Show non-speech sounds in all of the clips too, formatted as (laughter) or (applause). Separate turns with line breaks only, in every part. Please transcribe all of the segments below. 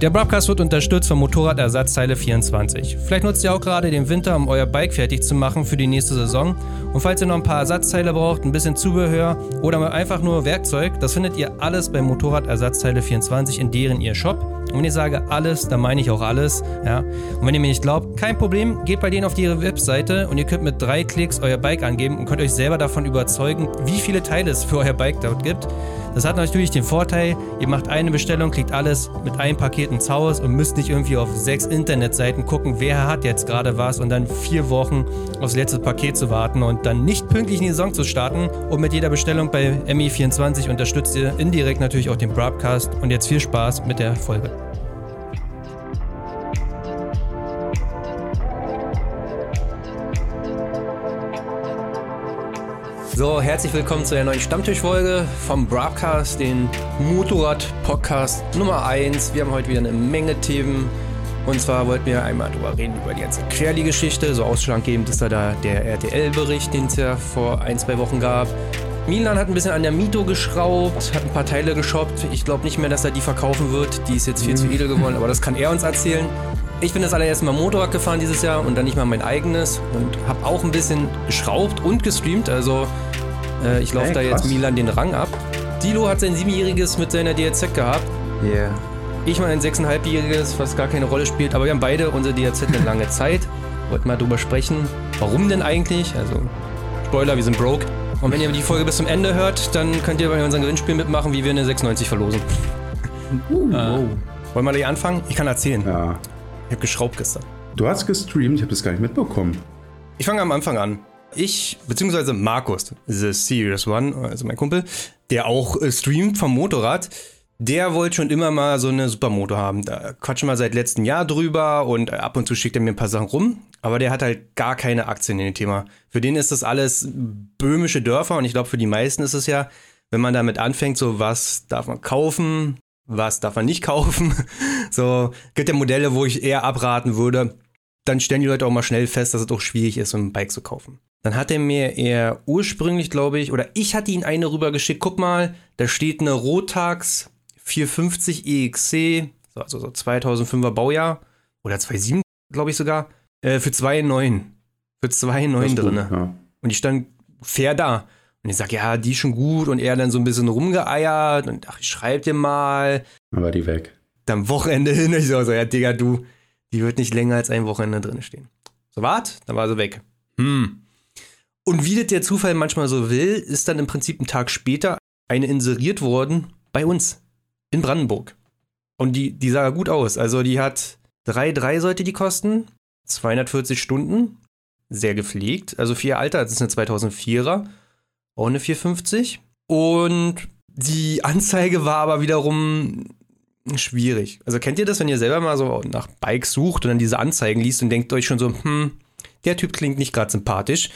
Der Broadcast wird unterstützt von Motorradersatzteile 24. Vielleicht nutzt ihr auch gerade den Winter, um euer Bike fertig zu machen für die nächste Saison. Und falls ihr noch ein paar Ersatzteile braucht, ein bisschen Zubehör oder einfach nur Werkzeug, das findet ihr alles bei Motorradersatzteile 24 in deren ihr Shop. Und wenn ich sage alles, dann meine ich auch alles. Ja. Und wenn ihr mir nicht glaubt, kein Problem, geht bei denen auf ihre Webseite und ihr könnt mit drei Klicks euer Bike angeben und könnt euch selber davon überzeugen, wie viele Teile es für euer Bike dort gibt. Das hat natürlich den Vorteil, ihr macht eine Bestellung, kriegt alles mit einem Paket ins Haus und müsst nicht irgendwie auf sechs Internetseiten gucken, wer hat jetzt gerade was und dann vier Wochen aufs letzte Paket zu warten und dann nicht pünktlich in die Saison zu starten. Und mit jeder Bestellung bei ME24 unterstützt ihr indirekt natürlich auch den Broadcast. Und jetzt viel Spaß mit der Folge. So, herzlich willkommen zu der neuen Stammtischfolge vom Broadcast, den Motorrad-Podcast Nummer 1. Wir haben heute wieder eine Menge Themen. Und zwar wollten wir einmal drüber reden, über die ganze Querli-Geschichte. So ausschlaggebend ist da, da der RTL-Bericht, den es ja vor ein, zwei Wochen gab. Milan hat ein bisschen an der Mito geschraubt, hat ein paar Teile geshoppt. Ich glaube nicht mehr, dass er die verkaufen wird. Die ist jetzt viel mhm. zu edel geworden, aber das kann er uns erzählen. Ich bin das allererste Mal Motorrad gefahren dieses Jahr und dann nicht mal mein eigenes und habe auch ein bisschen geschraubt und gestreamt. Also äh, ich laufe hey, da jetzt Milan den Rang ab. Dilo hat sein siebenjähriges mit seiner DRZ gehabt.
Yeah.
Ich mal ein sechseinhalbjähriges, was gar keine Rolle spielt. Aber wir haben beide unsere DRZ eine lange Zeit. Wollten mal drüber sprechen. Warum denn eigentlich? Also, Spoiler, wir sind broke. Und wenn ihr die Folge bis zum Ende hört, dann könnt ihr bei unserem Gewinnspiel mitmachen, wie wir eine 96 verlosen. Uh, äh, wow. Wollen wir gleich anfangen? Ich kann erzählen.
Ja.
Ich habe geschraubt gestern.
Du hast gestreamt, ich habe das gar nicht mitbekommen.
Ich fange am Anfang an. Ich, beziehungsweise Markus, The Serious One, also mein Kumpel, der auch äh, streamt vom Motorrad, der wollte schon immer mal so eine Supermoto haben. Da quatschen wir seit letztem Jahr drüber und ab und zu schickt er mir ein paar Sachen rum. Aber der hat halt gar keine Aktien in dem Thema. Für den ist das alles böhmische Dörfer und ich glaube, für die meisten ist es ja, wenn man damit anfängt, so was darf man kaufen, was darf man nicht kaufen. (laughs) So, gibt ja Modelle, wo ich eher abraten würde. Dann stellen die Leute auch mal schnell fest, dass es auch schwierig ist, so ein Bike zu kaufen. Dann hat er mir eher ursprünglich, glaube ich, oder ich hatte ihn eine rübergeschickt. Guck mal, da steht eine Rotax 450 EXC, also so 2005er Baujahr oder 2007, glaube ich sogar, äh, für 2,9. Für 2,9 drin. Ja. Und die stand fair da. Und ich sag, ja, die ist schon gut. Und er dann so ein bisschen rumgeeiert und ach, ich schreib dir mal.
Dann war die weg.
Dann Wochenende hin. Ich so, so, ja, Digga, du, die wird nicht länger als ein Wochenende drin stehen. So, wart, dann war sie weg. Hm. Und wie das der Zufall manchmal so will, ist dann im Prinzip einen Tag später eine inseriert worden bei uns in Brandenburg. Und die, die sah gut aus. Also die hat 3,3 sollte die kosten, 240 Stunden, sehr gepflegt. Also für ihr Alter, das ist eine 2004er, auch eine 450. Und die Anzeige war aber wiederum schwierig. Also kennt ihr das, wenn ihr selber mal so nach Bikes sucht und dann diese Anzeigen liest und denkt euch schon so, hm, der Typ klingt nicht gerade sympathisch.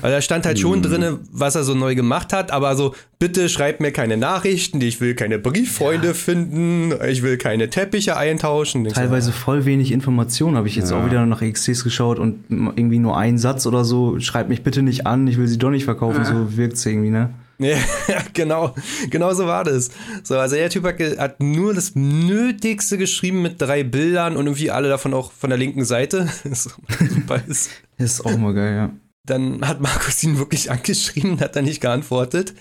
Weil da stand halt schon hm. drin, was er so neu gemacht hat, aber so, bitte schreibt mir keine Nachrichten, ich will keine Brieffreunde ja. finden, ich will keine Teppiche eintauschen.
Teilweise voll wenig Informationen, habe ich jetzt ja. auch wieder nach XCs geschaut und irgendwie nur ein Satz oder so, schreibt mich bitte nicht an, ich will sie doch nicht verkaufen, ja. so wirkt's irgendwie, ne? (laughs)
Ja, genau, genau so war das. So, also der Typ hat, hat, nur das Nötigste geschrieben mit drei Bildern und irgendwie alle davon auch von der linken Seite. (laughs)
super ist. (laughs) ist auch mal geil, ja.
Dann hat Markus ihn wirklich angeschrieben, hat er nicht geantwortet.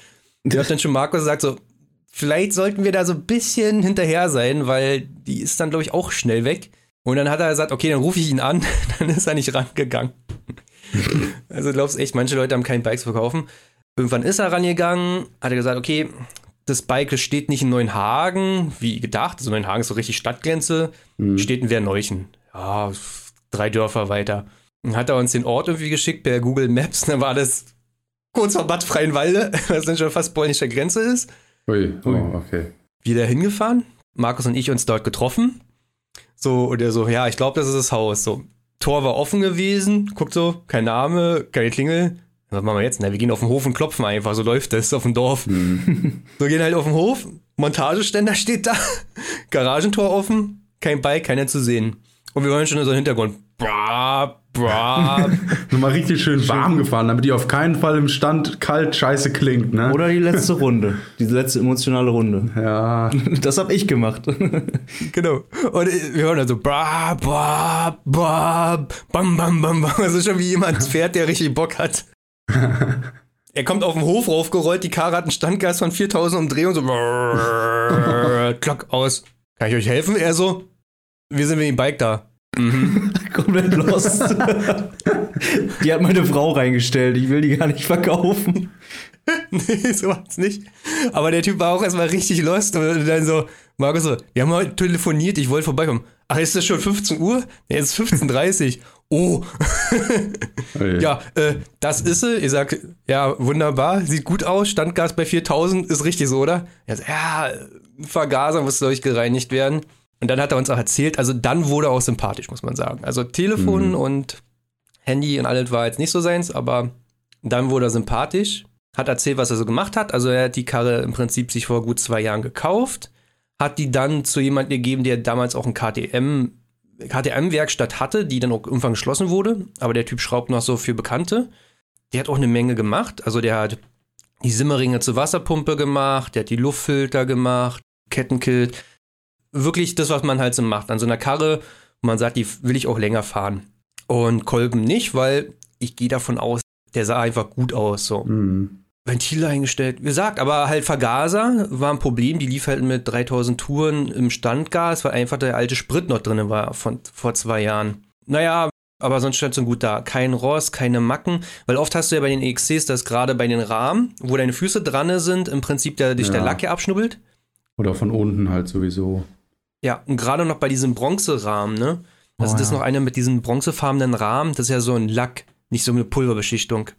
Der hat dann schon Markus gesagt, so, vielleicht sollten wir da so ein bisschen hinterher sein, weil die ist dann, glaube ich, auch schnell weg. Und dann hat er gesagt, okay, dann rufe ich ihn an. Dann ist er nicht rangegangen. also glaubst echt, manche Leute haben keinen Bikes verkaufen. Irgendwann ist er rangegangen, hat er gesagt, okay, das Bike steht nicht in Neuenhagen, wie gedacht. Also Neuenhagen ist so richtig Stadtgrenze, mhm. steht in Werneuchen. Ja, drei Dörfer weiter. Dann hat er uns den Ort irgendwie geschickt per Google Maps. Dann war das kurz vor Bad Freienwalde, (laughs) was dann schon fast polnischer Grenze ist.
Ui, oh, okay.
Wieder hingefahren. Markus und ich uns dort getroffen. So, und er so, ja, ich glaube, das ist das Haus. So, Tor war offen gewesen, guckt so, kein Name, keine Klingel. Was machen wir jetzt? Na, wir gehen auf den Hof und klopfen einfach, so läuft das auf dem Dorf. Mhm. So gehen halt auf den Hof, Montageständer steht da, (laughs) Garagentor offen, kein Bike, keiner zu sehen. Und wir wollen schon so einen Hintergrund bra, bra. (laughs)
Nochmal richtig schön warm gefahren, damit die auf keinen Fall im Stand kalt scheiße klingt, ne?
Oder die letzte (laughs) Runde. Die letzte emotionale Runde.
Ja.
Das habe ich gemacht.
genau. Und wir hören dann so bra, bra, bra, bam, bam, bam, bam. Also schon wie jemand fährt, der richtig Bock hat. Er kommt auf den Hof raufgerollt, die Karre hat einen Standgas von 4000 Umdrehungen, so (laughs) klack aus. Kann ich euch helfen? Er so, wir sind wegen dem Bike da.
Mhm. (laughs) Komplett lost. (laughs) die hat meine Frau reingestellt. Ich will die gar nicht verkaufen.
nee, so war's nicht. Aber der Typ war auch erstmal richtig lost und dann so, Markus so, wir haben heute telefoniert, ich wollte vorbeikommen. Ach, ist das schon 15 Uhr? Nee, es ist 15.30 Uhr. Oh. okay. Ja, äh, das ist sie. Ich sag, ja, wunderbar, sieht gut aus, Standgas bei 4000, ist richtig so, oder? Er sagt, ja, Vergaser muss durchgereinigt werden. Und dann hat er uns auch erzählt, also dann wurde er auch sympathisch, muss man sagen. Also Telefon mhm. und Handy und alles war jetzt nicht so seins, aber dann wurde er sympathisch, hat erzählt, was er so gemacht hat. Also er hat die Karre im Prinzip sich vor gut zwei Jahren gekauft, hat die dann zu jemandem gegeben, der damals auch ein KTM, KTM-Werkstatt hatte, die dann auch irgendwann geschlossen wurde. Aber der Typ schraubt noch so für Bekannte. Der hat auch eine Menge gemacht. Also der hat die Simmeringe zur Wasserpumpe gemacht, der hat die Luftfilter gemacht, Kettenkilt wirklich das, was man halt so macht. An so einer Karre, wo man sagt, die will ich auch länger fahren. Und Kolben nicht, weil ich gehe davon aus, der sah einfach gut aus. So. Mhm. Ventile eingestellt, wie gesagt, aber halt Vergaser war ein Problem. Die lief halt mit 3000 Touren im Standgas, weil einfach der alte Sprit noch drin war von vor zwei Jahren. Naja, aber sonst stand es so gut da. Kein Rost, keine Macken, weil oft hast du ja bei den EXCs, dass gerade bei den Rahmen, wo deine Füße dran sind, im Prinzip der, dich ja. der Lack ja abschnubbelt.
Oder von unten halt sowieso.
Ja, und gerade noch bei diesem Bronzerahmen, ne? Also oh, das ist noch einer mit diesem bronzefarbenen Rahmen, das ist ja so ein Lack, nicht so eine Pulverbeschichtung.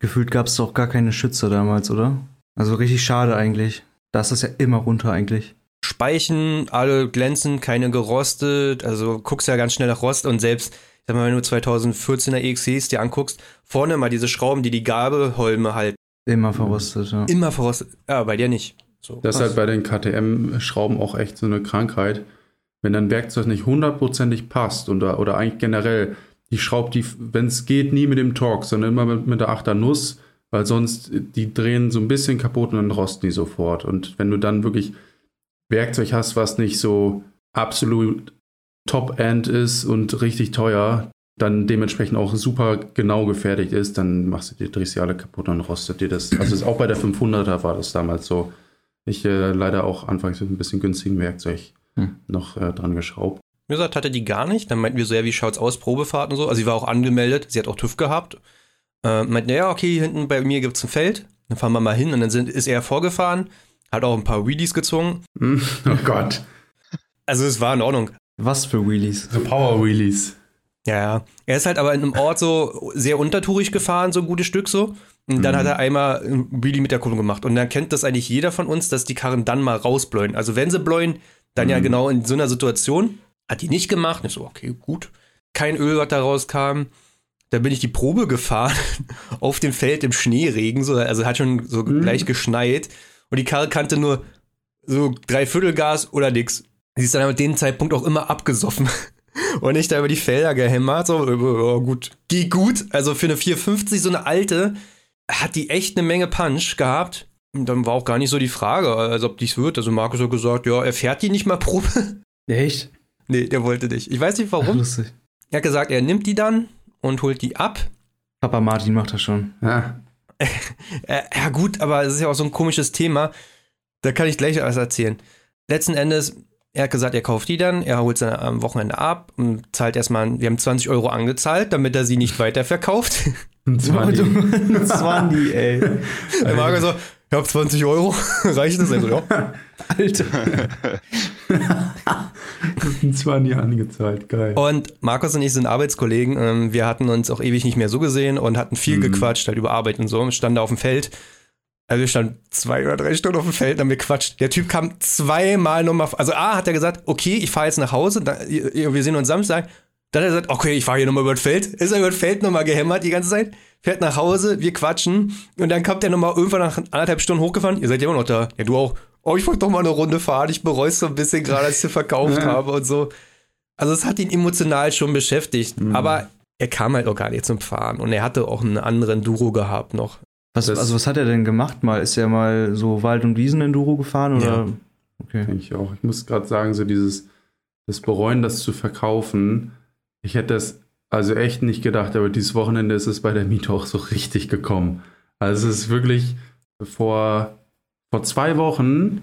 Gefühlt gab es doch gar keine Schütze damals, oder? Also richtig schade eigentlich. Da ist das ja immer runter eigentlich.
Speichen, alle glänzen, keine gerostet, also guckst ja ganz schnell nach Rost und selbst, ich sag mal, wenn du 2014er EXCs dir anguckst, vorne mal diese Schrauben, die die Gabelholme halten.
Immer verrostet, ja.
Immer verrostet. Ja, bei dir nicht.
So, das ist halt bei den KTM-Schrauben auch echt so eine Krankheit. Wenn dein Werkzeug nicht hundertprozentig passt oder, oder eigentlich generell, die schraubt die, wenn es geht, nie mit dem Torx, sondern immer mit, mit der Achter Nuss, weil sonst die drehen so ein bisschen kaputt und dann rosten die sofort. Und wenn du dann wirklich Werkzeug hast, was nicht so absolut Top-End ist und richtig teuer, dann dementsprechend auch super genau gefertigt ist, dann machst du die, drehst die alle kaputt und rostet dir das. Also auch bei der 500er war das damals so ich äh, leider auch anfangs mit ein bisschen günstigen Werkzeug hm. noch äh, dran geschraubt.
Wie gesagt, hatte die gar nicht. Dann meinten wir so, ja, wie schaut's aus, Probefahrt und so. Also sie war auch angemeldet, sie hat auch TÜV gehabt. Äh, meinten, ja, okay, hinten bei mir gibt's ein Feld. Dann fahren wir mal hin und dann sind, ist er vorgefahren, hat auch ein paar Wheelies gezogen.
Hm, (laughs) oh Gott.
Also es war in Ordnung.
Was für Wheelies?
So Power Wheelies.
Ja, ja. Er ist halt aber in einem Ort so sehr untertourig gefahren, so ein gutes Stück so. Und dann mhm. hat er einmal ein Wheelie mit der Kupplung gemacht. Und dann kennt das eigentlich jeder von uns, dass die Karren dann mal rausbläuen. Also wenn sie bläuen, dann mhm. ja genau in so einer Situation. Hat die nicht gemacht. Ich so, okay, gut. Kein Öl, was da rauskam. Da bin ich die Probe gefahren (laughs) auf dem Feld im Schneeregen. So, also hat schon so mhm. gleich geschneit. Und die Karre kannte nur so Dreiviertel Gas oder nix. Sie ist dann mit dem Zeitpunkt auch immer abgesoffen. (laughs) Und ich da über die Felder gehämmert. So, oh, gut. Geht gut. Also für eine 450, so eine alte, hat die echt eine Menge Punch gehabt. Und dann war auch gar nicht so die Frage, also ob dies wird. Also Markus hat gesagt, ja, er fährt die nicht mal Probe. (laughs)
Echt?
Nee, der wollte nicht. Ich weiß nicht warum. Ach, lustig. Er hat gesagt, er nimmt die dann und holt die ab.
Papa Martin macht das schon.
Ja. (laughs)
ja, gut, aber es ist ja auch so ein komisches Thema. Da kann ich gleich was erzählen. Letzten Endes, er hat gesagt, er kauft die dann, er holt sie am Wochenende ab und zahlt erstmal, wir haben 20 Euro angezahlt, damit er sie nicht (laughs) weiterverkauft.
Ein Zwanni. Ein Zwanni, ey.
Der Marco so, ich hab 20 Euro, (laughs) reicht das? Also, ja. (laughs)
Alter.
ein Zwanni angezahlt, geil.
Und Markus und ich sind Arbeitskollegen. Ähm, wir hatten uns auch ewig nicht mehr so gesehen und hatten viel mhm. gequatscht, halt über Arbeit und so. Und standen da auf dem Feld. Also wir standen zwei oder drei Stunden auf dem Feld, haben wir quatscht. Der Typ kam zweimal nochmal. Also A hat er gesagt, okay, ich fahre jetzt nach Hause, wir sehen uns Samstag. Dann hat er gesagt, okay, ich fahre hier nochmal über das Feld. Ist er über das Feld nochmal gehämmert die ganze Zeit, fährt nach Hause, wir quatschen und dann kommt er nochmal irgendwann nach anderthalb Stunden hochgefahren. Ihr seid ja immer noch da. Ja, du auch. Oh, ich wollte doch mal eine Runde fahren. Ich bereue es so ein bisschen gerade, als ich sie verkauft ja. (laughs) habe und so. Also es hat ihn emotional schon beschäftigt,
Mhm.
aber er kam halt auch gar nicht zum Fahren und er hatte auch einen anderen Duro gehabt noch.
Was, also was hat er denn gemacht mal? Ist er mal so Wald- und Wiesen-Enduro gefahren oder?
Ja.
Okay.
Denke ich auch. Ich muss gerade sagen, so dieses, das Bereuen, das zu verkaufen, ich hätte das also echt nicht gedacht, aber dieses Wochenende ist es bei der Miete auch so richtig gekommen. Also es ist wirklich vor, vor zwei Wochen,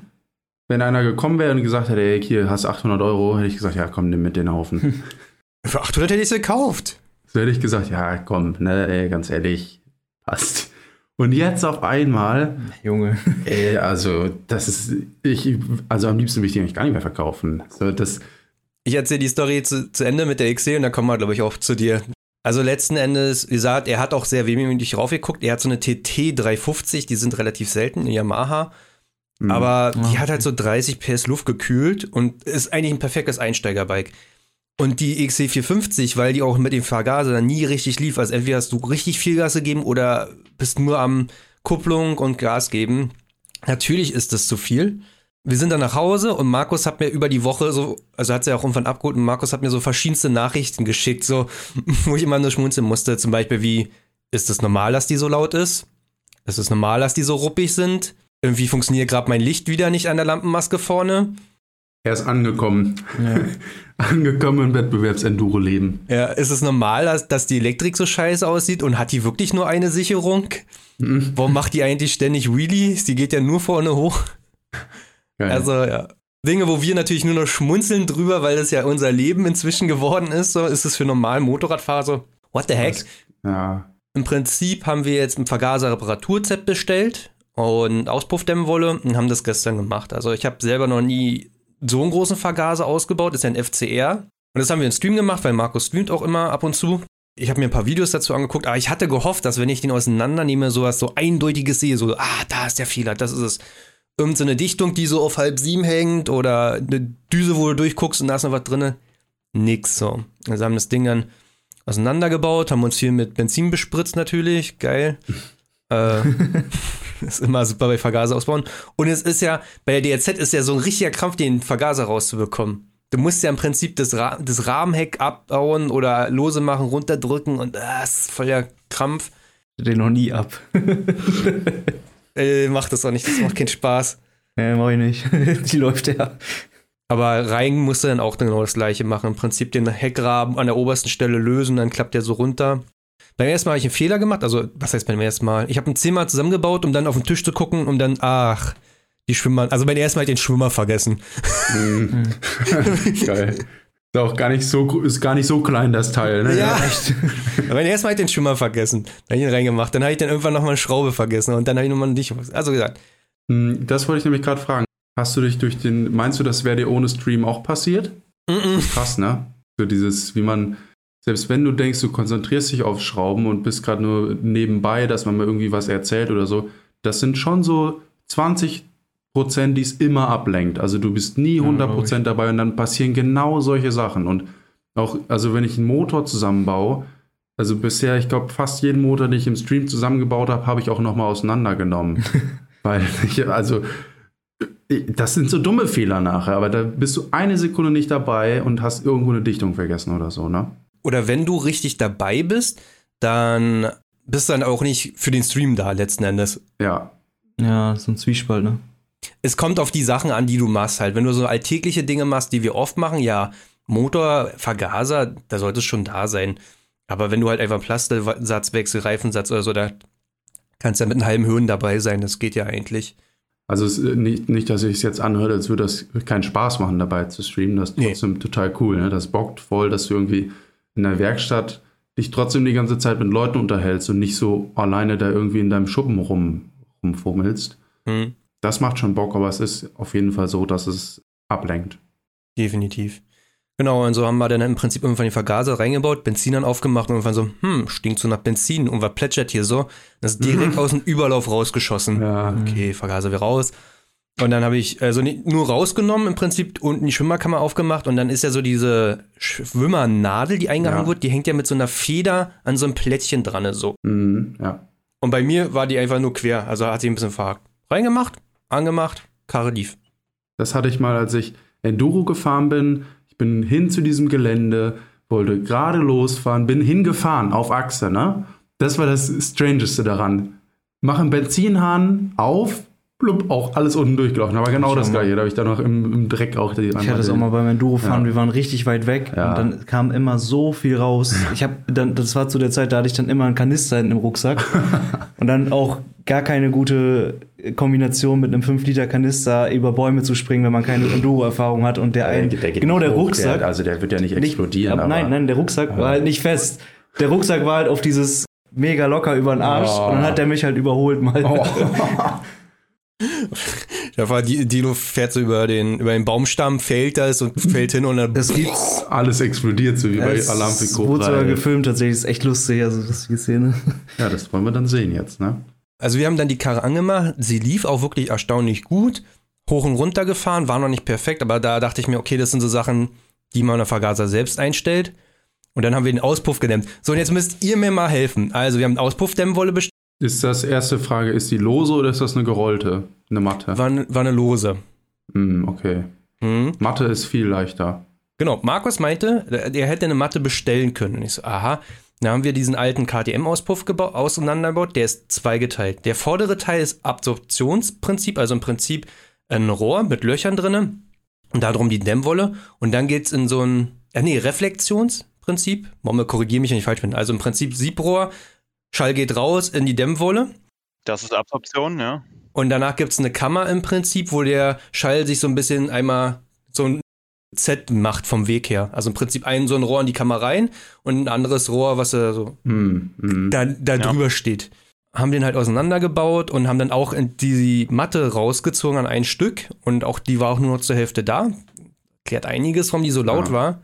wenn einer gekommen wäre und gesagt hätte, ey, hier hast 800 Euro, hätte ich gesagt, ja komm, nimm mit den Haufen. (laughs)
Für 800 hätte ich es gekauft.
so hätte ich gesagt, ja komm, ne, ey, ganz ehrlich, passt. Und jetzt auf einmal,
Junge.
ey, also das ist, ich, also am liebsten will ich die eigentlich gar nicht mehr verkaufen. So, das,
Ich erzähle die Story zu, zu Ende mit der XC und dann kommen wir, glaube ich, auch zu dir. Also letzten Endes, wie gesagt, er hat auch sehr wehmütig raufgeguckt. Er hat so eine TT 350, die sind relativ selten in Yamaha.
Mhm.
Aber die hat halt so 30 PS Luft gekühlt und ist eigentlich ein perfektes Einsteigerbike. Und die XC450, weil die auch mit dem Vergaser dann nie richtig lief, also entweder hast du richtig viel Gas gegeben oder bist nur am Kupplung und Gas geben. Natürlich ist das zu viel. Wir sind dann nach Hause und Markus hat mir über die Woche so, also hat sie ja auch irgendwann abgeholt und Markus hat mir so verschiedenste Nachrichten geschickt, so, (laughs) wo ich immer nur schmunzeln musste. Zum Beispiel wie, ist es normal, dass die so laut ist? Ist es normal, dass die so ruppig sind? Irgendwie funktioniert gerade mein Licht wieder nicht an der Lampenmaske vorne.
Er ist angekommen.
Ja. (laughs)
angekommen im Wettbewerbsenduro-Leben.
Ja, ist es normal, dass, dass die Elektrik so scheiße aussieht und hat die wirklich nur eine Sicherung?
Mhm.
Warum macht die eigentlich ständig Wheelies? Die geht ja nur vorne hoch.
Geil.
Also, ja. Dinge, wo wir natürlich nur noch schmunzeln drüber, weil das ja unser Leben inzwischen geworden ist. So ist es für normalen Motorradfahrer so, what the heck?
Ja.
Im Prinzip haben wir jetzt ein Vergaser-Reparaturset bestellt und Auspuffdämmwolle und haben das gestern gemacht. Also ich habe selber noch nie so einen großen Vergaser ausgebaut, das ist ja ein FCR. Und das haben wir in Stream gemacht, weil Markus streamt auch immer ab und zu. Ich habe mir ein paar Videos dazu angeguckt, aber ich hatte gehofft, dass wenn ich den auseinandernehme, sowas so eindeutiges sehe, so, ah, da ist der Fehler, das ist es. Irgend so eine Dichtung, die so auf halb sieben hängt oder eine Düse, wo du durchguckst und da ist noch was drin. Nix so. Also haben das Ding dann auseinandergebaut, haben uns viel mit Benzin bespritzt natürlich, geil. (laughs) äh, ist immer super bei Vergaser ausbauen. Und es ist ja, bei der DRZ ist ja so ein richtiger Krampf, den Vergaser rauszubekommen. Du musst ja im Prinzip das, Ra das Rahmenheck abbauen oder lose machen, runterdrücken und das ist voll der Krampf.
Den noch nie ab. (laughs)
Äh, macht das auch nicht, das macht keinen Spaß.
Nee, mach ich nicht. (laughs) Die läuft ja.
Aber rein musst du dann auch genau das gleiche machen. Im Prinzip den Heckrahmen an der obersten Stelle lösen, dann klappt der so runter. Beim ersten Mal habe ich einen Fehler gemacht. Also, was heißt beim ersten Mal? Ich habe ihn zehnmal zusammengebaut, um dann auf den Tisch zu gucken, um dann, ach, die Schwimmer. Also beim ersten Mal habe ich den Schwimmer vergessen.
Mhm. (laughs) (laughs) Geil. Ist auch gar nicht so, ist gar nicht so klein, das Teil, ne?
echt. (laughs) Aber beim ersten Mal habe ich den Schwimmer vergessen. Dann habe ich ihn reingemacht. Dann habe ich dann irgendwann nochmal eine Schraube vergessen und dann habe ich nochmal nicht. Also gesagt,
Hm, Das wollte ich nämlich gerade fragen. Hast du dich durch den, meinst du, das wäre dir ohne Stream auch passiert?
mm -mm.
Krass, ne? So dieses, wie man, selbst wenn du denkst, du konzentrierst dich auf Schrauben und bist gerade nur nebenbei, dass man mal irgendwie was erzählt oder so, das sind schon so 20 Prozent, die es immer ablenkt. Also du bist nie
Ja,
100
glaub ich.
Prozent dabei und dann passieren genau solche Sachen. Und auch, also wenn ich einen Motor zusammenbaue, also bisher, ich glaube, fast jeden Motor, den ich im Stream zusammengebaut habe, habe ich auch nochmal auseinandergenommen. (laughs) Weil ich, also, das sind so dumme Fehler nachher, aber da bist du eine Sekunde nicht dabei und hast irgendwo eine Dichtung vergessen oder so, ne?
Oder wenn du richtig dabei bist, dann bist du dann auch nicht für den Stream da letzten Endes.
Ja.
Ja, so ein Zwiespalt, ne?
Es kommt auf die Sachen an, die du machst halt. Wenn du so alltägliche Dinge machst, die wir oft machen, ja, Motor, Vergaser, da sollte es schon da sein. Aber wenn du halt einfach Plastiksatz wechselst, Reifensatz oder so, da kannst du ja mit einem halben Höhen dabei sein. Das geht ja eigentlich.
Also ist nicht, nicht, dass ich es jetzt anhöre, als würde das keinen Spaß machen, dabei zu streamen. Das ist
Nee.
trotzdem total cool. Ne? Das bockt voll, dass du irgendwie in der Werkstatt dich trotzdem die ganze Zeit mit Leuten unterhältst und nicht so alleine da irgendwie in deinem Schuppen rum, rumfummelst.
Hm,
Das macht schon Bock, aber es ist auf jeden Fall so, dass es ablenkt.
definitiv. Genau, und so haben wir dann im Prinzip irgendwann den Vergaser reingebaut, Benzin dann aufgemacht und irgendwann so, hm, stinkt so nach Benzin und was plätschert hier so. Das ist direkt aus dem Überlauf rausgeschossen.
Ja.
Okay, Vergaser wir raus. Und dann habe ich also nur rausgenommen, im Prinzip unten die Schwimmerkammer aufgemacht und dann ist ja so diese Schwimmernadel, die eingehangen
Ja.
wird, die hängt ja mit so einer Feder an so einem Plättchen dran, so.
Mhm, ja.
Und bei mir war die einfach nur quer, also hat sie ein bisschen verhakt. Reingemacht, angemacht, Karre lief.
Das hatte ich mal, als ich Enduro gefahren bin. Ich bin hin zu diesem Gelände, wollte gerade losfahren, bin hingefahren auf Achse, ne? Das war das Strangeste daran. Mach einen Benzinhahn auf, blub, auch alles unten durchgelaufen. Aber genau
Ich
das gleiche. Da habe ich dann noch im, im Dreck auch die
Ich hatte das auch mal beim Endurofahren,
Ja.
wir waren richtig weit weg
Ja.
und dann kam immer so viel raus. Ich habe dann, das war zu der Zeit, da hatte ich dann immer einen Kanister hinten im Rucksack (laughs) und dann auch gar keine gute Kombination mit einem 5 Liter Kanister über Bäume zu springen, wenn man keine Enduro-Erfahrung hat und der ein, genau der Rucksack,
Der, also der wird ja nicht
nicht-
explodieren.
aber nein, nein, der Rucksack war halt nicht fest. Der Rucksack war halt auf dieses mega locker über den Arsch
Oh.
und dann hat der mich halt überholt mal.
Oh.
Da war die, Dilo fährt so über den, über den Baumstamm, fällt das und fällt hin und dann.
Das gibt's. (laughs)
Alles explodiert, so wie bei
Es
Alarm für
wurde sogar
Cobra.
gefilmt tatsächlich, ist echt lustig, also lustige Szene.
Ja, das wollen wir dann sehen jetzt, ne?
Also wir haben dann die Karre angemacht, sie lief auch wirklich erstaunlich gut, hoch und runter gefahren, war noch nicht perfekt, aber da dachte ich mir, okay, das sind so Sachen, die man der Vergaser selbst einstellt. Und dann haben wir den Auspuff gedämmt. So, und jetzt müsst ihr mir mal helfen. Also wir haben Auspuffdämmwolle bestellt,
Ist das erste Frage, ist die lose oder ist das eine gerollte? Eine Matte?
war, war eine lose.
Hm, okay.
Hm.
Matte ist viel leichter.
Genau, Markus meinte, er hätte eine Matte bestellen können. Und ich so, aha. Dann haben wir diesen alten KTM-Auspuff geba- auseinandergebaut, der ist zweigeteilt. Der vordere Teil ist Absorptionsprinzip, also im Prinzip ein Rohr mit Löchern drinne und darum die Dämmwolle. Und dann geht's in so ein, äh, nee, Reflexionsprinzip. Momme, korrigiere mich, wenn ich falsch bin. Also im Prinzip Siebrohr, Schall geht raus in die Dämmwolle.
Das ist Absorption, ja.
Und danach gibt's eine Kammer im Prinzip, wo der Schall sich so ein bisschen einmal so ein Z macht vom Weg her. Also im Prinzip ein so ein Rohr in die Kammer rein und ein anderes Rohr, was äh, so
Hm, hm.
da, da
Ja.
drüber steht. Haben den halt auseinandergebaut und haben dann auch in die Matte rausgezogen an ein Stück und auch die war auch nur noch zur Hälfte da. Klärt einiges, warum die so laut
Ja.
war.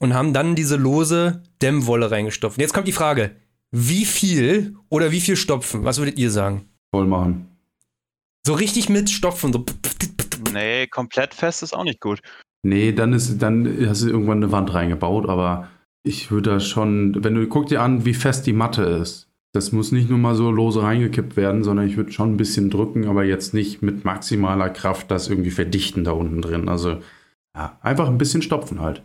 Und haben dann diese lose Dämmwolle reingestopft. Und jetzt kommt die Frage, wie viel oder wie viel stopfen? Was würdet ihr sagen?
Voll machen.
So richtig mit stopfen, so
Nee, komplett fest ist auch nicht gut.
Nee, dann ist, dann hast du irgendwann eine Wand reingebaut, aber ich würde da schon, wenn du, guck dir an, wie fest die Matte ist. Das muss nicht nur mal so lose reingekippt werden, sondern ich würde schon ein bisschen drücken, aber jetzt nicht mit maximaler Kraft das irgendwie verdichten da unten drin. Also, ja, einfach ein bisschen stopfen halt.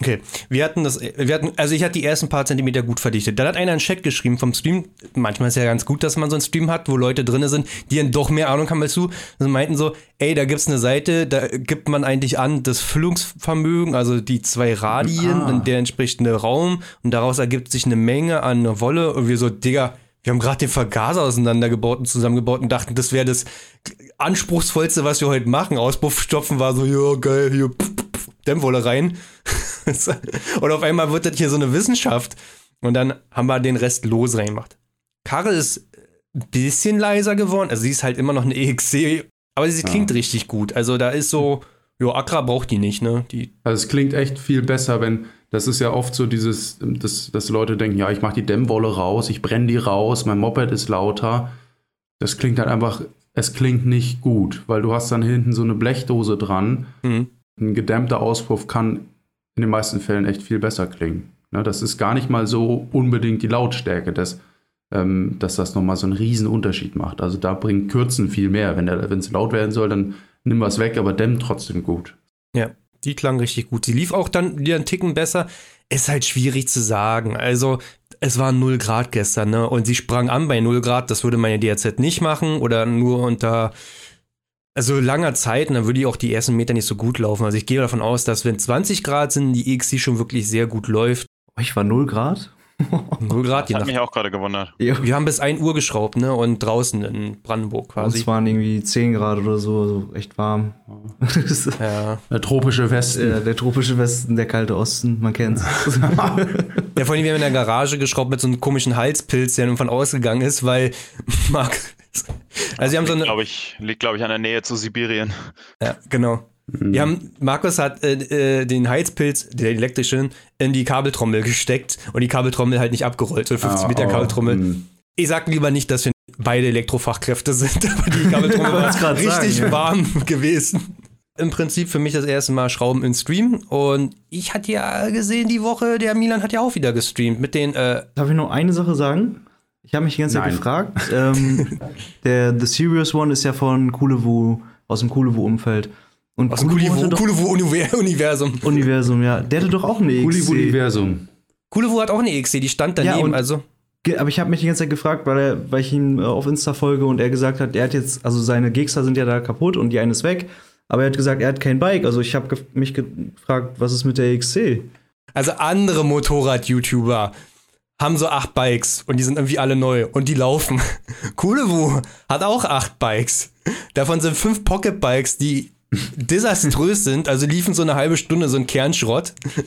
Okay, wir hatten das, wir hatten, also ich hatte die ersten paar Zentimeter gut verdichtet. Dann hat einer einen Chat geschrieben vom Stream. Manchmal ist ja ganz gut, dass man so einen Stream hat, wo Leute drin sind, die dann doch mehr Ahnung haben als du. Und meinten so, ey, da gibt's eine Seite, da gibt man eigentlich an das Füllungsvermögen, also die zwei Radien,
Ah.
der entsprechende Raum und daraus ergibt sich eine Menge an Wolle und wir so, Digga, wir haben gerade den Vergaser auseinandergebaut und zusammengebaut und dachten, das wäre das anspruchsvollste, was wir heute machen. Auspuffstopfen war so, ja, geil, hier, pff, pff, Dämmwolle rein. (laughs) und auf einmal wird das hier so eine Wissenschaft. Und dann haben wir den Rest los reingemacht. Karre ist ein bisschen leiser geworden. Also sie ist halt immer noch eine EXC, aber sie klingt richtig gut. Also da ist so, jo, Accra braucht die nicht, ne? Die,
Also es klingt echt viel besser, wenn, das ist ja oft so dieses, dass, dass Leute denken, ja, ich mache die Dämmwolle raus, ich brenne die raus, mein Moped ist lauter. Das klingt halt einfach, es klingt nicht gut, weil du hast dann hinten so eine Blechdose dran.
hm.
Ein gedämmter Auspuff kann in den meisten Fällen echt viel besser klingen. Ne, das ist gar nicht mal so unbedingt die Lautstärke, dass, ähm, dass das nochmal so einen riesen Unterschied macht. Also da bringt Kürzen viel mehr. Wenn es laut werden soll, dann nimm was weg, aber dämmt trotzdem gut.
Ja, die klang richtig gut. Sie lief auch dann wieder einen Ticken besser. Ist halt schwierig zu sagen. Also, es war 0 Grad gestern, ne? Und sie sprang an bei 0 Grad. Das würde meine DRZ nicht machen oder nur unter also langer Zeit. Und dann würde die auch die ersten Meter nicht so gut laufen. Also, ich gehe davon aus, dass wenn 20 Grad sind, die EXC schon wirklich sehr gut läuft.
Ich war 0 Grad. (laughs)
0 Grad, je
Hat
nach.
mich auch gerade gewundert.
Ja.
Wir haben bis 1 Uhr geschraubt, ne? Und draußen in Brandenburg
Und
quasi.
es waren irgendwie 10 Grad oder so, also echt warm.
Ja. (laughs)
Der tropische Westen.
äh, der tropische Westen, der kalte Osten, man kennt's. (laughs)
Ja, vor allem, wir haben in der Garage geschraubt mit so einem komischen Halspilz, der von ausgegangen ist, weil Marc. Also, wir haben so eine.
Glaube ich, liegt, glaube ich, an der Nähe zu Sibirien.
Ja, genau. Wir haben, Markus hat äh, äh, den Heizpilz, den elektrischen, in die Kabeltrommel gesteckt und die Kabeltrommel halt nicht abgerollt, so 50
Ah,
Meter
oh,
Kabeltrommel.
hm.
Ich sag lieber nicht, dass wir beide Elektrofachkräfte sind, (laughs) aber die Kabeltrommel war richtig
sagen, ja.
warm gewesen. Im Prinzip für mich das erste Mal Schrauben im Stream und ich hatte ja gesehen, die Woche, der Milan hat ja auch wieder gestreamt mit den, äh,
Darf ich noch eine Sache sagen? Ich habe mich die ganze Zeit
Nein.
gefragt. ähm, (laughs) der The Serious One ist ja von Kulewu, aus dem Kulewu-Umfeld. Und
Aus dem Kulevo-Universum.
Universum, ja. Der hatte doch auch eine XC.
Universum.
Kulevo hat auch eine XC, die stand daneben.
Ja, und-
also,
Aber ich habe mich die ganze Zeit gefragt, weil, er, weil ich ihn äh, auf Insta folge und er gesagt hat, er hat jetzt, also seine Gixer sind ja da kaputt und die eine ist weg. Aber er hat gesagt, er hat kein Bike. Also ich habe mich gefragt, was ist mit der XC?
also andere Motorrad-YouTuber haben so acht Bikes und die sind irgendwie alle neu und die laufen. (laughs) Kulevo hat auch acht Bikes. Davon sind fünf Pocket-Bikes, die desaströs (laughs) sind, also liefen so eine halbe Stunde so ein Kernschrott. (laughs)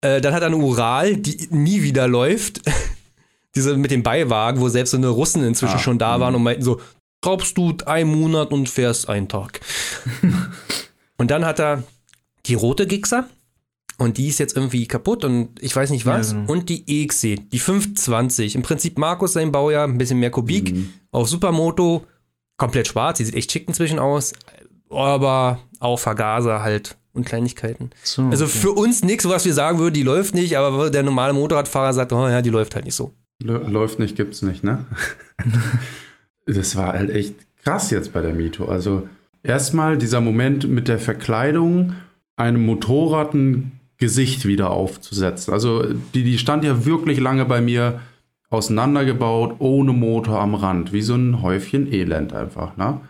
Äh, dann hat er eine Ural, die nie wieder läuft. Diese mit dem Beiwagen, wo selbst so eine Russen inzwischen
Ah,
schon da waren und meinten so, schraubst du einen Monat und fährst einen Tag. und dann hat er die rote Gixer und die ist jetzt irgendwie kaputt und ich weiß nicht was.
Ja.
Und die EXC, die 520. Im Prinzip Markus sein Baujahr, ein bisschen mehr Kubik.
Mhm.
Auf Supermoto, komplett schwarz, die sieht echt schick inzwischen aus. Aber auch Vergaser halt und Kleinigkeiten.
So,
Also
okay.
für uns nichts, was wir sagen würden, die läuft nicht, aber der normale Motorradfahrer sagt, oh ja, die läuft halt nicht so.
Lä- Läuft nicht, gibt's nicht, ne? (laughs) das war halt echt krass jetzt bei der Mito. Also erstmal dieser Moment mit der Verkleidung, einem Motorrad ein Gesicht wieder aufzusetzen. Also die, die stand ja wirklich lange bei mir auseinandergebaut, ohne Motor am Rand, wie so ein Häufchen Elend einfach, ne?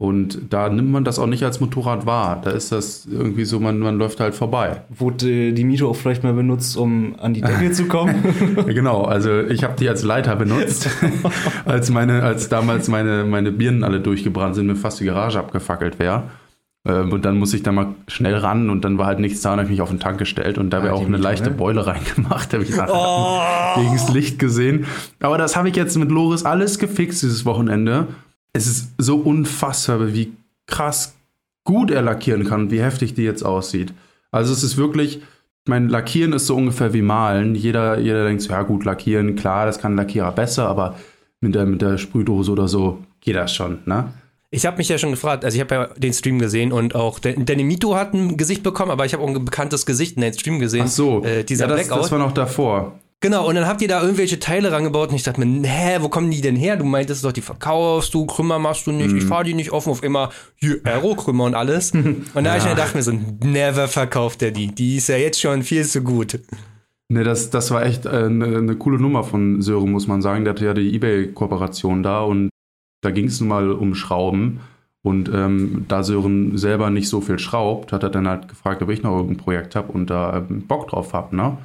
Und da nimmt man das auch nicht als Motorrad wahr. Da ist das irgendwie so, man, man läuft halt vorbei.
Wurde die Mito auch vielleicht mal benutzt, um an die Decke zu kommen? (laughs)
Genau, also ich habe die als Leiter benutzt, (laughs) als meine, als damals meine, meine Birnen alle durchgebrannt sind, mir fast die Garage abgefackelt wäre. Ähm, und dann muss ich da mal schnell ran und dann war halt nichts da und habe ich mich auf den Tank gestellt und da wäre
Ah,
auch eine leichte
ne?
Beule (laughs) reingemacht, habe ich nachher gegen das Licht gesehen. Aber das habe ich jetzt mit Loris alles gefixt dieses Wochenende. Es ist so unfassbar, wie krass gut er lackieren kann und wie heftig die jetzt aussieht. Also es ist wirklich, ich meine, Lackieren ist so ungefähr wie Malen. Jeder, jeder denkt so, ja gut, Lackieren, klar, das kann ein Lackierer besser, aber mit der, mit der Sprühdose oder so geht das schon, ne?
Ich habe mich ja schon gefragt, also ich habe ja den Stream gesehen und auch Danny Mito hat ein Gesicht bekommen, aber ich habe auch ein bekanntes Gesicht in den Stream gesehen.
Ach so,
Äh, dieser
ja, das,
Blackout.
das war noch davor.
Genau, und dann habt ihr da irgendwelche Teile rangebaut und ich dachte mir, hä, wo kommen die denn her? Du meintest doch, die verkaufst du, Krümmer machst du nicht, ich
Mhm.
fahr die nicht offen auf immer hier Aero-Krümmer und alles. (laughs) Und da hab ich mir gedacht mir so, never verkauft er die. Die ist ja jetzt schon viel zu gut.
Ne, das, das war echt äh, eine eine coole Nummer von Sören, muss man sagen. Der hatte ja die Ebay-Kooperation da und da ging es nun mal um Schrauben. Und ähm, da Sören selber nicht so viel schraubt, hat er dann halt gefragt, ob ich noch irgendein Projekt habe und da ähm, Bock drauf habe. Ne?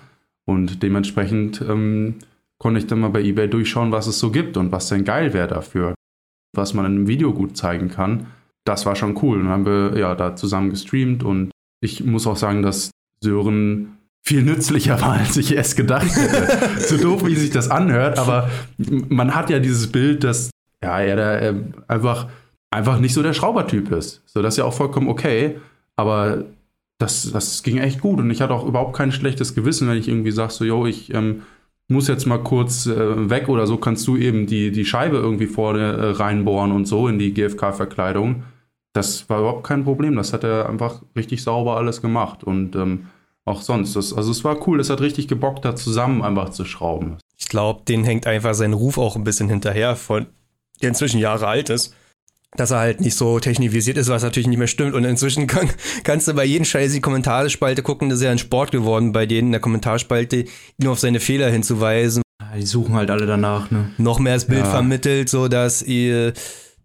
Und dementsprechend ähm, konnte ich dann mal bei eBay durchschauen, was es so gibt und was denn geil wäre dafür. Was man in einem Video gut zeigen kann. Das war schon cool. Und dann haben wir ja da zusammen gestreamt und ich muss auch sagen, dass Sören viel nützlicher war, als ich es gedacht hätte. (laughs) so doof, wie sich das anhört, aber man hat ja dieses Bild, dass ja, er da einfach, einfach nicht so der Schraubertyp ist. So, das ist ja auch vollkommen okay, aber das, das ging echt gut und ich hatte auch überhaupt kein schlechtes Gewissen, wenn ich irgendwie sage, so, yo, ich ähm, muss jetzt mal kurz äh, weg oder so, kannst du eben die, die Scheibe irgendwie vorne äh, reinbohren und so in die GFK-Verkleidung. Das war überhaupt kein Problem. Das hat er einfach richtig sauber alles gemacht und ähm, auch sonst. Das, also es war cool, es hat richtig gebockt, da zusammen einfach zu schrauben.
Ich glaube, den hängt einfach sein Ruf auch ein bisschen hinterher, von der inzwischen Jahre alt ist. Dass er halt nicht so technisiert ist, was natürlich nicht mehr stimmt. Und inzwischen kann, (laughs) kannst du bei jedem Scheiß die Kommentarspalte gucken, das ist ja ein Sport geworden, bei denen in der Kommentarspalte ihn auf seine Fehler hinzuweisen.
Ja, die suchen halt alle danach, ne?
Noch mehr das Bild
Ja.
vermittelt, so dass ihr,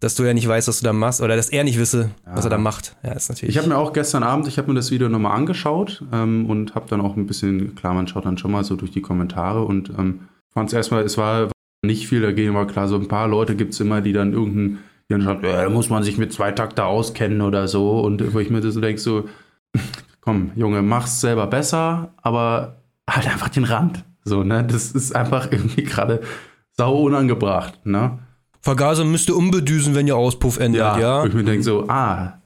dass du ja nicht weißt, was du da machst, oder dass er nicht wisse, was er da macht. Ja, ist natürlich.
Ich habe mir auch gestern Abend, ich habe mir das Video nochmal angeschaut ähm, und habe dann auch ein bisschen, klar, man schaut dann schon mal so durch die Kommentare und ähm, fand es erstmal, es war nicht viel dagegen, war klar, so ein paar Leute gibt es immer, die dann irgendein, die dann ja, da muss man sich mit Zweitakter auskennen oder so und wo ich mir so denke, so, (laughs) komm, Junge, mach's selber besser, aber halt einfach den Rand. So, ne, das ist einfach irgendwie gerade sau unangebracht, ne?
Vergaser müsste umbedüsen, wenn ihr Auspuff ändert, ja.
Wo ich mir denke so, ah,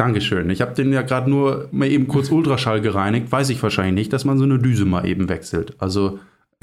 Dankeschön. Ich habe den ja gerade nur mal eben kurz (laughs) Ultraschall gereinigt. Weiß ich wahrscheinlich nicht, dass man so eine Düse mal eben wechselt. Also,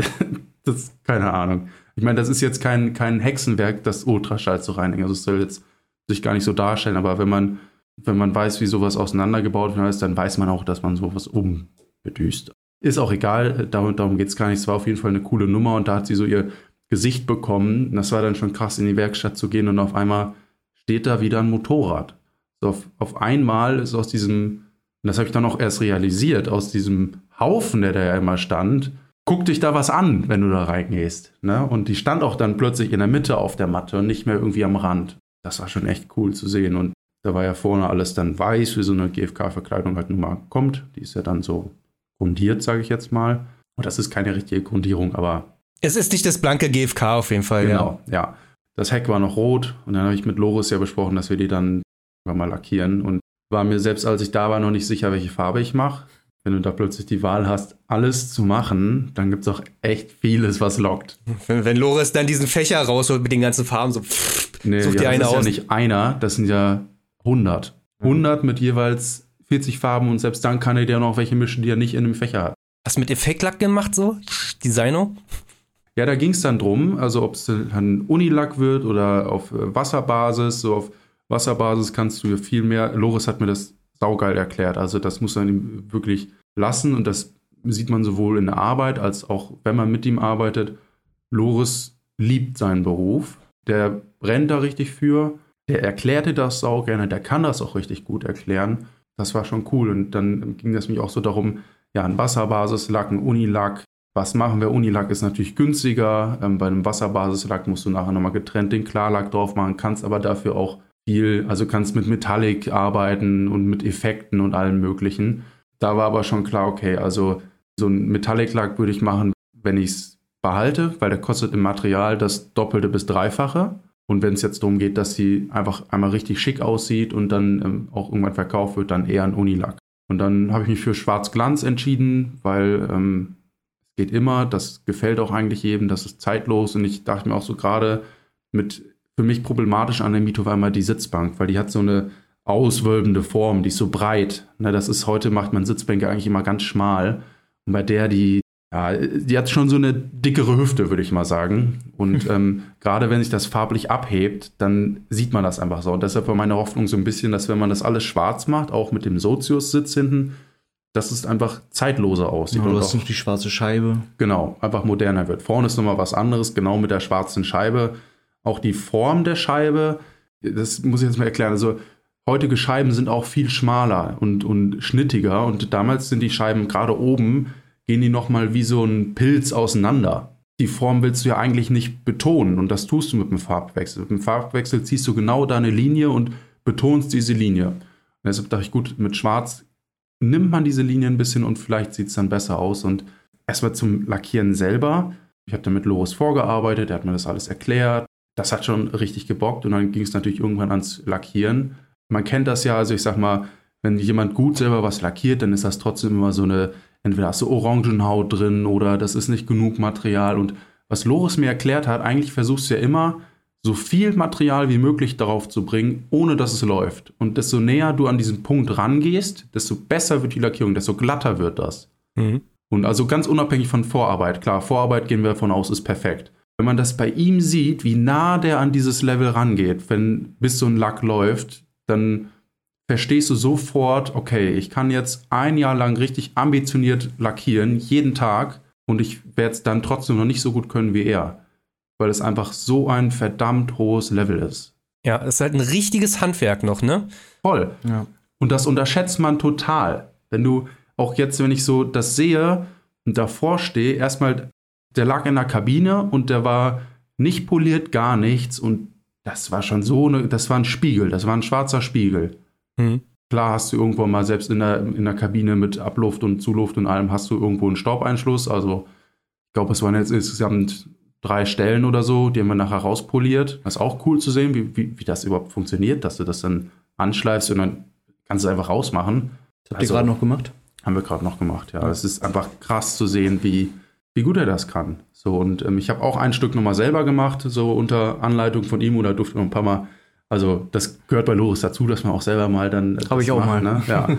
(laughs) das, keine Ahnung. Ich meine, das ist jetzt kein, kein Hexenwerk, das Ultraschall zu reinigen. Also, es soll jetzt sich gar nicht so darstellen. Aber wenn man, wenn man weiß, wie sowas auseinandergebaut ist, dann weiß man auch, dass man sowas umbedüst. Ist auch egal, darum, darum geht es gar nicht. Es war auf jeden Fall eine coole Nummer und da hat sie so ihr Gesicht bekommen. Das war dann schon krass, in die Werkstatt zu gehen und auf einmal steht da wieder ein Motorrad. So auf, auf einmal ist aus diesem, und das habe ich dann auch erst realisiert, aus diesem Haufen, der da ja immer stand, guck dich da was an, wenn du da reingehst. Ne? Und die stand auch dann plötzlich in der Mitte auf der Matte und nicht mehr irgendwie am Rand. Das war schon echt cool zu sehen. Und da war ja vorne alles dann weiß, wie so eine GFK-Verkleidung halt nun mal kommt. Die ist ja dann so grundiert, sage ich jetzt mal. Und das ist keine richtige Grundierung, aber.
Es ist nicht das blanke GFK auf jeden Fall,
genau, ja. ja. Das Heck war noch rot und dann habe ich mit Loris ja besprochen, dass wir die dann mal lackieren und war mir selbst, als ich da war, noch nicht sicher, welche Farbe ich mache. Wenn du da plötzlich die Wahl hast, alles zu machen, dann gibt es auch echt vieles, was lockt.
Wenn, wenn Loris dann diesen Fächer rausholt mit den ganzen Farben, so pff,
nee, sucht ja, die eine das ist aus. ja nicht einer, das sind ja 100. 100 mit jeweils 40 Farben und selbst dann kann er dir noch welche mischen, die er nicht in einem Fächer hat.
Hast du mit Effektlack gemacht so? Designo?
Ja, da ging es dann drum, also ob es ein Unilack wird oder auf äh, Wasserbasis. So auf Wasserbasis kannst du viel mehr. Loris hat mir das saugeil erklärt. Also das muss man ihm wirklich lassen und das sieht man sowohl in der Arbeit als auch, wenn man mit ihm arbeitet. Loris liebt seinen Beruf. Der brennt da richtig für. Der erklärte das sau gerne. Der kann das auch richtig gut erklären. Das war schon cool. Und dann ging es mich auch so darum, ja, ein Wasserbasislack, ein Unilack, was machen wir? Unilack ist natürlich günstiger. Ähm, bei einem Wasserbasislack musst du nachher nochmal getrennt den Klarlack drauf machen, kannst aber dafür auch viel, also kannst mit Metallic arbeiten und mit Effekten und allem Möglichen. Da war aber schon klar, okay, also so ein Metallic-Lack würde ich machen, wenn ich es behalte, weil der kostet im Material das Doppelte bis Dreifache. Und wenn es jetzt darum geht, dass sie einfach einmal richtig schick aussieht und dann ähm, auch irgendwann verkauft wird, dann eher ein Unilack. Und dann habe ich mich für Schwarz Glanz entschieden, weil ähm, geht immer, das gefällt auch eigentlich jedem, das ist zeitlos und ich dachte mir auch so gerade mit für mich problematisch an der Mito war immer die Sitzbank, weil die hat so eine auswölbende Form, die ist so breit. Ne, das ist heute macht man Sitzbänke eigentlich immer ganz schmal und bei der die ja, die hat schon so eine dickere Hüfte, würde ich mal sagen. Und (laughs) ähm, gerade wenn sich das farblich abhebt, dann sieht man das einfach so. Und deshalb war meine Hoffnung so ein bisschen, dass wenn man das alles schwarz macht, auch mit dem Sozius-Sitz hinten, dass es einfach zeitloser aussieht.
Ja, du hast noch die schwarze Scheibe.
Genau, einfach moderner wird. Vorne ist nochmal was anderes, genau mit der schwarzen Scheibe. Auch die Form der Scheibe, das muss ich jetzt mal erklären. Also heutige Scheiben sind auch viel schmaler und, und schnittiger. Und damals sind die Scheiben gerade oben, gehen die nochmal wie so ein Pilz auseinander. Die Form willst du ja eigentlich nicht betonen und das tust du mit dem Farbwechsel. Mit dem Farbwechsel ziehst du genau deine Linie und betonst diese Linie. Und deshalb dachte ich, gut, mit Schwarz nimmt man diese Linie ein bisschen und vielleicht sieht es dann besser aus. Und erstmal zum Lackieren selber. Ich habe da mit Loris vorgearbeitet, er hat mir das alles erklärt. Das hat schon richtig gebockt und dann ging es natürlich irgendwann ans Lackieren. Man kennt das ja, also ich sag mal, wenn jemand gut selber was lackiert, dann ist das trotzdem immer so eine, entweder hast du Orangenhaut drin oder das ist nicht genug Material. Und was Loris mir erklärt hat, eigentlich versuchst du ja immer, so viel Material wie möglich darauf zu bringen, ohne dass es läuft. Und desto näher du an diesen Punkt rangehst, desto besser wird die Lackierung, desto glatter wird das. Mhm. Und also ganz unabhängig von Vorarbeit. Klar, Vorarbeit gehen wir davon aus, ist perfekt. Wenn man das bei ihm sieht, wie nah der an dieses Level rangeht, wenn bis so ein Lack läuft, dann verstehst du sofort, okay, ich kann jetzt ein Jahr lang richtig ambitioniert lackieren, jeden Tag, und ich werde es dann trotzdem noch nicht so gut können wie er weil es einfach so ein verdammt hohes Level ist.
Ja, es ist halt ein richtiges Handwerk noch, ne?
Voll. Ja. Und das unterschätzt man total. Wenn du auch jetzt, wenn ich so das sehe und davor stehe, erstmal, der lag in der Kabine und der war nicht poliert, gar nichts und das war schon so, eine, das war ein Spiegel, das war ein schwarzer Spiegel. Mhm. Klar hast du irgendwo mal selbst in der, in der Kabine mit Abluft und Zuluft und allem hast du irgendwo einen Staubeinschluss. Also ich glaube, es waren jetzt insgesamt drei Stellen oder so, die haben wir nachher rauspoliert. Das ist auch cool zu sehen, wie, wie, wie das überhaupt funktioniert, dass du das dann anschleifst und dann kannst du es einfach rausmachen.
Das habt also, ihr gerade noch gemacht?
Haben wir gerade noch gemacht, ja. Es ist einfach krass zu sehen, wie, wie gut er das kann. So, und ähm, ich habe auch ein Stück nochmal selber gemacht, so unter Anleitung von ihm oder durfte noch ein paar Mal. Also, das gehört bei Loris dazu, dass man auch selber mal dann.
Habe ich auch macht, mal.
Ne? Ja. (laughs)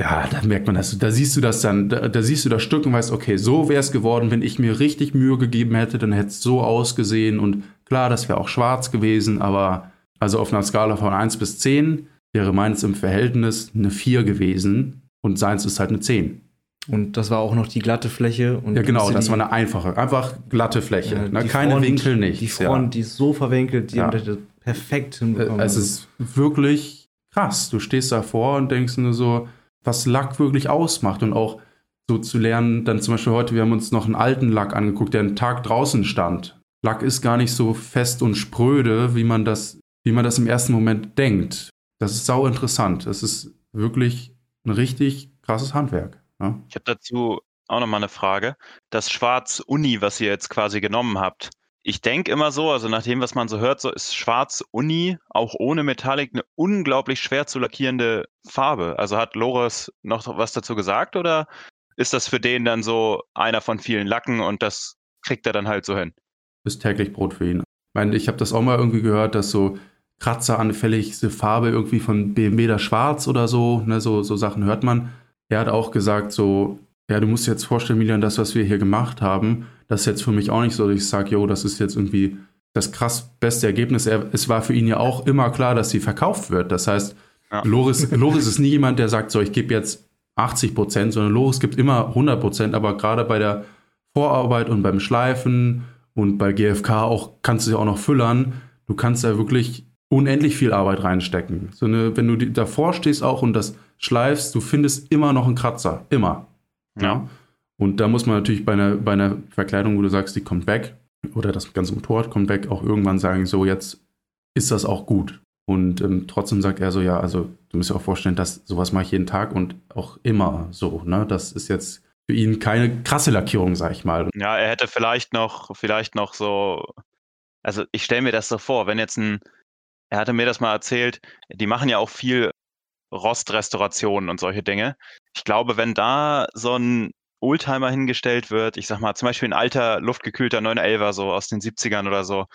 Ja, da merkt man das. Da siehst du das dann, da, da siehst du das Stück und weißt, okay, so wäre es geworden, wenn ich mir richtig Mühe gegeben hätte, dann hätte es so ausgesehen. Und klar, das wäre auch schwarz gewesen, aber also auf einer Skala von 1 bis 10 wäre meins im Verhältnis eine 4 gewesen und seins ist halt eine 10.
Und das war auch noch die glatte Fläche.
ja, genau, das war eine einfache, einfach glatte Fläche. Ja, ne? Keine Front, Winkel, nicht.
Die Front, ja. die ist so verwinkelt, die ja. haben das perfekt
hinbekommen. Es ist wirklich krass. Du stehst davor und denkst nur so, was Lack wirklich ausmacht und auch so zu lernen, dann zum Beispiel heute, wir haben uns noch einen alten Lack angeguckt, der einen Tag draußen stand. Lack ist gar nicht so fest und spröde, wie man das, wie man das im ersten Moment denkt. Das ist sau interessant. Das ist wirklich ein richtig krasses Handwerk. Ja?
Ich habe dazu auch nochmal eine Frage. Das Schwarz Uni, was ihr jetzt quasi genommen habt, ich denke immer so, also nach dem, was man so hört, so ist Schwarz Uni auch ohne Metallic eine unglaublich schwer zu lackierende Farbe. Also hat Loris noch was dazu gesagt oder ist das für den dann so einer von vielen Lacken und das kriegt er dann halt so hin?
Ist täglich Brot für ihn. Ich meine, ich habe das auch mal irgendwie gehört, dass so kratzeranfälligste Farbe irgendwie von BMW da schwarz oder so, ne, so, so Sachen hört man. Er hat auch gesagt, so, ja, du musst dir jetzt vorstellen, Milian, das, was wir hier gemacht haben, das ist jetzt für mich auch nicht so, dass ich sage, jo, das ist jetzt irgendwie das krass beste Ergebnis. Er, es war für ihn ja auch immer klar, dass sie verkauft wird. Das heißt, ja. Loris, Loris ist nie jemand, der sagt, so, ich gebe jetzt 80 Prozent, sondern Loris gibt immer 100 Prozent, aber gerade bei der Vorarbeit und beim Schleifen und bei GFK auch kannst du ja auch noch füllern. Du kannst da wirklich unendlich viel Arbeit reinstecken. So eine, wenn du davor stehst auch und das schleifst, du findest immer noch einen Kratzer. Immer. Ja. Und da muss man natürlich bei einer, bei einer Verkleidung, wo du sagst, die kommt weg, oder das ganze Motorrad kommt weg, auch irgendwann sagen, so jetzt ist das auch gut. Und ähm, trotzdem sagt er so, ja, also du musst dir auch vorstellen, dass sowas mache ich jeden Tag und auch immer so. Ne? Das ist jetzt für ihn keine krasse Lackierung, sag ich mal.
Ja, er hätte vielleicht noch, vielleicht noch so, also ich stelle mir das so vor, wenn jetzt ein, er hatte mir das mal erzählt, die machen ja auch viel Rostrestaurationen und solche Dinge. Ich glaube, wenn da so ein Oldtimer hingestellt wird, ich sag mal, zum Beispiel ein alter, luftgekühlter 911er, so aus den 70ern oder so,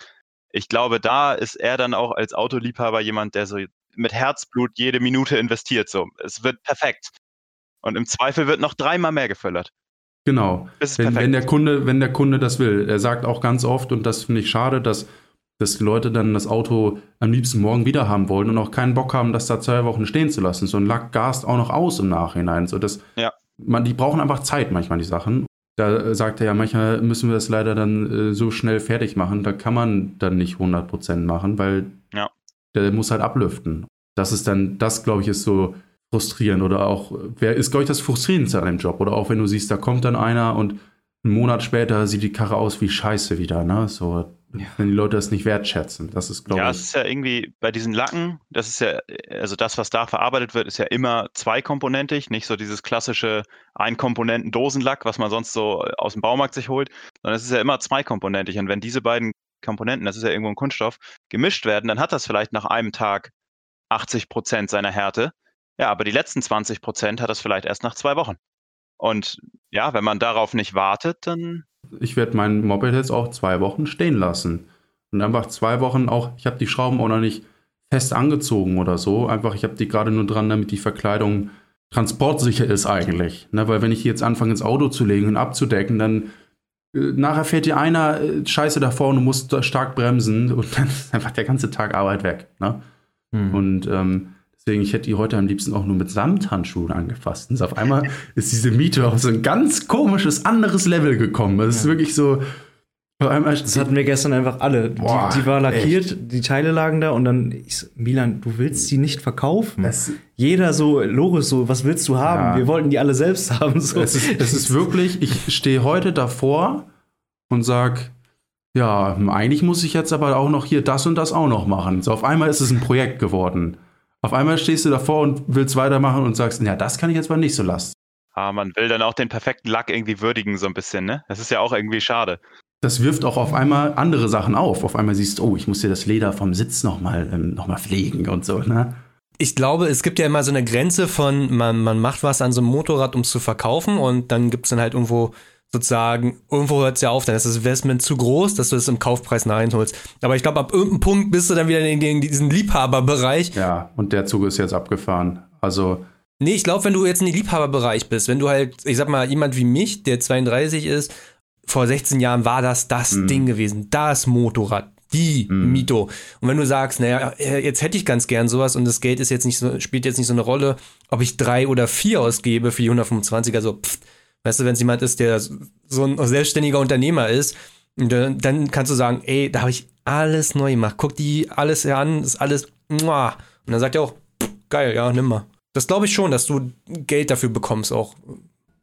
ich glaube, da ist er dann auch als Autoliebhaber jemand, der so mit Herzblut jede Minute investiert. So, es wird perfekt. Und im Zweifel wird noch dreimal mehr gefüllert.
Genau. Wenn, wenn, der Kunde, wenn der Kunde das will. Er sagt auch ganz oft, und das finde ich schade, dass, dass die Leute dann das Auto am liebsten morgen wieder haben wollen und auch keinen Bock haben, das da zwei Wochen stehen zu lassen. So ein Lack gast auch noch aus im Nachhinein. So das,
ja.
man, die brauchen einfach Zeit manchmal, die Sachen. Da sagt er ja, manchmal müssen wir das leider dann äh, so schnell fertig machen. Da kann man dann nicht 100% machen, weil
ja.
der muss halt ablüften. Das ist dann, das glaube ich, ist so frustrierend oder auch, wer ist, glaube ich, das Frustrierendste an dem Job. Oder auch wenn du siehst, da kommt dann einer und einen Monat später sieht die Karre aus wie Scheiße wieder, ne? So, ja. wenn die Leute das nicht wertschätzen. Das ist, glaube
ja,
ich.
Ja, es ist ja irgendwie bei diesen Lacken, das ist ja, also das, was da verarbeitet wird, ist ja immer zweikomponentig, nicht so dieses klassische Ein-Komponenten-Dosenlack, was man sonst so aus dem Baumarkt sich holt, sondern es ist ja immer zweikomponentig. Und wenn diese beiden Komponenten, das ist ja irgendwo ein Kunststoff, gemischt werden, dann hat das vielleicht nach einem Tag 80 Prozent seiner Härte. Ja, aber die letzten 20 Prozent hat das vielleicht erst nach zwei Wochen. Und ja, wenn man darauf nicht wartet, dann
ich werde mein Moped jetzt auch zwei Wochen stehen lassen. Und einfach zwei Wochen auch, ich habe die Schrauben auch noch nicht fest angezogen oder so. Einfach, ich habe die gerade nur dran, damit die Verkleidung transportsicher ist eigentlich. Ne, weil wenn ich die jetzt anfange ins Auto zu legen und abzudecken, dann äh, nachher fährt dir einer äh, Scheiße davor und du musst stark bremsen und (laughs) dann ist einfach der ganze Tag Arbeit weg. Ne? Mhm. Und ähm, Deswegen, ich hätte die heute am liebsten auch nur mit Samthandschuhen angefasst. Und auf einmal (laughs) ist diese Miete auf so ein ganz komisches, anderes Level gekommen. Das ist wirklich so.
das hatten wir gestern einfach alle. Boah, die, die, war lackiert, echt? die Teile lagen da und dann, ich Milan, du willst die nicht verkaufen. Das, Jeder so, Loris, so, was willst du haben? Ja. Wir wollten die alle selbst (laughs) haben. So.
Es, ist, es ist wirklich, ich stehe heute davor und sag, ja, eigentlich muss ich jetzt aber auch noch hier das und das auch noch machen. So auf einmal ist es ein Projekt geworden. Auf einmal stehst du davor und willst weitermachen und sagst, ja, das kann ich jetzt mal nicht so lassen.
Ah, man will dann auch den perfekten Lack irgendwie würdigen, so ein bisschen, ne? Das ist ja auch irgendwie schade.
Das wirft auch auf einmal andere Sachen auf. Auf einmal siehst du, oh, ich muss dir das Leder vom Sitz nochmal ähm, noch pflegen und so, ne?
Ich glaube, es gibt ja immer so eine Grenze von, man, man macht was an so einem Motorrad, um es zu verkaufen und dann gibt es dann halt irgendwo sozusagen, irgendwo hört es ja auf, dann ist das Investment zu groß, dass du es im Kaufpreis reinholst. Aber ich glaube, ab irgendeinem Punkt bist du dann wieder in, in diesen Liebhaberbereich.
Ja, und der Zug ist jetzt abgefahren. Also.
Nee, ich glaube, wenn du jetzt in den Liebhaberbereich bist, wenn du halt, ich sag mal, jemand wie mich, der 32 ist, vor 16 Jahren war das das mm. Ding gewesen, das Motorrad, die mm. Mito. Und wenn du sagst, naja, äh, jetzt hätte ich ganz gern sowas und das Geld ist jetzt nicht so, spielt jetzt nicht so eine Rolle, ob ich drei oder vier ausgebe für die 125, also pfft, Weißt du, wenn es jemand ist, der so ein selbstständiger Unternehmer ist, dann kannst du sagen, ey, da habe ich alles neu gemacht. Guck die alles an, ist alles. Und dann sagt er auch, geil, ja, nimm mal. Das glaube ich schon, dass du Geld dafür bekommst auch.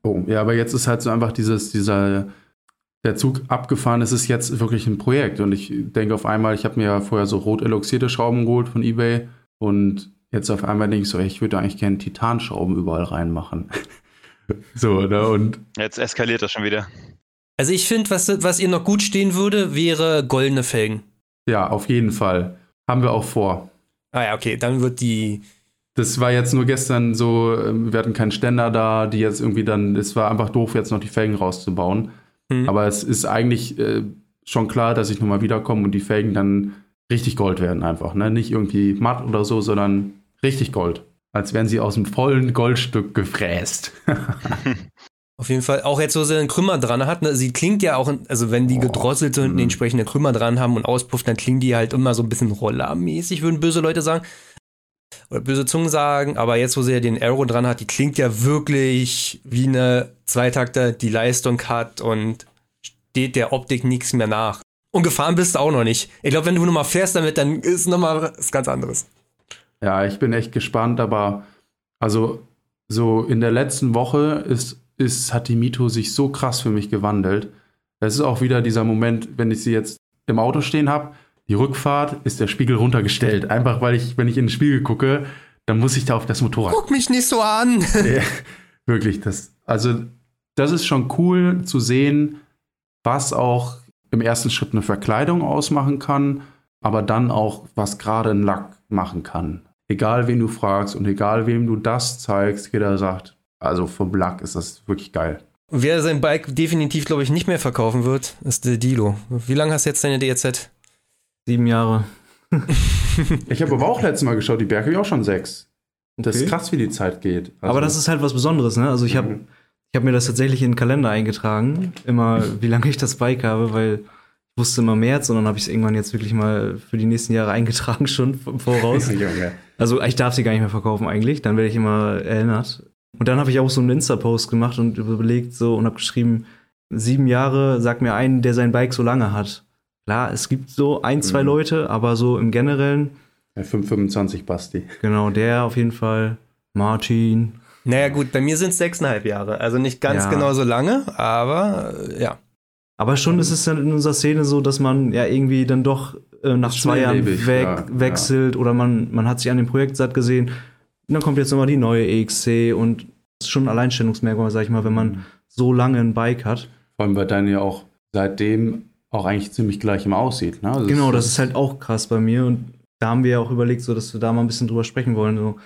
Oh, ja, aber jetzt ist halt so einfach dieses, dieser, der Zug abgefahren, es ist jetzt wirklich ein Projekt. Und ich denke auf einmal, ich habe mir ja vorher so rot eloxierte Schrauben geholt von Ebay und jetzt auf einmal denke ich so, ich würde eigentlich gerne Titanschrauben überall reinmachen. (laughs) (laughs) so, ne? Und
Jetzt eskaliert das schon wieder.
Also ich finde, was, was ihr noch gut stehen würde, wäre goldene Felgen.
ja, auf jeden Fall. Haben wir auch vor.
Ah ja, okay, dann wird die.
Das war jetzt nur gestern so, ähm, wir hatten keinen Ständer da, die jetzt irgendwie dann, es war einfach doof, jetzt noch die Felgen rauszubauen.
Hm.
Aber es ist eigentlich äh, schon klar, dass ich nochmal wiederkomme und die Felgen dann richtig Gold werden einfach. Ne? Nicht irgendwie matt oder so, sondern richtig Gold. Als wären sie aus dem vollen Goldstück gefräst. (laughs)
Auf jeden Fall, auch jetzt, wo sie einen Krümmer dran hat, ne, sie klingt ja auch, also wenn die
Oh,
gedrosselt sind und
mhm.
entsprechende Krümmer dran haben und auspufft, dann klingen die halt immer so ein bisschen rollermäßig, würden böse Leute sagen. Oder böse Zungen sagen, aber jetzt, wo sie ja den Arrow dran hat, die klingt ja wirklich wie eine Zweitakter, die Leistung hat und steht der Optik nichts mehr nach. Und gefahren bist du auch noch nicht. Ich glaube, wenn du nochmal fährst damit, dann ist nochmal was ganz anderes.
Ja, ich bin echt gespannt, aber also so in der letzten Woche ist, ist, hat die Mito sich so krass für mich gewandelt. Es ist auch wieder dieser Moment, wenn ich sie jetzt im Auto stehen habe, die Rückfahrt ist der Spiegel runtergestellt. Einfach weil ich, wenn ich in den Spiegel gucke, dann muss ich da auf das Motorrad.
Guck mich nicht so an. (laughs)
Ja, Wirklich, das, also das ist schon cool zu sehen, was auch im ersten Schritt eine Verkleidung ausmachen kann, aber dann auch, was gerade ein Lack machen kann. Egal wen du fragst und egal wem du das zeigst, jeder sagt, also vom Lack ist das wirklich geil.
Wer sein Bike definitiv, glaube ich, nicht mehr verkaufen wird, ist der Dilo. Wie lange hast du jetzt deine DZ?
Sieben Jahre. (laughs)
Ich habe aber auch letztes Mal geschaut, die Berge habe ich auch schon sechs. Das
Okay.
ist krass, wie die Zeit geht. Also,
Aber das ist halt was Besonderes, ne? Also ich habe
Mhm.
ich hab mir das tatsächlich in den Kalender eingetragen, immer wie lange ich das Bike habe, weil wusste immer März und dann habe ich es irgendwann jetzt wirklich mal für die nächsten Jahre eingetragen schon im Voraus. (laughs) Also ich darf sie gar nicht mehr verkaufen eigentlich, dann werde ich immer erinnert. Und dann habe ich auch so einen Insta-Post gemacht und überlegt so und habe geschrieben, sieben Jahre, sag mir einen, der sein Bike so lange hat. Klar, es gibt so ein, zwei
Mhm.
Leute, aber so im Generellen,
Ja, 525 Basti.
genau, der auf jeden Fall, Martin.
Naja, gut, bei mir sind es sechseinhalb Jahre. Also nicht ganz
Ja.
genau so lange, aber äh, ja.
Aber schon ist es dann in unserer Szene so, dass man ja irgendwie dann doch äh, nach zwei Jahren weg,
ja,
wechselt oder man, man hat sich an dem Projekt satt gesehen. Und dann kommt jetzt nochmal die neue EXC und das ist schon ein Alleinstellungsmerkmal, sag ich mal, wenn man so lange ein Bike hat.
Vor allem, weil deine ja auch seitdem auch eigentlich ziemlich gleich immer aussieht. Ne? Also
Genau, das ist halt auch krass bei mir und da haben wir ja auch überlegt, so dass wir da mal ein bisschen drüber sprechen wollen. So.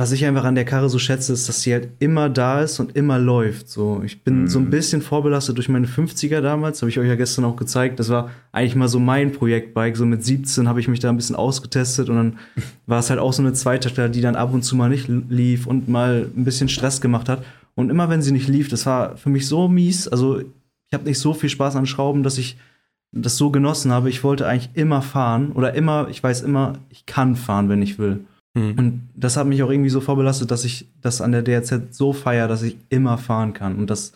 Was ich einfach an der Karre so schätze, ist, dass sie halt immer da ist und immer läuft. So, ich bin
Mhm.
so ein bisschen vorbelastet durch meine 50er damals, habe ich euch ja gestern auch gezeigt. Das war eigentlich mal so mein Projektbike. So mit 17 habe ich mich da ein bisschen ausgetestet und dann (laughs) war es halt auch so eine Zweitakter, die dann ab und zu mal nicht lief und mal ein bisschen Stress gemacht hat. Und immer wenn sie nicht lief, das war für mich so mies. Also ich habe nicht so viel Spaß an Schrauben, dass ich das so genossen habe. Ich wollte eigentlich immer fahren oder immer, ich weiß immer, ich kann fahren, wenn ich will.
Hm.
Und das hat mich auch irgendwie so vorbelastet, dass ich das an der DRZ so feier, dass ich immer fahren kann und dass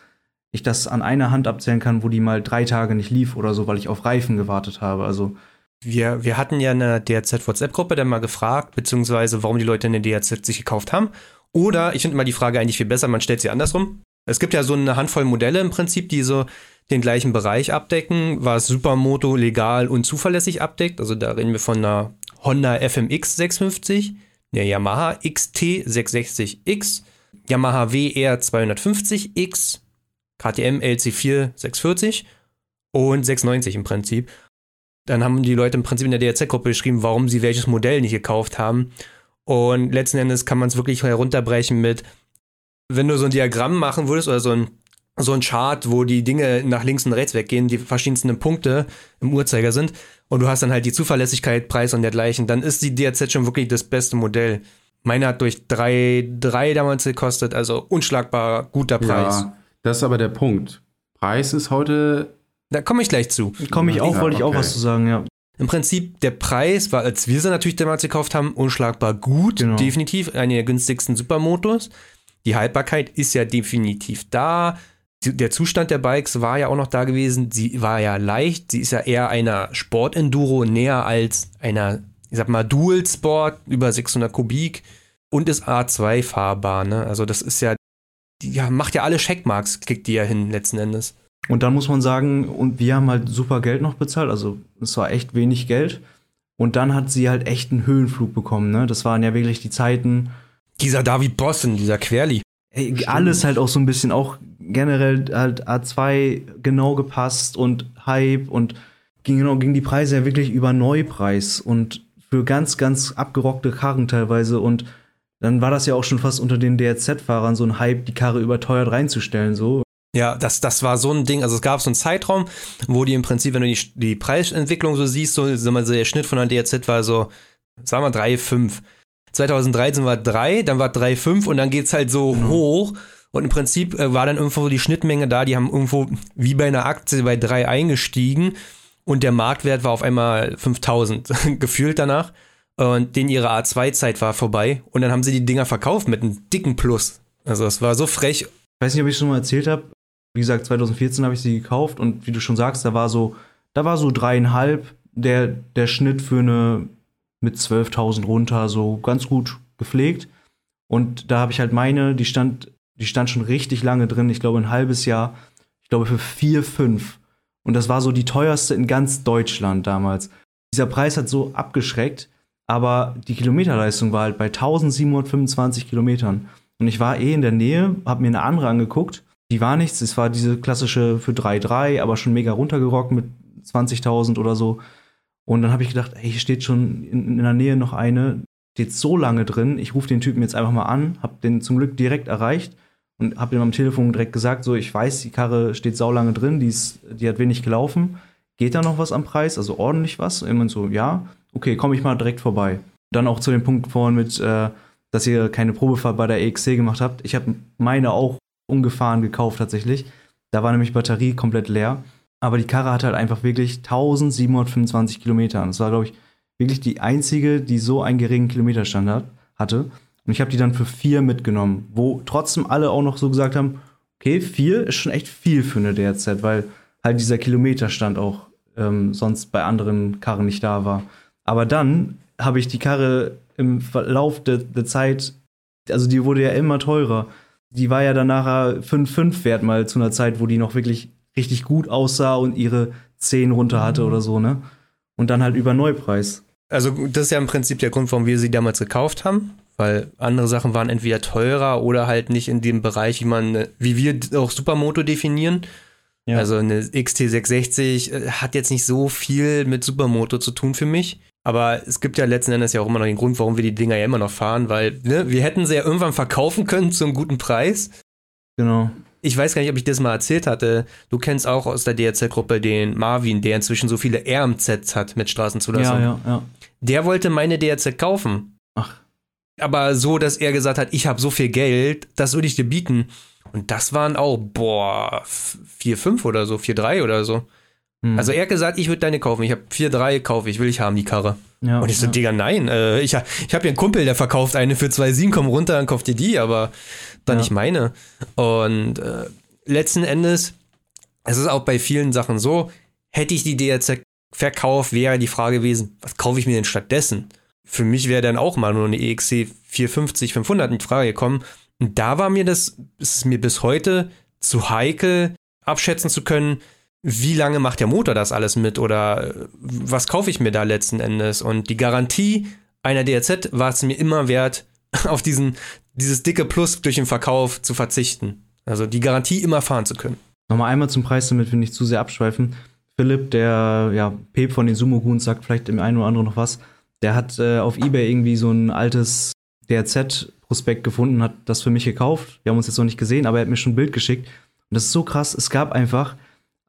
ich das an einer Hand abzählen kann, wo die mal drei Tage nicht lief oder so, weil ich auf Reifen gewartet habe. Also
Wir, wir hatten ja eine DRZ-WhatsApp-Gruppe dann mal gefragt, beziehungsweise warum die Leute eine DRZ sich gekauft haben. Oder ich finde mal die Frage eigentlich viel besser, man stellt sie andersrum. Es gibt ja so eine Handvoll Modelle im Prinzip, die so den gleichen Bereich abdecken, was Supermoto legal und zuverlässig abdeckt. Also da reden wir von einer Honda FMX 650, der Yamaha XT 660X, Yamaha WR 250X, KTM LC4 640 und 690 im Prinzip. Dann haben die Leute im Prinzip in der DRZ-Gruppe geschrieben, warum sie welches Modell nicht gekauft haben. Und letzten Endes kann man es wirklich herunterbrechen mit, wenn du so ein Diagramm machen würdest oder so ein, so ein Chart, wo die Dinge nach links und rechts weggehen, die verschiedensten Punkte im Uhrzeiger sind und du hast dann halt die Zuverlässigkeit, Preis und dergleichen, dann ist die DRZ schon wirklich das beste Modell. Meine hat durch drei, drei damals gekostet, also unschlagbar guter Preis.
Ja, das ist aber der Punkt. Preis ist heute.
Da komme ich gleich zu.
komme ich auch,
Ja,
wollte ich auch
okay.
was zu sagen, ja.
Im Prinzip, der Preis war, als wir sie natürlich damals gekauft haben, unschlagbar gut.
Genau.
Definitiv eine der günstigsten Supermotos. Die Haltbarkeit ist ja definitiv da. Der Zustand der Bikes war ja auch noch da gewesen. Sie war ja leicht. Sie ist ja eher einer Sport-Enduro näher als einer, ich sag mal, Dual-Sport über 600 Kubik. und ist A2 fahrbar. Ne? Also das ist ja, die ja, macht ja alle Checkmarks, kriegt die ja hin letzten Endes.
Und dann muss man sagen, und wir haben halt super Geld noch bezahlt, also es war echt wenig Geld. Und dann hat sie halt echt einen Höhenflug bekommen, ne? Das waren ja wirklich die Zeiten.
Dieser David Bossen, dieser Querli.
Ey, alles halt auch so ein bisschen, auch generell halt A2 genau gepasst und Hype und ging genau, ging die Preise ja wirklich über Neupreis und für ganz, ganz abgerockte Karren teilweise und dann war das ja auch schon fast unter den DRZ-Fahrern so ein Hype, die Karre überteuert reinzustellen, so.
Ja, das, das war so ein Ding. Also es gab so einen Zeitraum, wo die im Prinzip, wenn du die, die Preisentwicklung so siehst, so, so der Schnitt von der DRZ war so, sagen wir 3,5. 2013 war 3, dann war 3,5 und dann geht's halt so mhm. hoch. Und im Prinzip äh, war dann irgendwo die Schnittmenge da, die haben irgendwo wie bei einer Aktie bei 3 eingestiegen und der Marktwert war auf einmal 5000 (laughs) gefühlt danach. Und den ihre A2-Zeit war vorbei und dann haben sie die Dinger verkauft mit einem dicken Plus. Also es war so frech. Ich
weiß nicht, ob ich es schon mal erzählt habe. Wie gesagt, 2014 habe ich sie gekauft und wie du schon sagst, da war so, da war so dreieinhalb der, der Schnitt für eine mit 12.000 runter, so ganz gut gepflegt. Und da habe ich halt meine, die stand, die stand schon richtig lange drin, ich glaube ein halbes Jahr, ich glaube für 4, 5. Und das war so die teuerste in ganz Deutschland damals. Dieser Preis hat so abgeschreckt, aber die Kilometerleistung war halt bei 1725 Kilometern. Und ich war eh in der Nähe, habe mir eine andere angeguckt die war nichts. Es war diese klassische für 3-3, aber schon mega runtergerockt mit 20.000 oder so. Und dann habe ich gedacht, ey, hier steht schon in, in, der Nähe noch eine, steht so lange drin. Ich rufe den Typen jetzt einfach mal an, habe den zum Glück direkt erreicht und habe ihm am Telefon direkt gesagt, so, ich weiß, die Karre steht sau lange drin, die, ist, die hat wenig gelaufen. Geht da noch was am Preis? Also ordentlich was? Und immer so, ja, okay, komme ich mal direkt vorbei. Dann auch zu dem Punkt vorhin mit, äh, dass ihr keine Probefahrt bei der EXC gemacht habt. Ich habe meine auch ungefahren gekauft tatsächlich. Da war nämlich Batterie komplett leer. Aber die Karre hatte halt einfach wirklich 1725 Kilometer. Das war, glaube ich, wirklich die einzige, die so einen geringen Kilometerstand hat, hatte. Und ich habe die dann für vier mitgenommen, wo trotzdem alle auch noch so gesagt haben, okay, vier ist schon echt viel für eine DRZ, weil halt dieser Kilometerstand auch ähm, sonst bei anderen Karren nicht da war. Aber dann habe ich die Karre im Verlauf der, der Zeit, also die wurde ja immer teurer die war ja dann nachher 5-5 wert mal zu einer Zeit, wo die noch wirklich richtig gut aussah und ihre 10 runter hatte mhm. oder so, ne? Und dann halt über Neupreis.
Also, das ist ja im Prinzip der Grund, warum wir sie damals gekauft haben, weil andere Sachen waren entweder teurer oder halt nicht in dem Bereich, wie man, wie wir auch Supermoto definieren. Ja. Also eine XT660 äh, hat jetzt nicht so viel mit Supermoto zu tun für mich. Aber es gibt ja letzten Endes ja auch immer noch den Grund, warum wir die Dinger ja immer noch fahren, weil ne, wir hätten sie ja irgendwann verkaufen können zu einem guten Preis.
Genau.
Ich weiß gar nicht, ob ich das mal erzählt hatte. Du kennst auch aus der DRZ-Gruppe den Marvin, der inzwischen so viele RMZs hat mit Straßenzulassung.
Ja, ja, ja.
Der wollte meine DRZ kaufen.
Ach.
Aber so, dass er gesagt hat, ich habe so viel Geld, das würde ich dir bieten. Und das waren auch, boah, 4,5 oder so, 4,3 oder so. Hm. Also er hat gesagt, ich würde deine kaufen. Ich habe 4,3 kaufe ich, will ich haben, die Karre. Ja, und ich so, ja. Digga, nein. Äh, ich ich habe hier einen Kumpel, der verkauft eine für 2,7, komm runter, dann kauft ihr die, aber dann ja. nicht meine. Und äh, letzten Endes, es ist auch bei vielen Sachen so, hätte ich die DRZ verkauft, wäre die Frage gewesen, was kaufe ich mir denn stattdessen? Für mich wäre dann auch mal nur eine EXC 450, 500 in Frage gekommen. Und da war mir das, ist es mir bis heute zu heikel, abschätzen zu können, wie lange macht der Motor das alles mit oder äh, was kaufe ich mir da letzten Endes? Und die Garantie einer DRZ war es mir immer wert, (laughs) auf diesen, dieses dicke Plus durch den Verkauf zu verzichten. Also die Garantie immer fahren zu können.
Nochmal einmal zum Preis, damit wir nicht zu sehr abschweifen. Philipp, der ja, Pep von den Sumo Goons sagt vielleicht im einen oder anderen noch was. Der hat äh, auf Ebay irgendwie so ein altes DRZ-Prospekt gefunden, hat das für mich gekauft. Wir haben uns jetzt noch nicht gesehen, aber er hat mir schon ein Bild geschickt. Und das ist so krass. Es gab einfach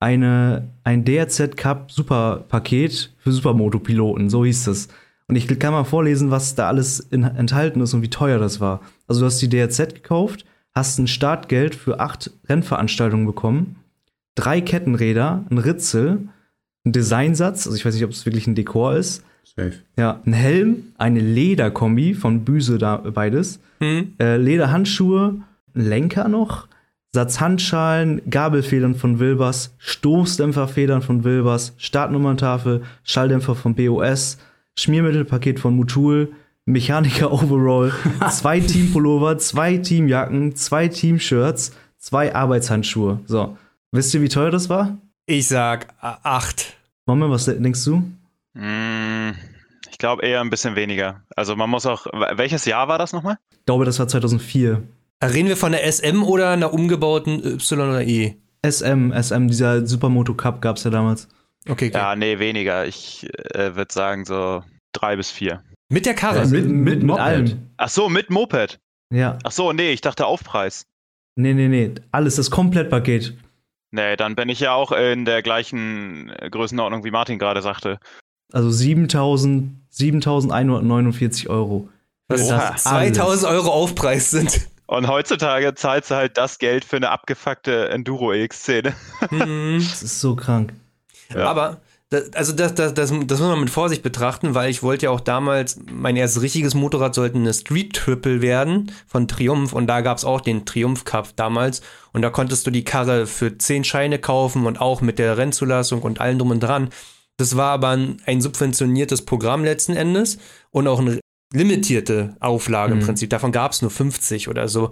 eine, ein DRZ Cup Superpaket für Supermoto-Piloten, so hieß es. Und ich kann mal vorlesen, was da alles in, enthalten ist und wie teuer das war. Also du hast die DRZ gekauft, hast ein Startgeld für acht Rennveranstaltungen bekommen, drei Kettenräder, ein Ritzel, ein Designsatz, also ich weiß nicht, ob es wirklich ein Dekor ist.
Safe.
Ja, ein Helm, eine Lederkombi von Büse da beides, mhm. äh, Lederhandschuhe, ein Lenker noch, Satz Handschalen, Gabelfedern von Wilbers, Stoßdämpferfedern von Wilbers, Startnummerntafel, Schalldämpfer von BOS, Schmiermittelpaket von Mutul, Mechaniker-Overall, (laughs) zwei Teampullover, zwei Teamjacken, zwei Teamshirts, zwei Arbeitshandschuhe. So. Wisst ihr, wie teuer das war?
Ich sag acht.
Moment, was denkst du?
Mm, Ich glaube eher ein bisschen weniger. Also man muss auch. Welches Jahr war das nochmal?
Ich glaube, das war 2004.
Reden wir von der SM oder einer umgebauten Y oder E?
SM, SM, dieser Supermoto Cup gab es ja damals.
Okay, okay.
Ja, nee, weniger. Ich äh, würde sagen so drei bis vier.
Mit der Karre.
mit- mit Moped.
allem.
Ach so, mit Moped.
Ja.
Ach so, nee, ich dachte Aufpreis.
Nee, nee, nee. Alles, das Komplettpaket.
Nee, dann bin ich ja auch in der gleichen äh, Größenordnung, wie Martin gerade sagte.
Also 7000, 7149 Euro.
Was
Oha.
Das
2000 Euro Aufpreis sind.
Und heutzutage zahlst du halt das Geld für eine abgefuckte Enduro-EX-Szene.
Mhm.
Das ist so krank.
Ja.
Aber, das, also das, das, das, das muss man mit Vorsicht betrachten, weil ich wollte ja auch damals, mein erstes richtiges Motorrad sollte eine Street Triple werden von Triumph und da gab es auch den Triumph Cup damals und da konntest du die Karre für 10 Scheine kaufen und auch mit der Rennzulassung und allem drum und dran. Das war aber ein, ein subventioniertes Programm letzten Endes und auch eine limitierte Auflage im
Mhm.
Prinzip. Davon gab es nur 50 oder so.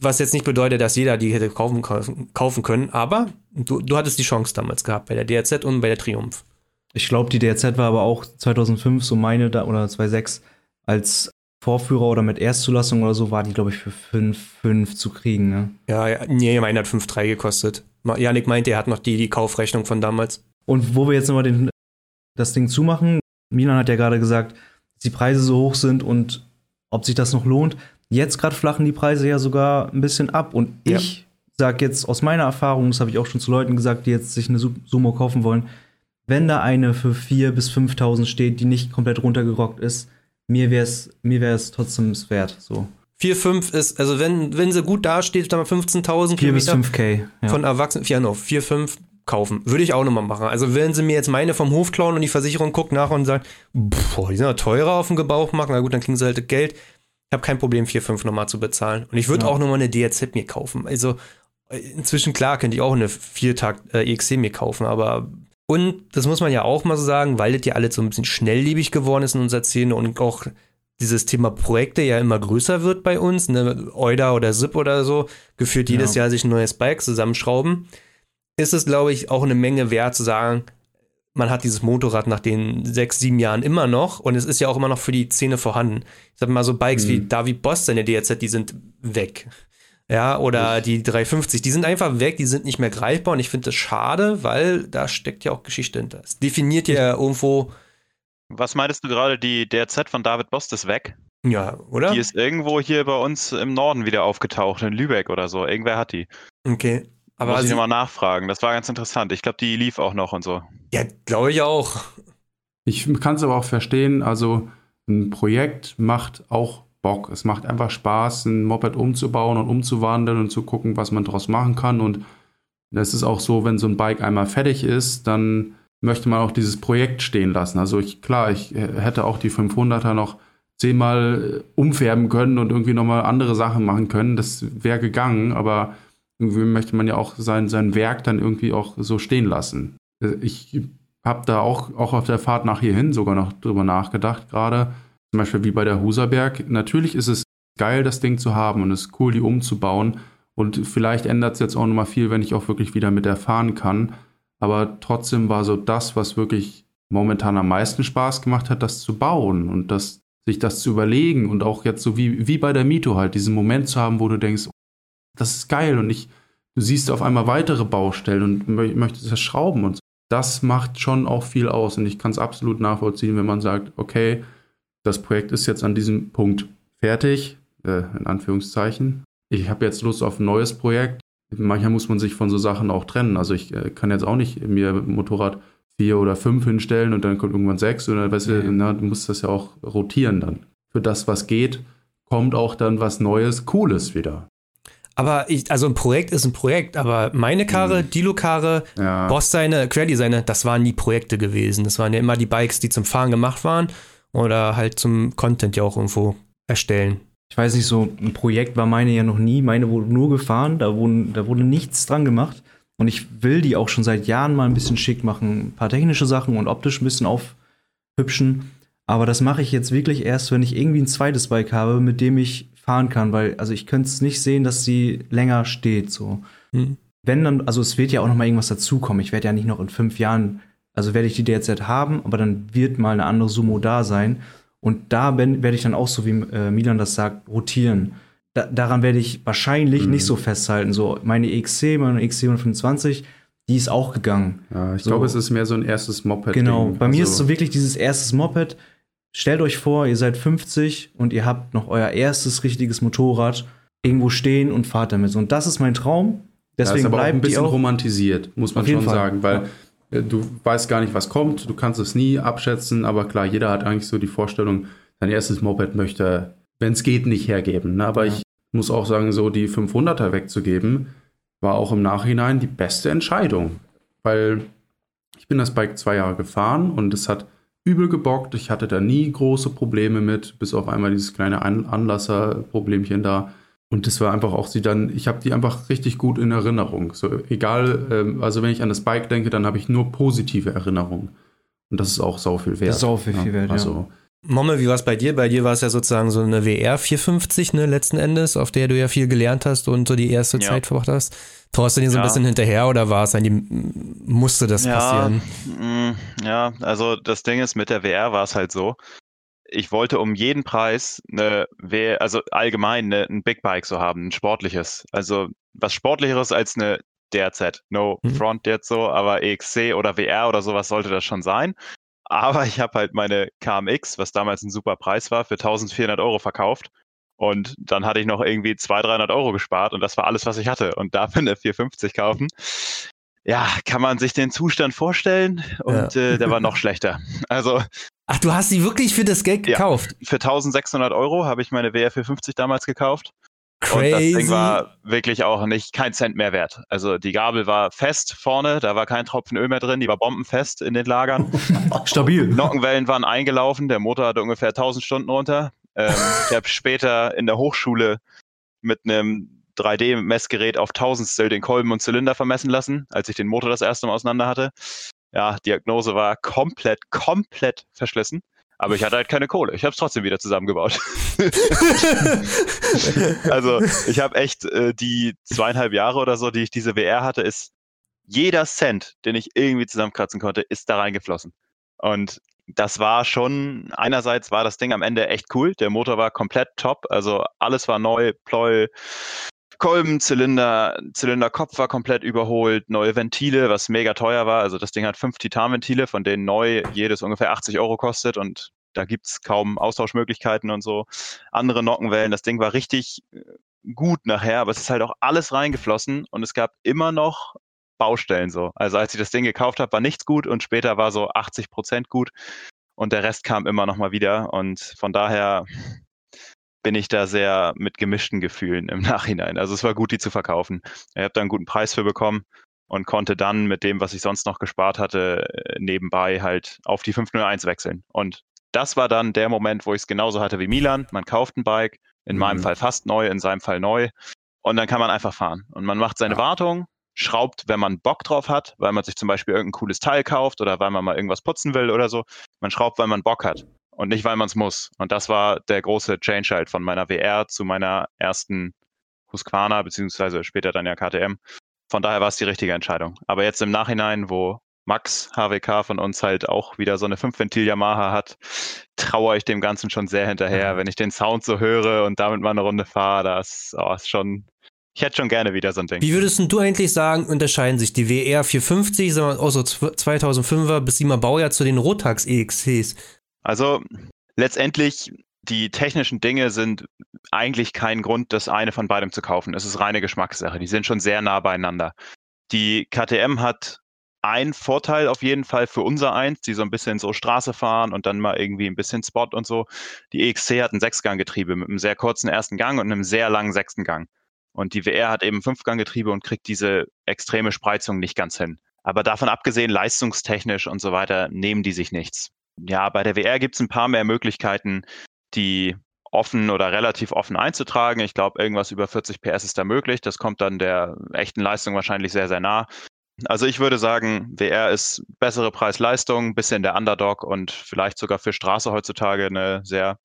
Was jetzt nicht bedeutet, dass jeder die hätte kaufen, kaufen, kaufen können, aber du, du hattest die Chance damals gehabt bei der DRZ und bei der Triumph.
Ich glaube, die DRZ war aber auch 2005, so meine, da, oder 2006, als Vorführer oder mit Erstzulassung oder so, war die, glaube ich, für 5,5 zu kriegen. Ne?
Ja, ja nee, meine hat 5,3 gekostet. Janik meinte, er hat noch die, die Kaufrechnung von damals.
Und wo wir jetzt nochmal den, das Ding zumachen, Milan hat ja gerade gesagt, dass die Preise so hoch sind und ob sich das noch lohnt. Jetzt gerade flachen die Preise ja sogar ein bisschen ab. Und
Ja.
ich sage jetzt aus meiner Erfahrung, das habe ich auch schon zu Leuten gesagt, die jetzt sich eine Su- Sumo kaufen wollen, wenn da eine für 4.000 bis 5.000 steht, die nicht komplett runtergerockt ist, mir wäre es mir wär's trotzdem wert. So
4,5 ist, also wenn, wenn sie gut dasteht, dann mal 15.000
4 bis
Kilometer
5K. Ja.
von Erwachsenen, ja, no, 4, 5 kaufen. Würde ich auch nochmal machen. Also wenn sie mir jetzt meine vom Hof klauen und die Versicherung guckt nach und sagt, boah, die sind ja teurer auf dem Gebrauchmarkt, na gut, dann kriegen sie halt das Geld. Ich habe kein Problem, 4, 5 nochmal zu bezahlen. Und ich würde
Ja.
auch nochmal eine DRZ mir kaufen. Also äh, inzwischen, klar, könnte ich auch eine Viertakt äh, EXC mir kaufen, aber und das muss man ja auch mal so sagen, weil das ja alles so ein bisschen schnelllebig geworden ist in unserer Szene und auch dieses Thema Projekte ja immer größer wird bei uns, ne, Euda oder SIP oder so, gefühlt jedes
Ja.
Jahr sich ein neues Bike zusammenschrauben, ist es, glaube ich, auch eine Menge wert zu sagen, man hat dieses Motorrad nach den sechs, sieben Jahren immer noch und es ist ja auch immer noch für die Szene vorhanden. Ich sag mal, so Bikes
Mhm.
wie David Boss, seine DRZ, die sind weg. Ja, oder die 350, die sind einfach weg, die sind nicht mehr greifbar und ich finde das schade, weil da steckt ja auch Geschichte hinter. Es definiert ja irgendwo,
Was meintest du gerade, die DRZ von David Bost ist weg?
ja, oder?
Die ist irgendwo hier bei uns im Norden wieder aufgetaucht, in Lübeck oder so. Irgendwer hat die.
Okay. Aber
Muss ich
sie,
nochmal nachfragen. Das war ganz interessant. Ich glaube, die lief auch noch und so.
ja, glaube ich auch.
Ich kann es aber auch verstehen, also ein Projekt macht auch Bock. Es macht einfach Spaß, ein Moped umzubauen und umzuwandeln und zu gucken, was man daraus machen kann. Und das ist auch so, wenn so ein Bike einmal fertig ist, dann möchte man auch dieses Projekt stehen lassen. Also ich, klar, ich hätte auch die 500er noch zehnmal umfärben können und irgendwie nochmal andere Sachen machen können. Das wäre gegangen, aber irgendwie möchte man ja auch sein, sein Werk dann irgendwie auch so stehen lassen. Ich habe da auch, auch auf der Fahrt nach hierhin sogar noch drüber nachgedacht, gerade zum Beispiel wie bei der Huserberg. Natürlich ist es geil, das Ding zu haben und es ist cool, die umzubauen. Und vielleicht ändert es jetzt auch nochmal viel, wenn ich auch wirklich wieder mit der fahren kann. Aber trotzdem war so das, was wirklich momentan am meisten Spaß gemacht hat, das zu bauen und das, sich das zu überlegen und auch jetzt so wie, wie bei der Mito halt, diesen Moment zu haben, wo du denkst, das ist geil und ich, du siehst auf einmal weitere Baustellen und mö- möchtest das schrauben und so. Das macht schon auch viel aus und ich kann es absolut nachvollziehen, wenn man sagt, okay, das Projekt ist jetzt an diesem Punkt fertig, äh, in Anführungszeichen. Ich habe jetzt Lust auf ein neues Projekt. Manchmal muss man sich von so Sachen auch trennen. Also ich äh, kann jetzt auch nicht mir Motorrad vier oder fünf hinstellen und dann kommt irgendwann sechs oder weißt du,
Nee.
na, du musst das ja auch rotieren dann. Für das, was geht, kommt auch dann was Neues, Cooles wieder.
Aber ich, also ein Projekt ist ein Projekt, aber meine Karre,
Mhm.
Dilo-Karre,
Ja.
Boss seine, Querdy seine, das waren nie Projekte gewesen. Das waren ja immer die Bikes, die zum Fahren gemacht waren oder halt zum Content ja auch irgendwo erstellen.
Ich weiß nicht, so ein Projekt war meine ja noch nie. Meine wurde nur gefahren, da, wurden, da wurde nichts dran gemacht. Und ich will die auch schon seit Jahren mal ein bisschen schick machen. Ein paar technische Sachen und optisch ein bisschen aufhübschen. Aber das mache ich jetzt wirklich erst, wenn ich irgendwie ein zweites Bike habe, mit dem ich fahren kann, weil also ich könnte es nicht sehen, dass sie länger steht. So.
Hm.
Wenn dann, also es wird ja auch noch mal irgendwas dazukommen. Ich werde ja nicht noch in fünf Jahren, also werde ich die DRZ haben, aber dann wird mal eine andere Sumo da sein. Und da werde ich dann auch, so wie äh, Milan das sagt, rotieren. Da, daran werde ich wahrscheinlich
Mhm.
nicht so festhalten. So, meine EXC, meine XC 125, die ist auch gegangen.
Ja, ich
So.
glaube, es ist mehr so ein erstes Moped.
Genau. Bei mir ist so wirklich dieses erstes Moped. Stellt euch vor, ihr seid 50 und ihr habt noch euer erstes richtiges Motorrad irgendwo stehen und fahrt damit. Und das ist mein Traum.
Das ist
Deswegen
aber auch ein
bleiben
bisschen
auch.
romantisiert, muss man schon
Fall.
sagen, weil äh, du weißt gar nicht, was kommt, du kannst es nie abschätzen, aber klar, jeder hat eigentlich so die Vorstellung, sein erstes Moped möchte, wenn es geht, nicht hergeben. Ne? Aber
Ja.
ich muss auch sagen, so die 500er wegzugeben, war auch im Nachhinein die beste Entscheidung, weil ich bin das Bike zwei Jahre gefahren und es hat übel gebockt. Ich hatte da nie große Probleme mit, bis auf einmal dieses kleine An Anlasserproblemchen da. Und das war einfach auch sie dann, ich habe die einfach richtig gut in Erinnerung. So egal, ähm, also wenn ich an das Bike denke, dann habe ich nur positive Erinnerungen. Und das ist auch sau viel wert.
Sau viel- viel wert, ja.
Momme, wie war es bei dir? Bei dir war es ja sozusagen so eine WR 450, ne, letzten Endes, auf der du ja viel gelernt hast und so die erste
Ja.
Zeit verbracht hast. Traust du dir so ein
Ja.
bisschen hinterher oder war es eigentlich, musste das passieren?
mm, ja, also das Ding ist, mit der WR war es halt so. Ich wollte um jeden Preis eine WR, also allgemein eine, ein Big Bike so haben, ein sportliches. Also was sportlicheres als eine DRZ. No
Mhm.
front jetzt so, aber EXC oder WR oder sowas sollte das schon sein. Aber ich habe halt meine KMX, was damals ein super Preis war, für 1400 Euro verkauft. Und dann hatte ich noch irgendwie 200, 300 Euro gespart und das war alles, was ich hatte. Und dafür eine 450 kaufen. Ja, kann man sich den Zustand vorstellen und äh, der war noch (laughs) schlechter. Also
Ach, du hast sie wirklich für das Geld
Ja.
gekauft?
für 1600 Euro habe ich meine WR 450 damals gekauft. Und das
Crazy.
Ding war wirklich auch nicht kein Cent mehr wert. Also die Gabel war fest vorne, da war kein Tropfen Öl mehr drin, die war bombenfest in den Lagern. (laughs)
Stabil.
Nockenwellen waren eingelaufen, der Motor hatte ungefähr 1000 Stunden runter. Ähm, ich habe später in der Hochschule mit einem 3D-Messgerät auf Tausendstel den Kolben und Zylinder vermessen lassen, als ich den Motor das erste Mal auseinander hatte. Ja, Diagnose war komplett, komplett verschlissen. Aber ich hatte halt keine Kohle. Ich habe es trotzdem wieder zusammengebaut. (laughs) also ich habe echt äh, die zweieinhalb Jahre oder so, die ich diese WR hatte, ist jeder Cent, den ich irgendwie zusammenkratzen konnte, ist da reingeflossen. Und das war schon, einerseits war das Ding am Ende echt cool. Der Motor war komplett top. Also alles war neu, Pleuel, Kolben, Zylinder, Zylinderkopf war komplett überholt, neue Ventile, was mega teuer war. Also das Ding hat fünf Titanventile, von denen neu jedes ungefähr 80 Euro kostet und da gibt's kaum Austauschmöglichkeiten und so. Andere Nockenwellen, das Ding war richtig äh, gut nachher, aber es ist halt auch alles reingeflossen und es gab immer noch Baustellen so. Also als ich das Ding gekauft habe, war nichts gut und später war so 80 Prozent gut und der Rest kam immer noch mal wieder und von daher bin ich da sehr mit gemischten Gefühlen im (laughs) Nachhinein. Also es war gut, die zu verkaufen. Ich habe da einen guten Preis für bekommen und konnte dann mit dem, was ich sonst noch gespart hatte, äh, nebenbei halt auf die 501 wechseln. Und das war dann der Moment, wo ich es genauso hatte wie Milan. Man kauft ein Bike, in
Mhm.
meinem Fall fast neu, in seinem Fall neu. Und dann kann man einfach fahren. Und man macht seine
Ja.
Wartung, schraubt, wenn man Bock drauf hat, weil man sich zum Beispiel irgendein cooles Teil kauft oder weil man mal irgendwas putzen will oder so. Man schraubt, weil man Bock hat und nicht, weil man es muss. Und das war der große Change halt von meiner WR zu meiner ersten Husqvarna, beziehungsweise später dann ja KTM. Von daher war es die richtige Entscheidung. Aber jetzt im Nachhinein, wo Max HWK von uns halt auch wieder so eine 5-Ventil Yamaha hat, traue ich dem Ganzen schon sehr hinterher. Wenn ich den Sound so höre und damit mal eine Runde fahre, das oh, ist schon, ich hätte schon gerne wieder so ein Ding.
Wie würdest du eigentlich sagen, unterscheiden sich die WR 450, sagen wir, auch so 2005er bis 7er Baujahr zu den Rotax EXCs?
Also letztendlich, die technischen Dinge sind eigentlich kein Grund, das eine von beidem zu kaufen. Es ist reine Geschmackssache. Die sind schon sehr nah beieinander. Die KTM hat einen Vorteil auf jeden Fall für unser eins, die so ein bisschen so Straße fahren und dann mal irgendwie ein bisschen Spot und so. Die EXC hat ein Sechsganggetriebe mit einem sehr kurzen ersten Gang und einem sehr langen sechsten Gang. Und die WR hat eben Fünfganggetriebe und kriegt diese extreme Spreizung nicht ganz hin. Aber davon abgesehen, leistungstechnisch und so weiter, nehmen die sich nichts. Ja, bei der WR gibt es ein paar mehr Möglichkeiten, die offen oder relativ offen einzutragen. Ich glaube, irgendwas über 40 PS ist da möglich. Das kommt dann der echten Leistung wahrscheinlich sehr, sehr nah. Also ich würde sagen, WR ist bessere Preis-Leistung, bisschen der Underdog und vielleicht sogar für Straße heutzutage eine sehr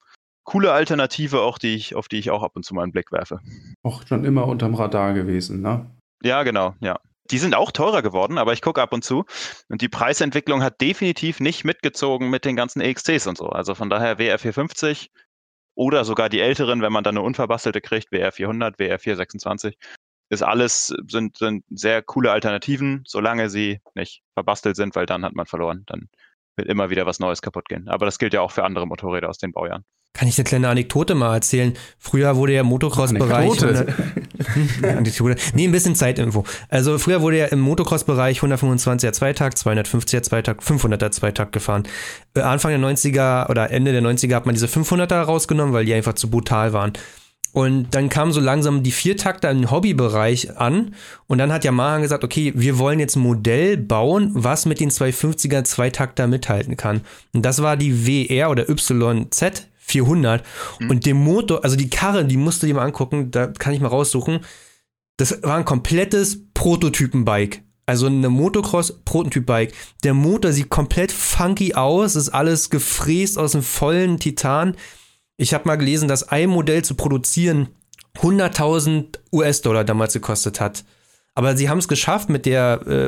coole Alternative, auch die ich, auf die ich auch ab und zu mal einen Blick werfe.
Auch schon immer unterm Radar gewesen, ne?
Ja, genau, ja. Die sind auch teurer geworden, aber ich gucke ab und zu. Und die Preisentwicklung hat definitiv nicht mitgezogen mit den ganzen EXCs und so. Also von daher WR 450 oder sogar die älteren, wenn man dann eine unverbastelte kriegt, WR 400, WR 426, ist alles, sind, sind sehr coole Alternativen, solange sie nicht verbastelt sind, weil dann hat man verloren. Dann wird immer wieder was Neues kaputt gehen. Aber das gilt ja auch für andere Motorräder aus den Baujahren.
Kann ich eine kleine Anekdote mal erzählen? Früher wurde ja Motocross-Bereich. Anekdote? (laughs) nee, ein bisschen Zeitinfo. Also früher wurde ja im Motocross-Bereich 125er Zweitakt, 250er Zweitakt, 500er Zweitakt gefahren. Äh, Anfang der 90er oder Ende der 90er hat man diese 500er rausgenommen, weil die einfach zu brutal waren. Und dann kamen so langsam die Viertakter im Hobbybereich an. Und dann hat Yamaha gesagt, okay, wir wollen jetzt ein Modell bauen, was mit den 250er Zweitakter mithalten kann. Und das war die WR oder YZ 400. Mhm. Und der Motor, also die Karre, die musst du dir mal angucken, da kann ich mal raussuchen. Das war ein komplettes Prototypen-Bike. Also eine Motocross-Prototyp-Bike. Der Motor sieht komplett funky aus, ist alles gefräst aus dem vollen Titan. Ich habe mal gelesen, dass ein Modell zu produzieren 100.000 US-Dollar damals gekostet hat. Aber sie haben es geschafft, mit der äh,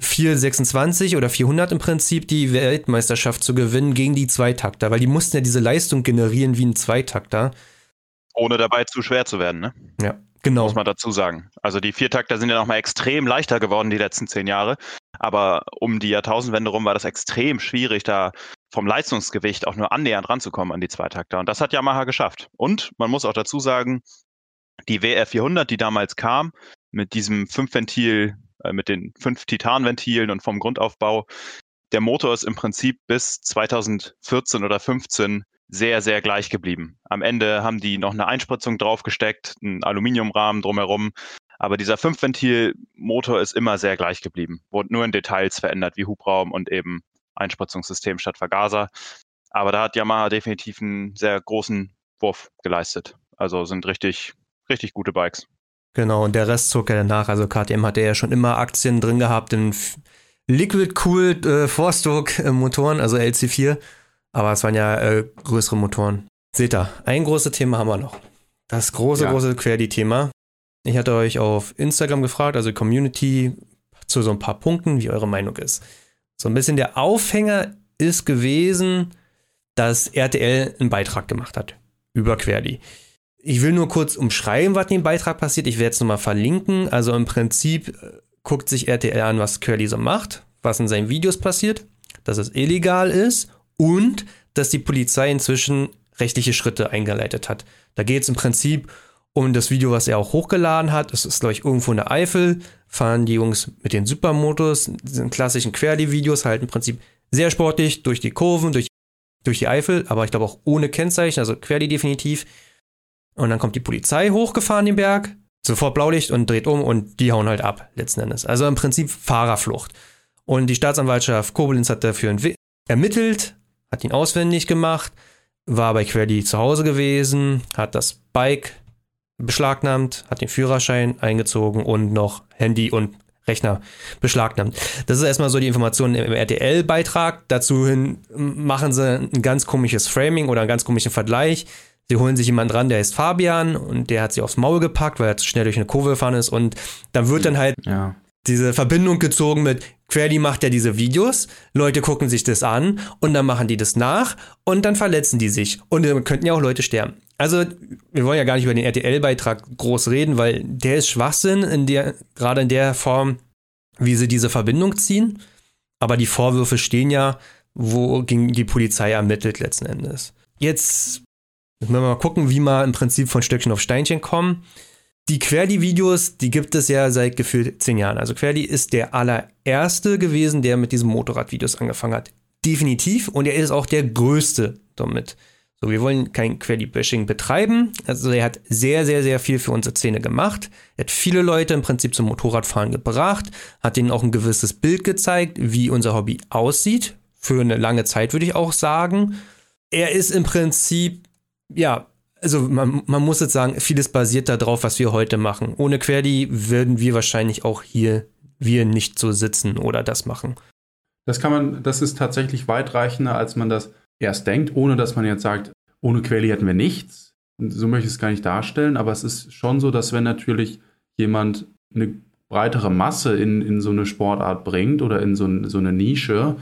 Y426 oder 400 im Prinzip die Weltmeisterschaft zu gewinnen gegen die Zweitakter, weil die mussten ja diese Leistung generieren wie ein Zweitakter.
Ohne dabei zu schwer zu werden, ne?
Ja. Genau.
Muss man dazu sagen. Also die Viertakter sind ja nochmal extrem leichter geworden die letzten zehn Jahre. Aber um die Jahrtausendwende rum war das extrem schwierig, da vom Leistungsgewicht auch nur annähernd ranzukommen an die Zweitakter. Und das hat Yamaha geschafft. Und man muss auch dazu sagen, die WR 400, die damals kam, mit diesem Fünfventil, äh, mit den fünf Titanventilen und vom Grundaufbau, der Motor ist im Prinzip bis 2014 oder 15 sehr, sehr gleich geblieben. Am Ende haben die noch eine Einspritzung draufgesteckt, einen Aluminiumrahmen drumherum. Aber dieser Fünfventil-Motor ist immer sehr gleich geblieben. Wurde nur in Details verändert, wie Hubraum und eben Einspritzungssystem statt Vergaser. Aber da hat Yamaha definitiv einen sehr großen Wurf geleistet. Also sind richtig, richtig gute Bikes.
Genau, und der Rest zog ja danach. Also KTM hatte ja schon immer Aktien drin gehabt in Liquid Cooled äh, Four-Stroke Motoren, also LC4. Aber es waren ja äh, größere Motoren. Seht ihr, ein großes Thema haben wir noch. Das große, ja. große Querdi-Thema. Ich hatte euch auf Instagram gefragt, also Community, zu so ein paar Punkten, wie eure Meinung ist. So ein bisschen der Aufhänger ist gewesen, dass RTL einen Beitrag gemacht hat über Querdi. Ich will nur kurz umschreiben, was in dem Beitrag passiert. Ich werde es nochmal verlinken. Also im Prinzip äh, guckt sich RTL an, was Querdi so macht, was in seinen Videos passiert, dass es illegal ist und dass die Polizei inzwischen rechtliche Schritte eingeleitet hat. Da geht es im Prinzip um das Video, was er auch hochgeladen hat. Das ist, glaube ich, irgendwo in der Eifel. Fahren die Jungs mit den Supermotos, diesen klassischen Querdi-Videos, halt im Prinzip sehr sportlich durch die Kurven, durch, durch die Eifel, aber ich glaube auch ohne Kennzeichen, also Querdi definitiv. Und dann kommt die Polizei hochgefahren den Berg, sofort Blaulicht und dreht um und die hauen halt ab, letzten Endes. Also im Prinzip Fahrerflucht. Und die Staatsanwaltschaft Koblenz hat dafür ermittelt, hat ihn auswendig gemacht, war bei Querdi zu Hause gewesen, hat das Bike beschlagnahmt, hat den Führerschein eingezogen und noch Handy und Rechner beschlagnahmt. Das ist erstmal so die Information im RTL-Beitrag. Dazu hin machen sie ein ganz komisches Framing oder einen ganz komischen Vergleich. Sie holen sich jemanden dran, der heißt Fabian und der hat sie aufs Maul gepackt, weil er zu schnell durch eine Kurve gefahren ist und dann wird dann halt ja diese Verbindung gezogen mit Querly macht ja diese Videos, Leute gucken sich das an und dann machen die das nach und dann verletzen die sich und dann könnten ja auch Leute sterben. Also, wir wollen ja gar nicht über den RTL-Beitrag groß reden, weil der ist Schwachsinn, in der, gerade in der Form, wie sie diese Verbindung ziehen. Aber die Vorwürfe stehen ja, wo gegen die Polizei ermittelt letzten Endes. Jetzt müssen wir mal gucken, wie wir im Prinzip von Stöckchen auf Steinchen kommen. Die Querdi-Videos, die gibt es ja seit gefühlt zehn Jahren. Also Querdi ist der allererste gewesen, der mit diesen Motorradvideos angefangen hat. Definitiv. Und er ist auch der größte damit. So, wir wollen kein Querdi-Bashing betreiben. Also er hat sehr, sehr, sehr viel für unsere Szene gemacht. Er hat viele Leute im Prinzip zum Motorradfahren gebracht, hat ihnen auch ein gewisses Bild gezeigt, wie unser Hobby aussieht. Für eine lange Zeit würde ich auch sagen. Er ist im Prinzip, ja, also man, man muss jetzt sagen, vieles basiert darauf, was wir heute machen. Ohne Querdi würden wir wahrscheinlich auch hier wir nicht so sitzen oder das machen.
Das kann man, das ist tatsächlich weitreichender, als man das erst denkt, ohne dass man jetzt sagt, ohne Quali hätten wir nichts. So möchte ich es gar nicht darstellen, aber es ist schon so, dass wenn natürlich jemand eine breitere Masse in, in so eine Sportart bringt oder in so, so eine Nische,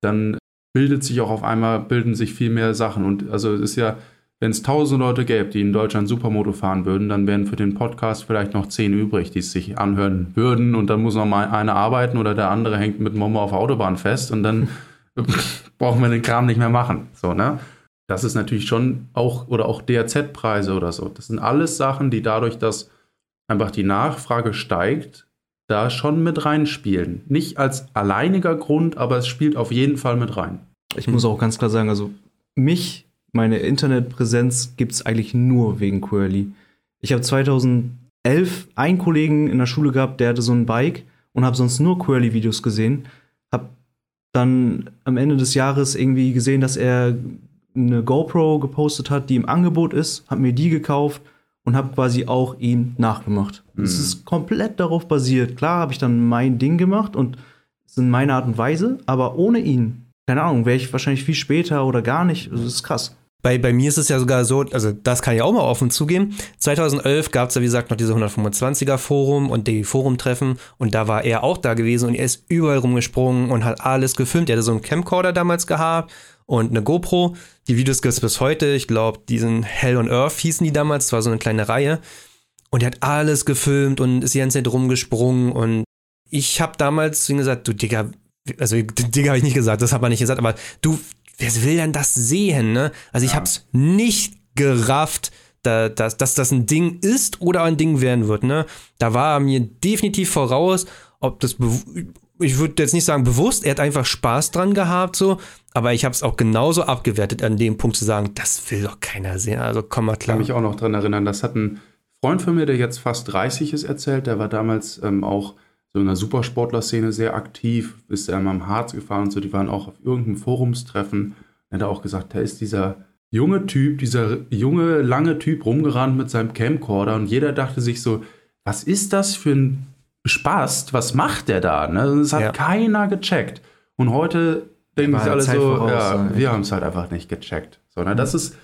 dann bildet sich auch auf einmal, bilden sich viel mehr Sachen. Und also es ist ja, wenn es tausend Leute gäbe, die in Deutschland Supermoto fahren würden, dann wären für den Podcast vielleicht noch zehn übrig, die es sich anhören würden. Und dann muss noch mal einer arbeiten oder der andere hängt mit Momo auf der Autobahn fest und dann (laughs) brauchen wir den Kram nicht mehr machen. So, ne? Das ist natürlich schon auch, oder auch DRZ-Preise oder so. Das sind alles Sachen, die dadurch, dass einfach die Nachfrage steigt, da schon mit reinspielen. Nicht als alleiniger Grund, aber es spielt auf jeden Fall mit rein.
Ich muss auch ganz klar sagen, also mich, meine Internetpräsenz gibt es eigentlich nur wegen Quirly. Ich habe 2011 einen Kollegen in der Schule gehabt, der hatte so ein Bike und habe sonst nur Quirly-Videos gesehen. Habe dann am Ende des Jahres irgendwie gesehen, dass er eine GoPro gepostet hat, die im Angebot ist, habe mir die gekauft und habe quasi auch ihm nachgemacht. Mhm. Es ist komplett darauf basiert. Klar habe ich dann mein Ding gemacht und es ist in meiner Art und Weise, aber ohne ihn, keine Ahnung, wäre ich wahrscheinlich viel später oder gar nicht. Das ist krass.
Bei, bei mir ist es ja sogar so, also das kann ich auch mal offen zugeben. 2011 gab es ja, wie gesagt, noch diese 125er Forum und die Forum-Treffen und da war er auch da gewesen und er ist überall rumgesprungen und hat alles gefilmt. Er hatte so einen Camcorder damals gehabt und eine GoPro. Die Videos gibt es bis heute. Ich glaube, diesen Hell on Earth hießen die damals. Das war so eine kleine Reihe. Und er hat alles gefilmt und ist die ganze Zeit rumgesprungen. Und ich habe damals zu ihm gesagt, du Digga, also Digga habe ich nicht gesagt, das hat man nicht gesagt, aber du, wer will denn das sehen, ne? Also ich ja. hab's nicht gerafft, da, dass, dass das ein Ding ist oder ein Ding werden wird, ne? Da war er mir definitiv voraus, ob das ich würde jetzt nicht sagen bewusst, er hat einfach Spaß dran gehabt, so, aber ich habe es auch genauso abgewertet, an dem Punkt zu sagen, das will doch keiner sehen. Also komm mal klar.
Ich kann mich auch noch dran erinnern, das hat ein Freund von mir, der jetzt fast 30 ist, erzählt, der war damals ähm, auch so in der Supersportler-Szene sehr aktiv, ist er immer am Harz gefahren und so, die waren auch auf irgendeinem Forumstreffen. Er hat auch gesagt, da ist dieser junge Typ, dieser junge, lange Typ rumgerannt mit seinem Camcorder und jeder dachte sich so, was ist das für ein Spaß, was macht der da? Ne? Das hat ja. keiner gecheckt. Und heute denken sich alle Zeit so, voraus, ja, wir haben es halt einfach nicht gecheckt. So, ne? Das ist,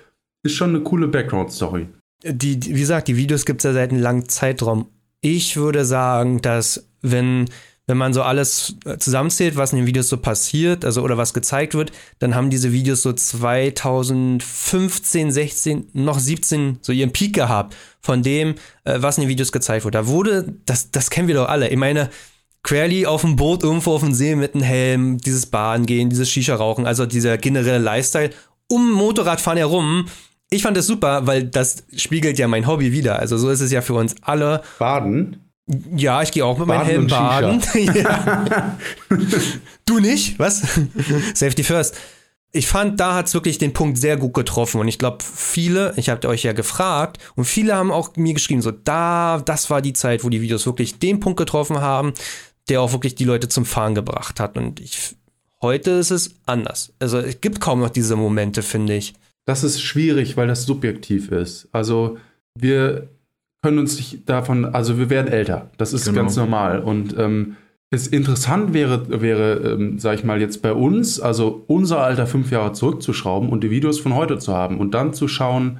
ist schon eine coole Background-Story.
Die, die, wie gesagt, die Videos gibt es ja seit einem langen Zeitraum. Ich würde sagen, dass wenn wenn man so alles äh, zusammenzählt, was in den Videos so passiert, also oder was gezeigt wird, dann haben diese Videos so 2015, 16, noch 17 so ihren Peak gehabt von dem, äh, was in den Videos gezeigt wurde. Da wurde, das, das kennen wir doch alle. Ich meine, Querly auf dem Boot irgendwo auf dem See mit einem Helm, dieses Bahn gehen, dieses Shisha rauchen, also dieser generelle Lifestyle um Motorradfahren herum. Ich fand das super, weil das spiegelt ja mein Hobby wieder. Also so ist es ja für uns alle.
Baden?
Ja, ich gehe auch mit meinem Helm baden. (laughs) du nicht? Was? (laughs) Safety first. Ich fand, da hat es wirklich den Punkt sehr gut getroffen. Und ich glaube, viele, ich habe euch ja gefragt, und viele haben auch mir geschrieben, so, da, das war die Zeit, wo die Videos wirklich den Punkt getroffen haben, der auch wirklich die Leute zum Fahren gebracht hat. Und ich, heute ist es anders. Also es gibt kaum noch diese Momente, finde ich.
Das ist schwierig, weil das subjektiv ist. Also wir können uns nicht davon, also wir werden älter. Das ist genau. ganz normal. Und ähm, es interessant wäre, wäre ähm, sag ich mal, jetzt bei uns, also unser Alter fünf Jahre zurückzuschrauben und die Videos von heute zu haben und dann zu schauen,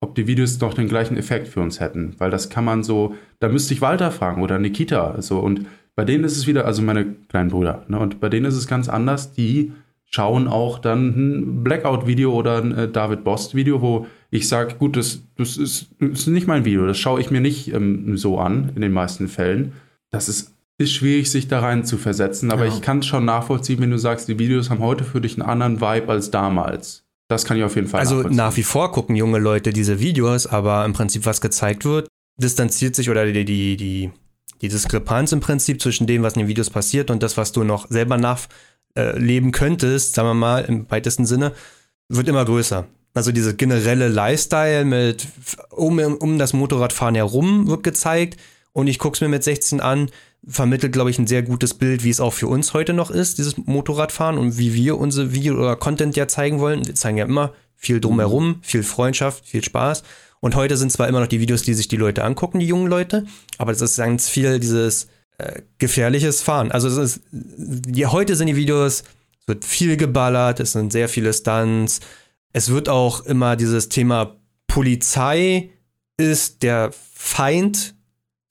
ob die Videos doch den gleichen Effekt für uns hätten. Weil das kann man so, da müsste ich Walter fragen oder Nikita. So. Und bei denen ist es wieder, also meine kleinen Brüder, ne, und bei denen ist es ganz anders. Die schauen auch dann ein Blackout-Video oder ein äh, David Bost-Video, wo ich sage, gut, das, das, ist, das, ist, nicht mein Video, das schaue ich mir nicht ähm, so an, in den meisten Fällen. Das ist, ist schwierig, sich da rein zu versetzen, aber ja. ich kann es schon nachvollziehen, wenn du sagst, die Videos haben heute für dich einen anderen Vibe als damals. Das kann ich auf jeden Fall
Also nach wie vor gucken junge Leute diese Videos, aber im Prinzip, was gezeigt wird, distanziert sich oder die, die, die, die Diskrepanz im Prinzip zwischen dem, was in den Videos passiert und das, was du noch selber nach, äh, leben könntest, sagen wir mal im weitesten Sinne, wird immer größer. Also diese generelle Lifestyle mit um, um das Motorradfahren herum wird gezeigt und ich gucke es mir mit 16 an, vermittelt, glaube ich, ein sehr gutes Bild, wie es auch für uns heute noch ist, dieses Motorradfahren und wie wir unsere Video oder Content ja zeigen wollen. Wir zeigen ja immer viel drumherum, viel Freundschaft, viel Spaß. Und heute sind zwar immer noch die Videos, die sich die Leute angucken, die jungen Leute, aber das ist ganz viel dieses äh, gefährliches Fahren. Also es ist, die, heute sind die Videos, es wird viel geballert, es sind sehr viele Stunts. Es wird auch immer dieses Thema Polizei ist der Feind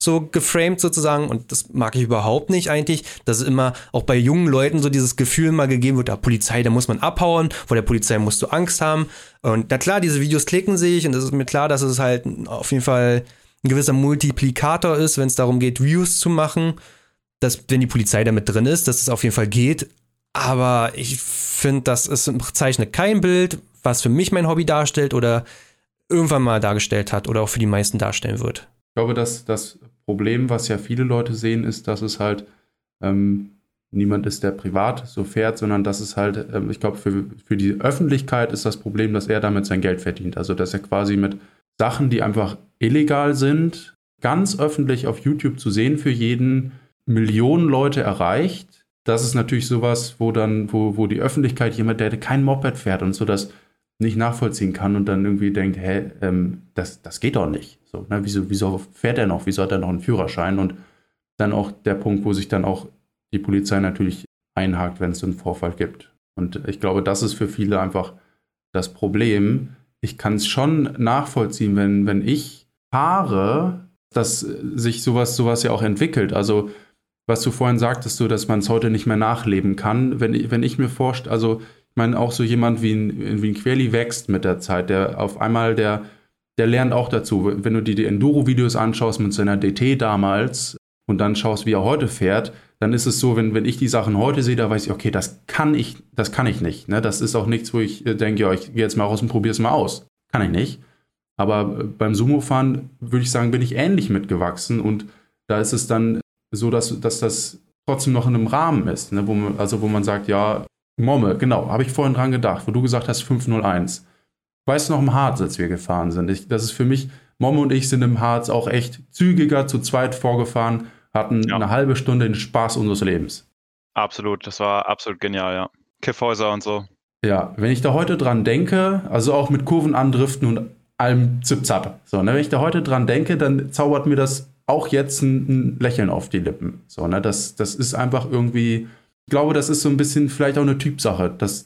so geframed sozusagen und das mag ich überhaupt nicht eigentlich, dass es immer auch bei jungen Leuten so dieses Gefühl mal gegeben wird, der Polizei, da muss man abhauen, vor der Polizei musst du Angst haben und na klar, diese Videos klicken sich und es ist mir klar, dass es halt auf jeden Fall ein gewisser Multiplikator ist, wenn es darum geht, Views zu machen, dass wenn die Polizei damit drin ist, dass es auf jeden Fall geht, aber ich finde, das zeichnet kein Bild, was für mich mein Hobby darstellt oder irgendwann mal dargestellt hat oder auch für die meisten darstellen wird.
Ich glaube, dass das Problem, was ja viele Leute sehen, ist, dass es halt ähm, niemand ist, der privat so fährt, sondern dass es halt, ähm, ich glaube, für, für die Öffentlichkeit ist das Problem, dass er damit sein Geld verdient. Also, dass er quasi mit Sachen, die einfach illegal sind, ganz öffentlich auf YouTube zu sehen für jeden, Millionen Leute erreicht. Das ist natürlich sowas, wo dann, wo, wo die Öffentlichkeit jemand, der kein Moped fährt und so das nicht nachvollziehen kann und dann irgendwie denkt, hä, ähm, das, das geht doch nicht. So, ne? wieso, wieso fährt er noch? Wieso hat er noch einen Führerschein? Und dann auch der Punkt, wo sich dann auch die Polizei natürlich einhakt, wenn es so einen Vorfall gibt. Und ich glaube, das ist für viele einfach das Problem. Ich kann es schon nachvollziehen, wenn, wenn ich fahre, dass sich sowas, sowas ja auch entwickelt. Also, was du vorhin sagtest, so, dass man es heute nicht mehr nachleben kann. Wenn, ich, wenn ich mir vorstelle, also meine, auch so jemand wie ein, wie ein Querli wächst mit der Zeit, der auf einmal, der, der lernt auch dazu. Wenn du dir die Enduro-Videos anschaust mit seiner DT damals und dann schaust, wie er heute fährt, dann ist es so, wenn, wenn ich die Sachen heute sehe, da weiß ich, okay, das kann ich, das kann ich nicht. Ne? Das ist auch nichts, wo ich äh, denke, ja, ich gehe jetzt mal raus und probiere es mal aus. Kann ich nicht. Aber äh, beim Sumo-Fahren würde ich sagen, bin ich ähnlich mitgewachsen und da ist es dann so, dass, dass das trotzdem noch in einem Rahmen ist. Ne? Wo man, also wo man sagt, ja, Momme, genau, habe ich vorhin dran gedacht, wo du gesagt hast 501. Weißt du noch im Harz, als wir gefahren sind? Ich, das ist für mich, Momme und ich sind im Harz auch echt zügiger zu zweit vorgefahren, hatten ja. eine halbe Stunde den Spaß unseres Lebens.
Absolut, das war absolut genial, ja. Kiffhäuser und so.
Ja, wenn ich da heute dran denke, also auch mit Kurven andriften und allem Zipzap, so, ne, wenn ich da heute dran denke, dann zaubert mir das auch jetzt ein, ein Lächeln auf die Lippen. So, ne, das, das ist einfach irgendwie, ich glaube, das ist so ein bisschen vielleicht auch eine Typsache. Das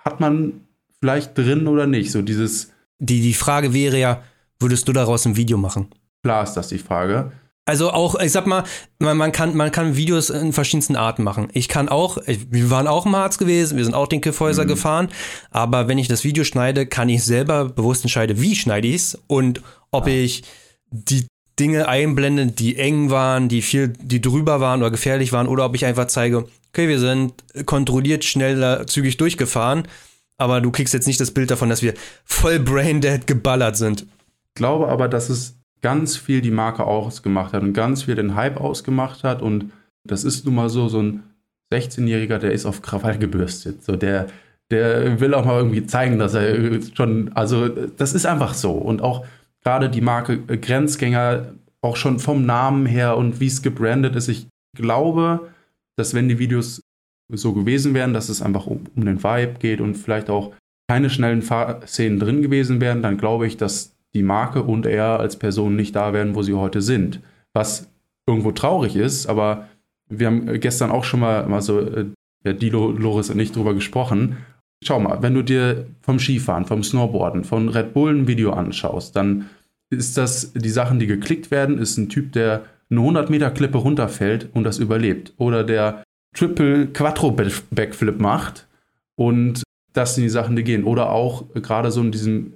hat man vielleicht drin oder nicht. So dieses.
Die, die Frage wäre ja, würdest du daraus ein Video machen?
Klar ist das die Frage.
Also auch, ich sag mal, man, man, kann, man kann Videos in verschiedensten Arten machen. Ich kann auch, wir waren auch im Harz gewesen, wir sind auch den Kiffhäuser mhm. gefahren, aber wenn ich das Video schneide, kann ich selber bewusst entscheiden, wie schneide ich es und ob ja. ich die Dinge einblende, die eng waren, die viel, die drüber waren oder gefährlich waren, oder ob ich einfach zeige, okay, wir sind kontrolliert, schnell, zügig durchgefahren, aber du kriegst jetzt nicht das Bild davon, dass wir voll braindead geballert sind.
Ich glaube aber, dass es ganz viel die Marke ausgemacht hat und ganz viel den Hype ausgemacht hat. Und das ist nun mal so, so ein 16-Jähriger, der ist auf Krawall gebürstet, so der, der will auch mal irgendwie zeigen, dass er schon, also das ist einfach so. Und auch gerade die Marke Grenzgänger, auch schon vom Namen her und wie es gebrandet ist, ich glaube, dass wenn die Videos so gewesen wären, dass es einfach um, um den Vibe geht und vielleicht auch keine schnellen Fahrszenen drin gewesen wären, dann glaube ich, dass die Marke und er als Person nicht da wären, wo sie heute sind. Was irgendwo traurig ist, aber wir haben gestern auch schon mal, also äh, Dilo, Loris und ich drüber gesprochen. Schau mal, wenn du dir vom Skifahren, vom Snowboarden, von Red Bull ein Video anschaust, dann ist das, die Sachen, die geklickt werden, ist ein Typ, der eine 100 Meter Klippe runterfällt und das überlebt. Oder der Triple Quattro Backflip macht und das sind die Sachen, die gehen. Oder auch gerade so in diesem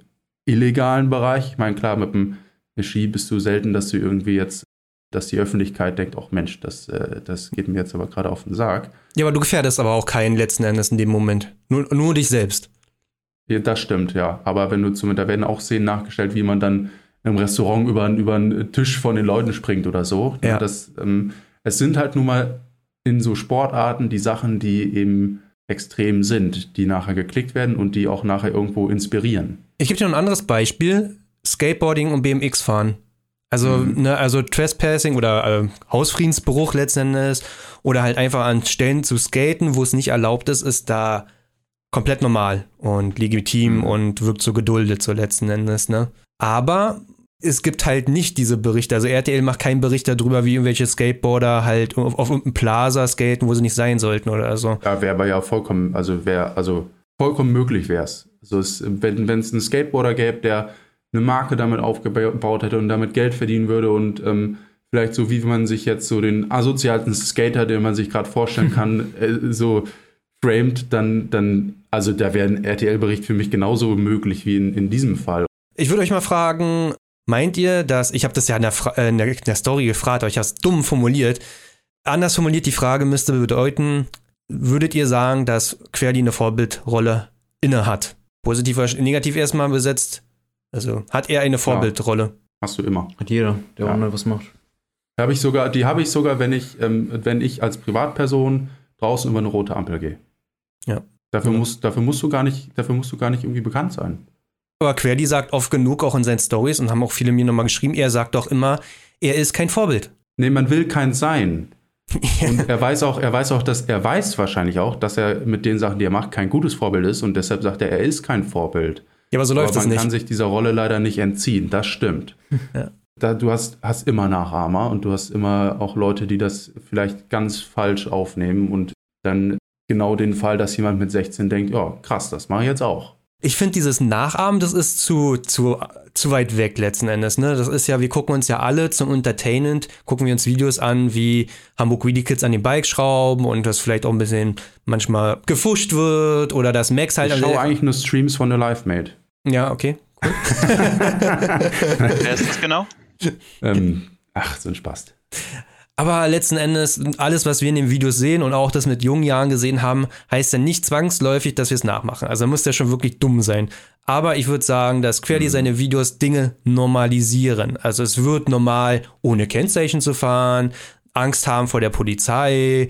illegalen Bereich. Ich meine, klar, mit dem Ski bist du selten, dass du irgendwie jetzt, dass die Öffentlichkeit denkt, ach Mensch, das, äh, das geht mir jetzt aber gerade auf den Sarg.
Ja, aber du gefährdest aber auch keinen letzten Endes in dem Moment. Nur, nur dich selbst.
Ja, das stimmt, ja. Aber wenn du zum, da werden auch Szenen nachgestellt, wie man dann im Restaurant über, über einen Tisch von den Leuten springt oder so. Ja. Das, ähm, es sind halt nun mal in so Sportarten die Sachen, die eben extrem sind, die nachher geklickt werden und die auch nachher irgendwo inspirieren.
Ich gebe dir noch ein anderes Beispiel: Skateboarding und BMX fahren. Also, mhm. ne, also Trespassing oder äh, Hausfriedensbruch letzten Endes oder halt einfach an Stellen zu skaten, wo es nicht erlaubt ist, ist da komplett normal und legitim mhm. und wirkt so geduldet so letzten Endes, ne? Aber es gibt halt nicht diese Berichte. Also RTL macht keinen Bericht darüber, wie irgendwelche Skateboarder halt auf, auf irgendeinem Plaza skaten, wo sie nicht sein sollten oder so.
Ja, wäre aber ja vollkommen, also wäre, also vollkommen möglich wäre es. Also es, wenn es einen Skateboarder gäbe, der eine Marke damit aufgebaut hätte und damit Geld verdienen würde und ähm, vielleicht so wie man sich jetzt so den asozialsten Skater, den man sich gerade vorstellen (laughs) kann, äh, so framed, dann, dann, also da wäre ein RTL-Bericht für mich genauso möglich wie in, in diesem Fall.
Ich würde euch mal fragen, meint ihr, dass, ich habe das ja in der, äh, in, der, in der, Story gefragt, aber ich habe es dumm formuliert. Anders formuliert, die Frage müsste bedeuten, würdet ihr sagen, dass Querli eine Vorbildrolle inne hat? Positiv oder negativ erstmal besetzt? Also hat er eine Vorbildrolle? Ja,
hast du immer.
Hat jeder, der ja. online was macht.
Hab ich sogar, die habe ich sogar, wenn ich, ähm, wenn ich als Privatperson draußen über eine rote Ampel gehe.
Ja.
Dafür, ja. Musst, dafür, musst du gar nicht, dafür musst du gar nicht irgendwie bekannt sein.
Aber Querdi sagt oft genug auch in seinen Stories und haben auch viele mir nochmal geschrieben, er sagt doch immer, er ist kein Vorbild.
Nee, man will kein sein. (laughs) und er weiß auch, er weiß auch, dass er weiß wahrscheinlich auch, dass er mit den Sachen, die er macht, kein gutes Vorbild ist und deshalb sagt er, er ist kein Vorbild.
Ja, aber so läuft
aber
es nicht.
Man kann sich dieser Rolle leider nicht entziehen, das stimmt. (laughs)
Ja.
Da, du hast, hast immer Nachahmer und du hast immer auch Leute, die das vielleicht ganz falsch aufnehmen und dann genau den Fall, dass jemand mit 16 denkt, ja, krass, das mache ich jetzt auch.
Ich finde dieses Nachahmen, das ist zu, zu, zu weit weg letzten Endes. Ne? Das ist ja, wir gucken uns ja alle zum Entertainment, gucken wir uns Videos an, wie Hamburg Weedy Kids an den Bike schrauben und das vielleicht auch ein bisschen manchmal gefuscht wird oder das Max halt.
Ich schaue eigentlich nur Streams von der Live Made.
Ja, okay. Cool. (laughs)
Wer ist das genau?
ähm, ach, so ein Spaß.
Aber letzten Endes, alles, was wir in den Videos sehen und auch das mit jungen Jahren gesehen haben, heißt ja nicht zwangsläufig, dass wir es nachmachen. Also muss der schon wirklich dumm sein. Aber ich würde sagen, dass Querly mhm. seine Videos Dinge normalisieren. Also es wird normal, ohne Kennzeichen zu fahren, Angst haben vor der Polizei.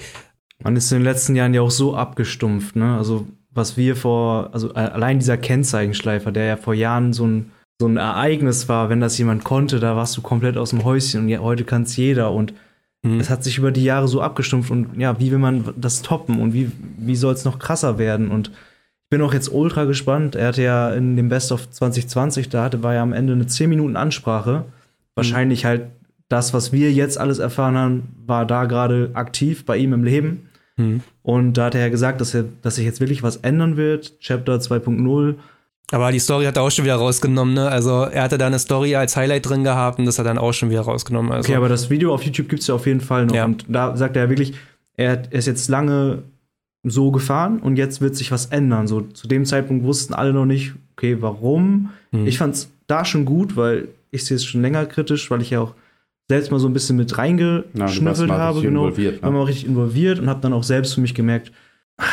Man ist in den letzten Jahren ja auch so abgestumpft, ne? Also was wir vor, also allein dieser Kennzeichenschleifer, der ja vor Jahren so ein, so ein Ereignis war, wenn das jemand konnte, da warst du komplett aus dem Häuschen und heute kann es jeder und Mhm. Es hat sich über die Jahre so abgestumpft und ja, wie will man das toppen und wie, wie soll es noch krasser werden? Und ich bin auch jetzt ultra gespannt. Er hatte ja in dem Best of 2020, da hatte, war ja am Ende eine 10 Minuten Ansprache. Wahrscheinlich halt das, was wir jetzt alles erfahren haben, war da gerade aktiv bei ihm im Leben. Mhm. Und da hat er ja gesagt, dass, er, dass sich jetzt wirklich was ändern wird. Chapter 2.0
aber die Story hat er auch schon wieder rausgenommen, ne? Also er hatte da eine Story als Highlight drin gehabt und das hat er dann auch schon wieder rausgenommen. Also.
Okay, aber das Video auf YouTube gibt es ja auf jeden Fall noch. Ja. Und da sagt er ja wirklich, er ist jetzt lange so gefahren und jetzt wird sich was ändern. So zu dem Zeitpunkt wussten alle noch nicht, okay, warum. Hm. Ich fand es da schon gut, weil ich sehe es schon länger kritisch, weil ich ja auch selbst mal so ein bisschen mit reingeschnüffelt habe, genau. Involviert, ne? War mal richtig involviert und habe dann auch selbst für mich gemerkt,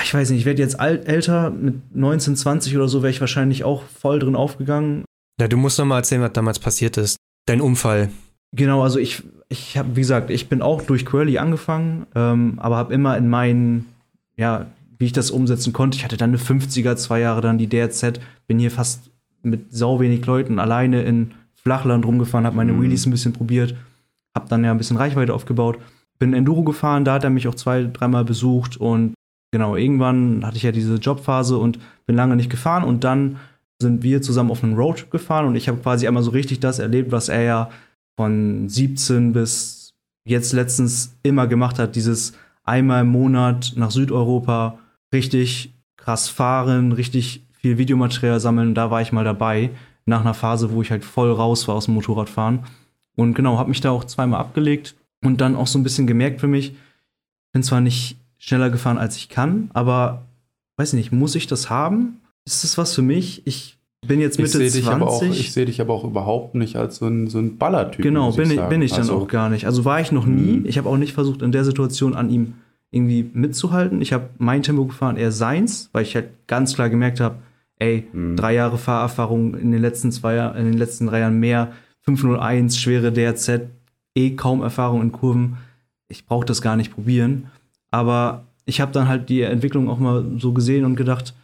ich weiß nicht, ich werde jetzt alt, älter, mit 19, 20 oder so wäre ich wahrscheinlich auch voll drin aufgegangen.
Ja, du musst noch mal erzählen, was damals passiert ist. Dein Unfall.
Genau, also ich, ich habe, wie gesagt, ich bin auch durch Quirly angefangen, ähm, aber habe immer in meinen, ja, wie ich das umsetzen konnte. Ich hatte dann eine 50er, zwei Jahre dann die DRZ, bin hier fast mit sau wenig Leuten alleine in Flachland rumgefahren, habe meine mhm. Wheelies ein bisschen probiert, habe dann ja ein bisschen Reichweite aufgebaut, bin Enduro gefahren, da hat er mich auch zwei, dreimal besucht und genau, irgendwann hatte ich ja diese Jobphase und bin lange nicht gefahren und dann sind wir zusammen auf einen Road gefahren und ich habe quasi einmal so richtig das erlebt, was er ja von 17 bis jetzt letztens immer gemacht hat, dieses einmal im Monat nach Südeuropa richtig krass fahren, richtig viel Videomaterial sammeln. Da war ich mal dabei, nach einer Phase, wo ich halt voll raus war aus dem Motorradfahren. Und genau, habe mich da auch zweimal abgelegt und dann auch so ein bisschen gemerkt für mich, bin zwar nicht schneller gefahren, als ich kann. Aber weiß nicht, muss ich das haben? Ist das was für mich? Ich bin jetzt Mitte ich 20.
Auch, ich sehe dich aber auch überhaupt nicht als so ein, so ein Ballertyp.
Genau, bin ich, bin ich dann also, auch gar nicht. Also war ich noch nie. Mhm. Ich habe auch nicht versucht, in der Situation an ihm irgendwie mitzuhalten. Ich habe mein Tempo gefahren, er seins, weil ich halt ganz klar gemerkt habe, ey, mhm. drei Jahre Fahrerfahrung in den letzten zwei Jahren, in den letzten drei Jahren mehr, 501, schwere DRZ, eh kaum Erfahrung in Kurven. Ich brauche das gar nicht probieren. Aber ich habe dann halt die Entwicklung auch mal so gesehen und gedacht,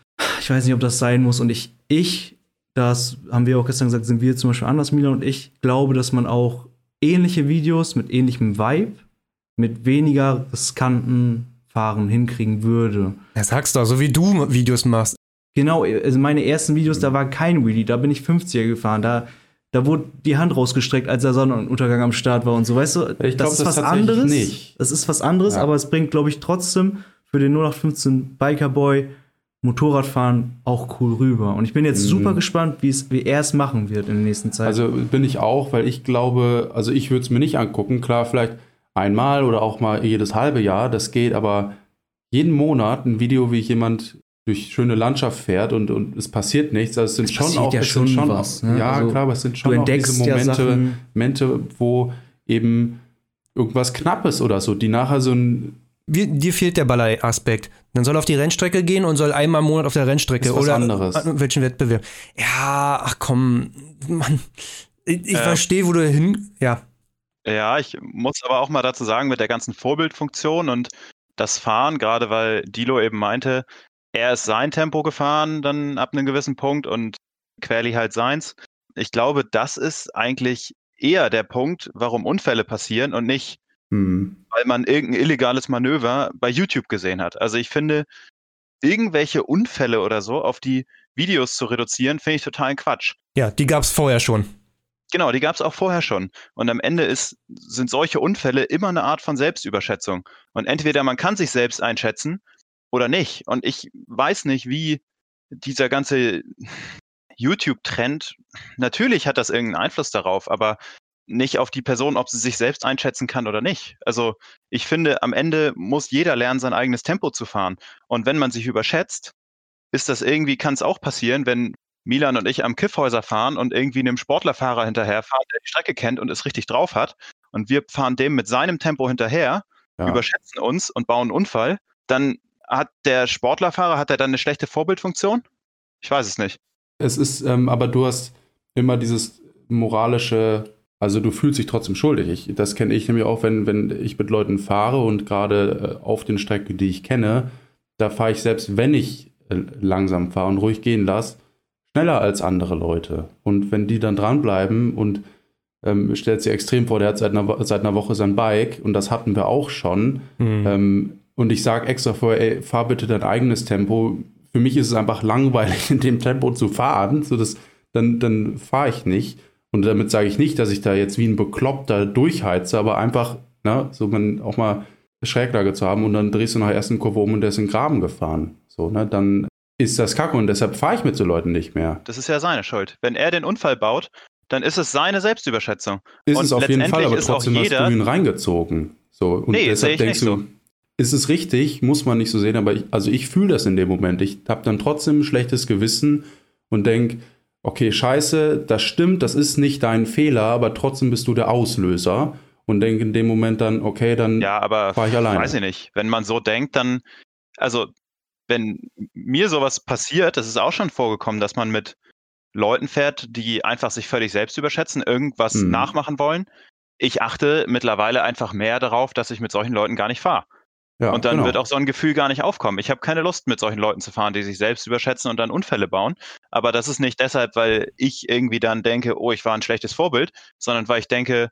ich weiß nicht, ob das sein muss. Und ich, ich, das haben wir auch gestern gesagt, sind wir zum Beispiel anders, Mila und ich, glaube, dass man auch ähnliche Videos mit ähnlichem Vibe, mit weniger riskanten Fahren hinkriegen würde.
Ja, sagst du, so wie du Videos machst.
Genau, also meine ersten Videos, da war kein Wheelie, da bin ich 50er gefahren, da da wurde die Hand rausgestreckt, als der Sonnenuntergang am Start war und so, weißt du?
Ich glaub,
das ist
das
was anderes. Das ist was anderes, aber es bringt, glaube ich, trotzdem für den 0815 Bikerboy Motorradfahren auch cool rüber. Und ich bin jetzt
Mhm.
super gespannt, wie es, wie er es machen wird in der nächsten Zeit.
Also bin ich auch, weil ich glaube, also ich würde es mir nicht angucken. Klar, vielleicht einmal oder auch mal jedes halbe Jahr, das geht, aber jeden Monat ein Video, wie jemand durch schöne Landschaft fährt und, und es passiert nichts. Also es sind
Es
schon
passiert
auch,
ja
es
schon
sind schon
was, ne?
ja
Also
klar, aber es sind schon auch diese
entdeckst ja
Momente. Momente, wo eben irgendwas Knappes oder so, die nachher so ein
Wir, dir fehlt der Baller-Aspekt. Dann soll er auf die Rennstrecke gehen und soll einmal im Monat auf der Rennstrecke
Ist was
oder
anderes.
an welchen Wettbewerb. Ja, ach komm, Mann. Ich, ich
Ja.
verstehe, wo du hin. Ja.
Ja, ich muss aber auch mal dazu sagen, mit der ganzen Vorbildfunktion und das Fahren, gerade weil Dilo eben meinte, er ist sein Tempo gefahren, dann ab einem gewissen Punkt und Querli halt seins. Ich glaube, das ist eigentlich eher der Punkt, warum Unfälle passieren und nicht,
hm,
weil man irgendein illegales Manöver bei YouTube gesehen hat. Also ich finde, irgendwelche Unfälle oder so auf die Videos zu reduzieren, finde ich totalen Quatsch.
Ja, die gab's vorher schon.
Genau, die gab es auch vorher schon. Und am Ende ist, sind solche Unfälle immer eine Art von Selbstüberschätzung. Und entweder man kann sich selbst einschätzen oder nicht. Und ich weiß nicht, wie dieser ganze YouTube-Trend, natürlich hat das irgendeinen Einfluss darauf, aber nicht auf die Person, ob sie sich selbst einschätzen kann oder nicht. Also ich finde, am Ende muss jeder lernen, sein eigenes Tempo zu fahren. Und wenn man sich überschätzt, ist das irgendwie, kann es auch passieren, wenn Milan und ich am Kiffhäuser fahren und irgendwie einem Sportlerfahrer hinterherfahren, der die Strecke kennt und es richtig drauf hat. Und wir fahren dem mit seinem Tempo hinterher,
ja.
überschätzen uns und bauen einen Unfall. Dann hat der Sportlerfahrer, hat er dann eine schlechte Vorbildfunktion? Ich weiß es nicht.
Es ist, ähm, aber du hast immer dieses moralische, also du fühlst dich trotzdem schuldig. Ich, das kenne ich nämlich auch, wenn, wenn ich mit Leuten fahre und gerade äh, auf den Strecken, die ich kenne, da fahre ich selbst, wenn ich äh, langsam fahre und ruhig gehen lasse, schneller als andere Leute. Und wenn die dann dranbleiben und ähm, stellt sich extrem vor, der hat seit einer, seit einer Woche sein Bike und das hatten wir auch schon.
Hm.
Ähm, und ich sage extra vorher, ey, fahr bitte dein eigenes Tempo. Für mich ist es einfach langweilig, (laughs) in dem Tempo zu fahren. So das, dann dann fahre ich nicht. Und damit sage ich nicht, dass ich da jetzt wie ein Bekloppter durchheize, aber einfach, ne, so man auch mal Schräglage zu haben und dann drehst du nach der ersten Kurve um und der ist in den Graben gefahren. So, ne, dann ist das kacke und deshalb fahre ich mit so Leuten nicht mehr.
Das ist ja seine Schuld. Wenn er den Unfall baut, dann ist es seine Selbstüberschätzung.
Ist
Und
es auf jeden Fall, aber trotzdem hast du ihn reingezogen. So, und
Nee,
deshalb denkst
nicht
du,
so.
Ist es richtig, muss man nicht so sehen, aber ich, also ich fühle das in dem Moment. Ich habe dann trotzdem ein schlechtes Gewissen und denke, okay, scheiße, das stimmt, das ist nicht dein Fehler, aber trotzdem bist du der Auslöser und denke in dem Moment dann, okay, dann
Ja, aber
fahr ich alleine.
weiß ich nicht. Wenn man so denkt, dann, also wenn mir sowas passiert, das ist auch schon vorgekommen, dass man mit Leuten fährt, die einfach sich völlig selbst überschätzen, irgendwas
Mhm.
nachmachen wollen. Ich achte mittlerweile einfach mehr darauf, dass ich mit solchen Leuten gar nicht fahre.
Ja,
und dann
genau.
wird auch so ein Gefühl gar nicht aufkommen. Ich habe keine Lust, mit solchen Leuten zu fahren, die sich selbst überschätzen und dann Unfälle bauen. Aber das ist nicht deshalb, weil ich irgendwie dann denke, oh, ich war ein schlechtes Vorbild, sondern weil ich denke,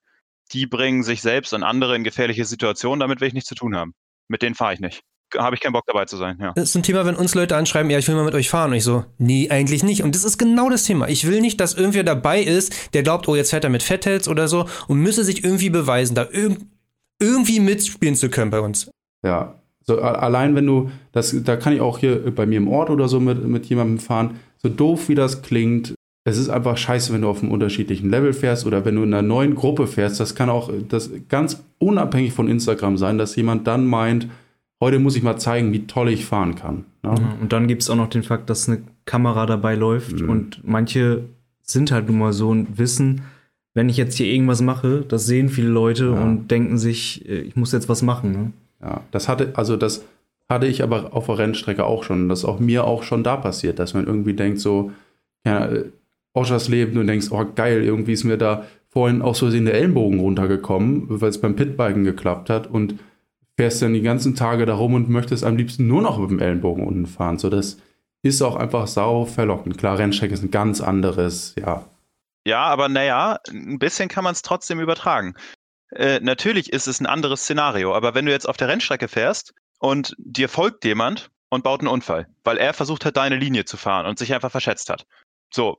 die bringen sich selbst und andere in gefährliche Situationen, damit will ich nichts zu tun haben. Mit denen fahre ich nicht. Habe ich keinen Bock dabei zu sein, ja.
Das ist ein Thema, wenn uns Leute anschreiben, ja, ich will mal mit euch fahren. Und ich so, nee, eigentlich nicht. Und das ist genau das Thema. Ich will nicht, dass irgendwer dabei ist, der glaubt, oh, jetzt fährt er mit Fettels oder so und müsse sich irgendwie beweisen, da irg irgendwie mitspielen zu können bei uns.
Ja, so allein wenn du, das, da kann ich auch hier bei mir im Ort oder so mit, mit jemandem fahren, so doof wie das klingt, es ist einfach scheiße, wenn du auf einem unterschiedlichen Level fährst oder wenn du in einer neuen Gruppe fährst. Das kann auch das ganz unabhängig von Instagram sein, dass jemand dann meint, heute muss ich mal zeigen, wie toll ich fahren kann. Ne?
Ja, und dann gibt es auch noch den Fakt, dass eine Kamera dabei läuft
Mhm.
und manche sind halt nun mal so und wissen, wenn ich jetzt hier irgendwas mache, das sehen viele Leute
Ja.
und denken sich, äh, ich muss jetzt was machen. Ne?
Ja, das hatte, also das hatte ich aber auf der Rennstrecke auch schon. Das ist auch mir auch schon da passiert, dass man irgendwie denkt, so, ja, äh, Oschers Leben und denkst, oh geil, irgendwie ist mir da vorhin aus Versehen der Ellenbogen runtergekommen, weil es beim Pitbiken geklappt hat und fährst dann die ganzen Tage da rum und möchtest am liebsten nur noch mit dem Ellenbogen unten fahren. So, das ist auch einfach sau verlockend. Klar, Rennstrecke ist ein ganz anderes, ja.
Ja, aber naja, ein bisschen kann man es trotzdem übertragen. Äh, natürlich ist es ein anderes Szenario, aber wenn du jetzt auf der Rennstrecke fährst und dir folgt jemand und baut einen Unfall, weil er versucht hat, deine Linie zu fahren und sich einfach verschätzt hat. So,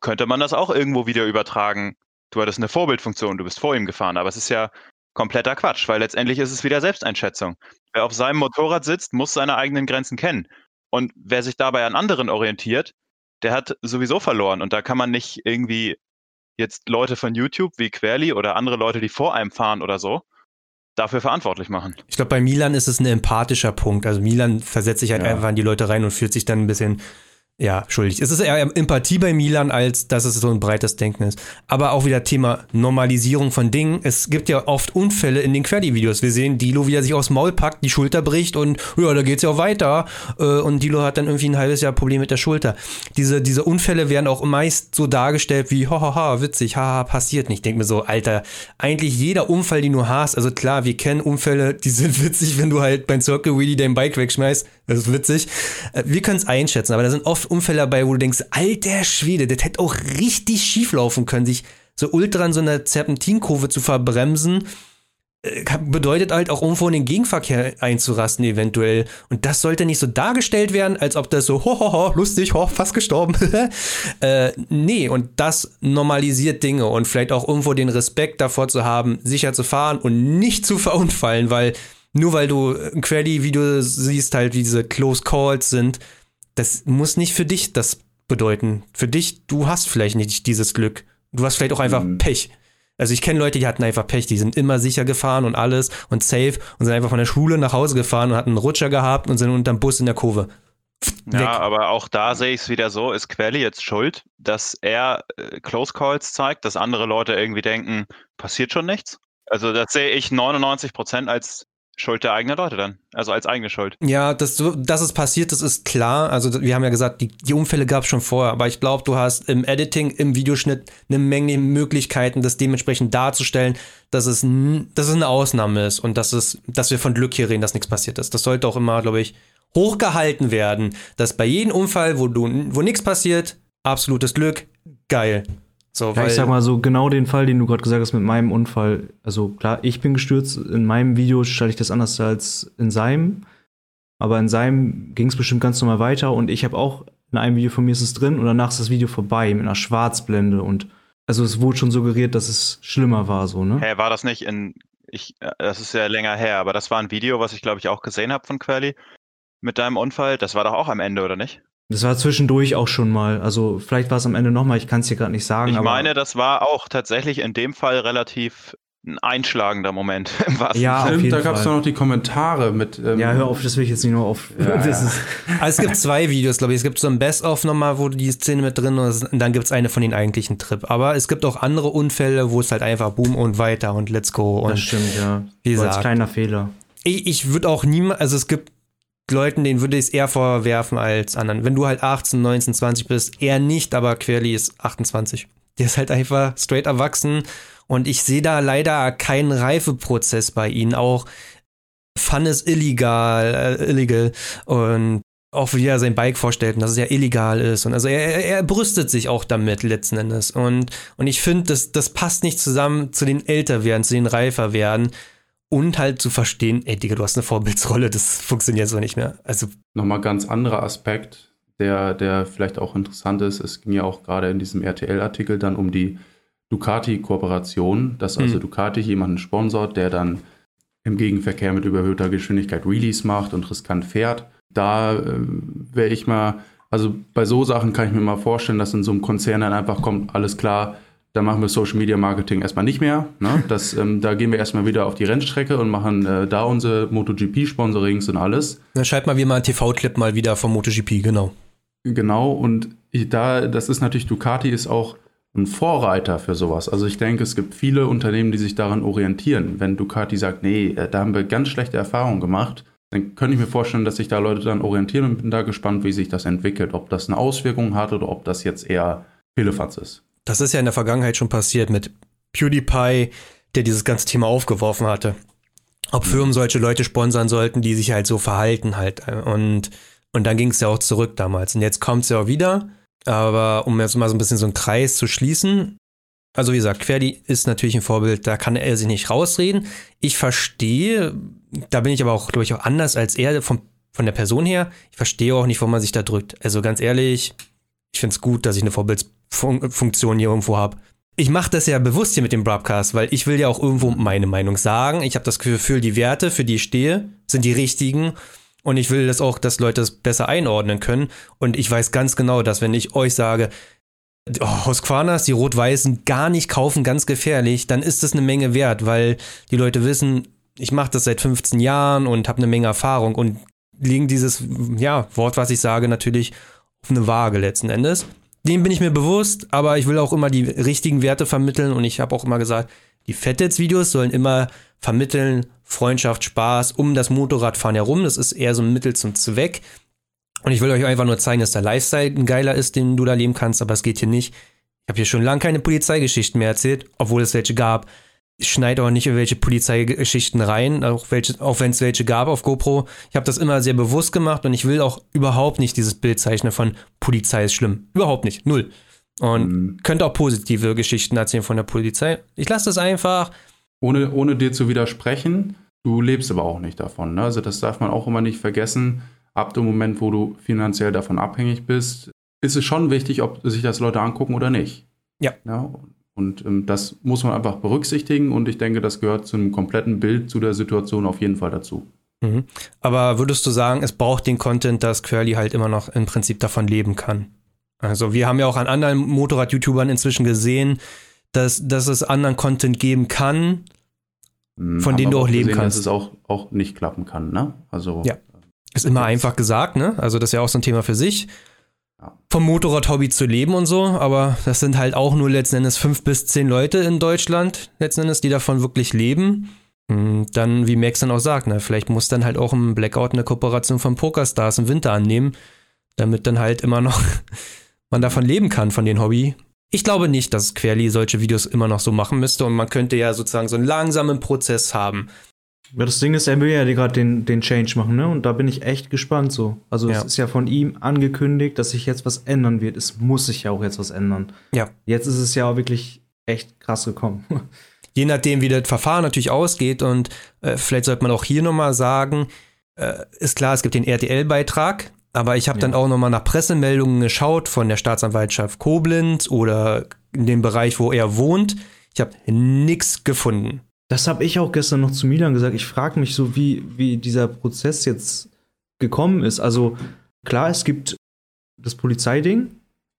könnte man das auch irgendwo wieder übertragen. Du hattest eine Vorbildfunktion, du bist vor ihm gefahren, aber es ist ja kompletter Quatsch, weil letztendlich ist es wieder Selbsteinschätzung. Wer auf seinem Motorrad sitzt, muss seine eigenen Grenzen kennen. Und wer sich dabei an anderen orientiert, der hat sowieso verloren. Und da kann man nicht irgendwie jetzt Leute von YouTube wie Querly oder andere Leute, die vor einem fahren oder so, dafür verantwortlich machen.
Ich glaube, bei Milan ist es ein empathischer Punkt. Also Milan versetzt sich halt ja. einfach in die Leute rein und fühlt sich dann ein bisschen ja, schuldig. Es ist eher Empathie bei Milan, als dass es so ein breites Denken ist. Aber auch wieder Thema Normalisierung von Dingen. Es gibt ja oft Unfälle in den Querdi-Videos. Wir sehen Dilo, wie er sich aufs Maul packt, die Schulter bricht und ja, da geht's ja auch weiter. Äh, und Dilo hat dann irgendwie ein halbes Jahr Problem mit der Schulter. Diese, diese Unfälle werden auch meist so dargestellt wie, hahaha, witzig, haha, passiert nicht. Ich denke mir so, Alter, eigentlich jeder Unfall, den du hast, also klar, wir kennen Unfälle, die sind (laughs) witzig, wenn du halt beim Circle Wheelie dein Bike wegschmeißt. Das ist witzig. Äh, wir können es einschätzen, aber da sind oft Unfälle dabei, wo du denkst, alter Schwede, das hätte auch richtig schief laufen können, sich so ultra in so einer Serpentinkurve zu verbremsen, äh, bedeutet halt auch irgendwo in den Gegenverkehr einzurasten eventuell. Und das sollte nicht so dargestellt werden, als ob das so, (laughs) ho, ho, ho, lustig, ho, fast gestorben. (laughs) äh, nee, und das normalisiert Dinge und vielleicht auch irgendwo den Respekt davor zu haben, sicher zu fahren und nicht zu verunfallen, weil nur weil du ein Query-Video siehst, halt wie diese Close Calls sind, das muss nicht für dich das bedeuten. Für dich, du hast vielleicht nicht dieses Glück. Du hast vielleicht auch einfach mhm. Pech. Also ich kenne Leute, die hatten einfach Pech, die sind immer sicher gefahren und alles und safe und sind einfach von der Schule nach Hause gefahren und hatten einen Rutscher gehabt und sind unterm Bus in der Kurve.
Weg. Ja, aber auch da sehe ich es wieder so, ist Quelli jetzt schuld, dass er äh, Close Calls zeigt, dass andere Leute irgendwie denken, passiert schon nichts? Also das sehe ich 99 Prozent als Schuld der eigenen Leute dann. Also als eigene Schuld.
Ja, dass, dass es passiert, das ist klar. Also wir haben ja gesagt, die, die Unfälle gab es schon vorher. Aber ich glaube, du hast im Editing, im Videoschnitt eine Menge Möglichkeiten, das dementsprechend darzustellen, dass es, dass es eine Ausnahme ist und dass, es, dass wir von Glück hier reden, dass nichts passiert ist. Das sollte auch immer, glaube ich, hochgehalten werden, dass bei jedem Unfall, wo, wo nichts passiert, absolutes Glück, geil.
So, ja, ich sag mal so, genau den Fall, den du gerade gesagt hast mit meinem Unfall. Also klar, ich bin gestürzt. In meinem Video stelle ich das anders als in seinem. Aber in seinem ging es bestimmt ganz normal weiter und ich habe auch in einem Video von mir ist es drin und danach ist das Video vorbei mit einer Schwarzblende und also es wurde schon suggeriert, dass es schlimmer war so, ne?
Hä, hey, war das nicht in ich äh, das ist ja länger her, aber das war ein Video, was ich glaube ich auch gesehen habe von Querly mit deinem Unfall. Das war doch auch am Ende, oder nicht?
Das war zwischendurch auch schon mal. Also vielleicht war es am Ende nochmal, ich kann es dir gerade nicht sagen.
Ich meine, das war auch tatsächlich in dem Fall relativ ein einschlagender Moment. (laughs)
ja, auf jeden da gab es noch die Kommentare mit.
Ähm ja, hör auf, das will ich jetzt nicht nur auf. Ja, ja. (laughs)
also es gibt zwei Videos, glaube ich. Es gibt so ein Best-of nochmal, wo die Szene mit drin ist, und dann gibt es eine von den eigentlichen Trip. Aber es gibt auch andere Unfälle, wo es halt einfach boom und weiter und let's go. Und
das stimmt, ja. Wie gesagt. Als kleiner Fehler.
Ich, ich würde auch niemals, also es gibt Leuten, denen würde ich es eher vorwerfen als anderen. Wenn du halt 18, 19, 20 bist, eher nicht, aber Querly ist 28. Der ist halt einfach straight erwachsen und ich sehe da leider keinen Reifeprozess bei ihnen. Auch Fun ist illegal, äh, illegal und auch wie er sein Bike vorstellt und dass es ja illegal ist. Und also er, er brüstet sich auch damit letzten Endes. Und, und ich finde, das, das passt nicht zusammen zu den Älterwerden, zu den Reiferwerden und halt zu verstehen, ey Digga, du hast eine Vorbildsrolle, das funktioniert so nicht mehr. Also
nochmal ganz anderer Aspekt, der, der vielleicht auch interessant ist. Es ging ja auch gerade in diesem RTL-Artikel dann um die Ducati-Kooperation, dass also mhm. Ducati jemanden sponsort, der dann im Gegenverkehr mit überhöhter Geschwindigkeit Release macht und riskant fährt. Da äh, wäre ich mal, also bei so Sachen kann ich mir mal vorstellen, dass in so einem Konzern dann einfach kommt, alles klar, da machen wir Social Media Marketing erstmal nicht mehr. Ne? (laughs) Das, ähm, da gehen wir erstmal wieder auf die Rennstrecke und machen äh, da unsere MotoGP-Sponsorings und alles.
Dann schreibt mal wie mal einen TV-Clip mal wieder vom MotoGP, genau.
Genau, und da, das ist natürlich, Ducati ist auch ein Vorreiter für sowas. Also ich denke, es gibt viele Unternehmen, die sich daran orientieren. Wenn Ducati sagt, nee, äh, da haben wir ganz schlechte Erfahrungen gemacht, dann könnte ich mir vorstellen, dass sich da Leute dann orientieren und bin da gespannt, wie sich das entwickelt. Ob das eine Auswirkung hat oder ob das jetzt eher Pillefatz ist.
Das ist ja in der Vergangenheit schon passiert mit PewDiePie, der dieses ganze Thema aufgeworfen hatte. Ob Firmen solche Leute sponsern sollten, die sich halt so verhalten halt. Und, und dann ging es ja auch zurück damals. Und jetzt kommt es ja auch wieder. Aber um jetzt mal so ein bisschen so einen Kreis zu schließen, also wie gesagt, Querdi ist natürlich ein Vorbild, da kann er sich nicht rausreden. Ich verstehe, da bin ich aber auch, glaube ich, auch anders als er vom, von der Person her. Ich verstehe auch nicht, warum man sich da drückt. Also ganz ehrlich, ich finde es gut, dass ich eine Vorbilds Funktion hier irgendwo habe. Ich mache das ja bewusst hier mit dem Broadcast, weil ich will ja auch irgendwo meine Meinung sagen. Ich habe das Gefühl, die Werte, für die ich stehe, sind die richtigen. Und ich will das auch, dass Leute es besser einordnen können. Und ich weiß ganz genau, dass wenn ich euch sage, oh, Husqvarnas, die Rot-Weißen gar nicht kaufen, ganz gefährlich, dann ist das eine Menge wert, weil die Leute wissen, ich mache das seit 15 Jahren und habe eine Menge Erfahrung und legen dieses ja, Wort, was ich sage, natürlich auf eine Waage letzten Endes. Dem bin ich mir bewusst, aber ich will auch immer die richtigen Werte vermitteln und ich habe auch immer gesagt, die Fettets-Videos sollen immer vermitteln Freundschaft, Spaß um das Motorradfahren herum. Das ist eher so ein Mittel zum Zweck. Und ich will euch einfach nur zeigen, dass der Lifestyle ein geiler ist, den du da leben kannst, aber es geht hier nicht. Ich habe hier schon lange keine Polizeigeschichten mehr erzählt, obwohl es welche gab. Ich schneide auch nicht in welche Polizeigeschichten rein, auch, auch wenn es welche gab auf GoPro. Ich habe das immer sehr bewusst gemacht und ich will auch überhaupt nicht dieses Bild zeichnen von Polizei ist schlimm. Überhaupt nicht. Null. Und mhm. könnte auch positive Geschichten erzählen von der Polizei. Ich lasse das einfach.
Ohne, ohne dir zu widersprechen, du lebst aber auch nicht davon. Ne? Also das darf man auch immer nicht vergessen. Ab dem Moment, wo du finanziell davon abhängig bist, ist es schon wichtig, ob sich das Leute angucken oder nicht.
Ja.
ja und ähm, das muss man einfach berücksichtigen und ich denke, das gehört zu einem kompletten Bild zu der Situation auf jeden Fall dazu.
Mhm. Aber würdest du sagen, es braucht den Content, dass Curly halt immer noch im Prinzip davon leben kann? Also wir haben ja auch an anderen Motorrad-YouTubern inzwischen gesehen, dass, dass es anderen Content geben kann, hm, von denen du auch leben gesehen, kannst.
Dass es auch, auch nicht klappen kann, ne? Also.
Ja. Ist immer (laughs) einfach gesagt, ne? Also das ist ja auch so ein Thema für sich vom Motorrad-Hobby zu leben und so, aber das sind halt auch nur letzten Endes fünf bis zehn Leute in Deutschland, letzten Endes, die davon wirklich leben. Und dann, wie Max dann auch sagt, ne, vielleicht muss dann halt auch ein Blackout eine Kooperation von Pokerstars im Winter annehmen, damit dann halt immer noch (laughs) man davon leben kann, von dem Hobby. Ich glaube nicht, dass Querly solche Videos immer noch so machen müsste und man könnte ja sozusagen so einen langsamen Prozess haben.
Ja, das Ding ist, er will ja gerade den, den Change machen, ne? Und da bin ich echt gespannt so. Also ja. es ist ja von ihm angekündigt, dass sich jetzt was ändern wird. Es muss sich ja auch jetzt was ändern.
Ja.
Jetzt ist es ja auch wirklich echt krass gekommen. (laughs)
Je nachdem, wie das Verfahren natürlich ausgeht und äh, vielleicht sollte man auch hier nochmal sagen, äh, ist klar, es gibt den RTL-Beitrag, aber ich habe ja. dann auch nochmal nach Pressemeldungen geschaut von der Staatsanwaltschaft Koblenz oder in dem Bereich, wo er wohnt. Ich habe nichts gefunden.
Das habe ich auch gestern noch zu Milan gesagt. Ich frage mich so, wie, wie dieser Prozess jetzt gekommen ist. Also klar, es gibt das Polizeiding.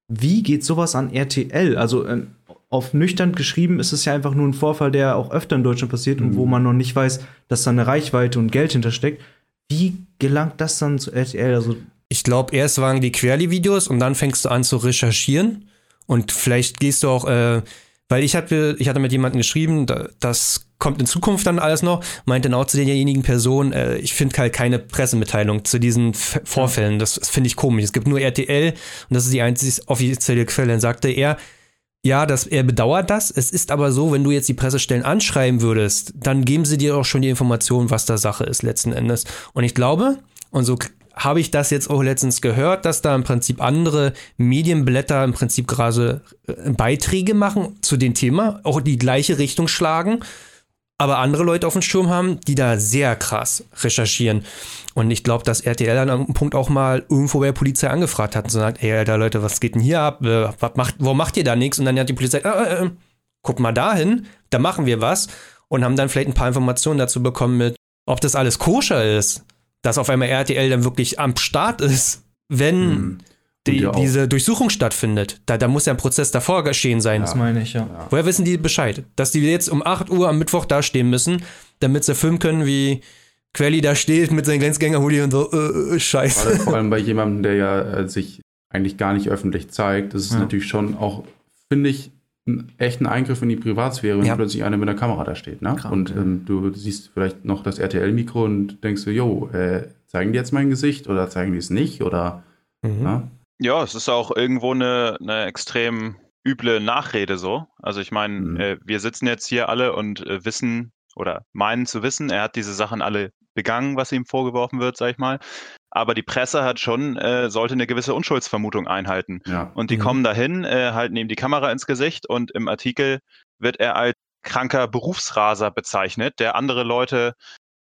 Wie geht sowas an RTL? Also äh, auf nüchtern geschrieben ist es ja einfach nur ein Vorfall, der auch öfter in Deutschland passiert mhm. und wo mhm. man noch nicht weiß, dass da eine Reichweite und Geld hintersteckt. Wie gelangt das dann zu RTL? Also
ich glaube, erst waren die Querli-Videos und dann fängst du an zu recherchieren und vielleicht gehst du auch, äh, weil ich hatte, ich hatte mit jemandem geschrieben, das kommt in Zukunft dann alles noch, meinte dann auch zu derjenigen Person, äh, ich finde halt keine Pressemitteilung zu diesen F Vorfällen. Das, das finde ich komisch. Es gibt nur RTL und das ist die einzige offizielle Quelle. Dann sagte er, ja, das, er bedauert das. Es ist aber so, wenn du jetzt die Pressestellen anschreiben würdest, dann geben sie dir auch schon die Information, was da Sache ist letzten Endes. Und ich glaube, und so habe ich das jetzt auch letztens gehört, dass da im Prinzip andere Medienblätter im Prinzip gerade äh, Beiträge machen zu dem Thema, auch die gleiche Richtung schlagen, aber andere Leute auf dem Sturm haben, die da sehr krass recherchieren. Und ich glaube, dass RTL an einem Punkt auch mal irgendwo bei der Polizei angefragt hat und sagt, ey, Alter, Leute, was geht denn hier ab? Äh, was macht, warum macht ihr da nichts? Und dann hat die Polizei, äh, äh, äh, guck mal dahin, da machen wir was und haben dann vielleicht ein paar Informationen dazu bekommen mit, ob das alles koscher ist dass auf einmal RTL dann wirklich am Start ist, wenn hm. die, diese Durchsuchung stattfindet. Da, da muss ja ein Prozess davor geschehen sein.
Das meine ich, ja.
Woher wissen die Bescheid? Dass die jetzt um 8 Uhr am Mittwoch dastehen müssen, damit sie filmen können, wie Quelli da steht mit seinem Grenzgänger-Hoodie und so, äh, äh scheiße.
Vor allem bei jemandem, der ja äh, sich eigentlich gar nicht öffentlich zeigt. Das ist ja. natürlich schon auch, finde ich, ein echten Eingriff in die Privatsphäre, wenn ja. plötzlich einer mit der Kamera da steht. Ne? Krank, und ähm, du siehst vielleicht noch das RTL-Mikro und denkst so, jo, äh, zeigen die jetzt mein Gesicht oder zeigen die es nicht? Oder
mhm. ne? Ja, es ist auch irgendwo eine, eine extrem üble Nachrede so. Also ich meine, mhm. äh, wir sitzen jetzt hier alle und äh, wissen oder meinen zu wissen, er hat diese Sachen alle begangen, was ihm vorgeworfen wird, sag ich mal aber die Presse hat schon, äh, sollte eine gewisse Unschuldsvermutung einhalten. Ja. Und die mhm. kommen dahin, äh, halten ihm die Kamera ins Gesicht und im Artikel wird er als kranker Berufsraser bezeichnet, der andere Leute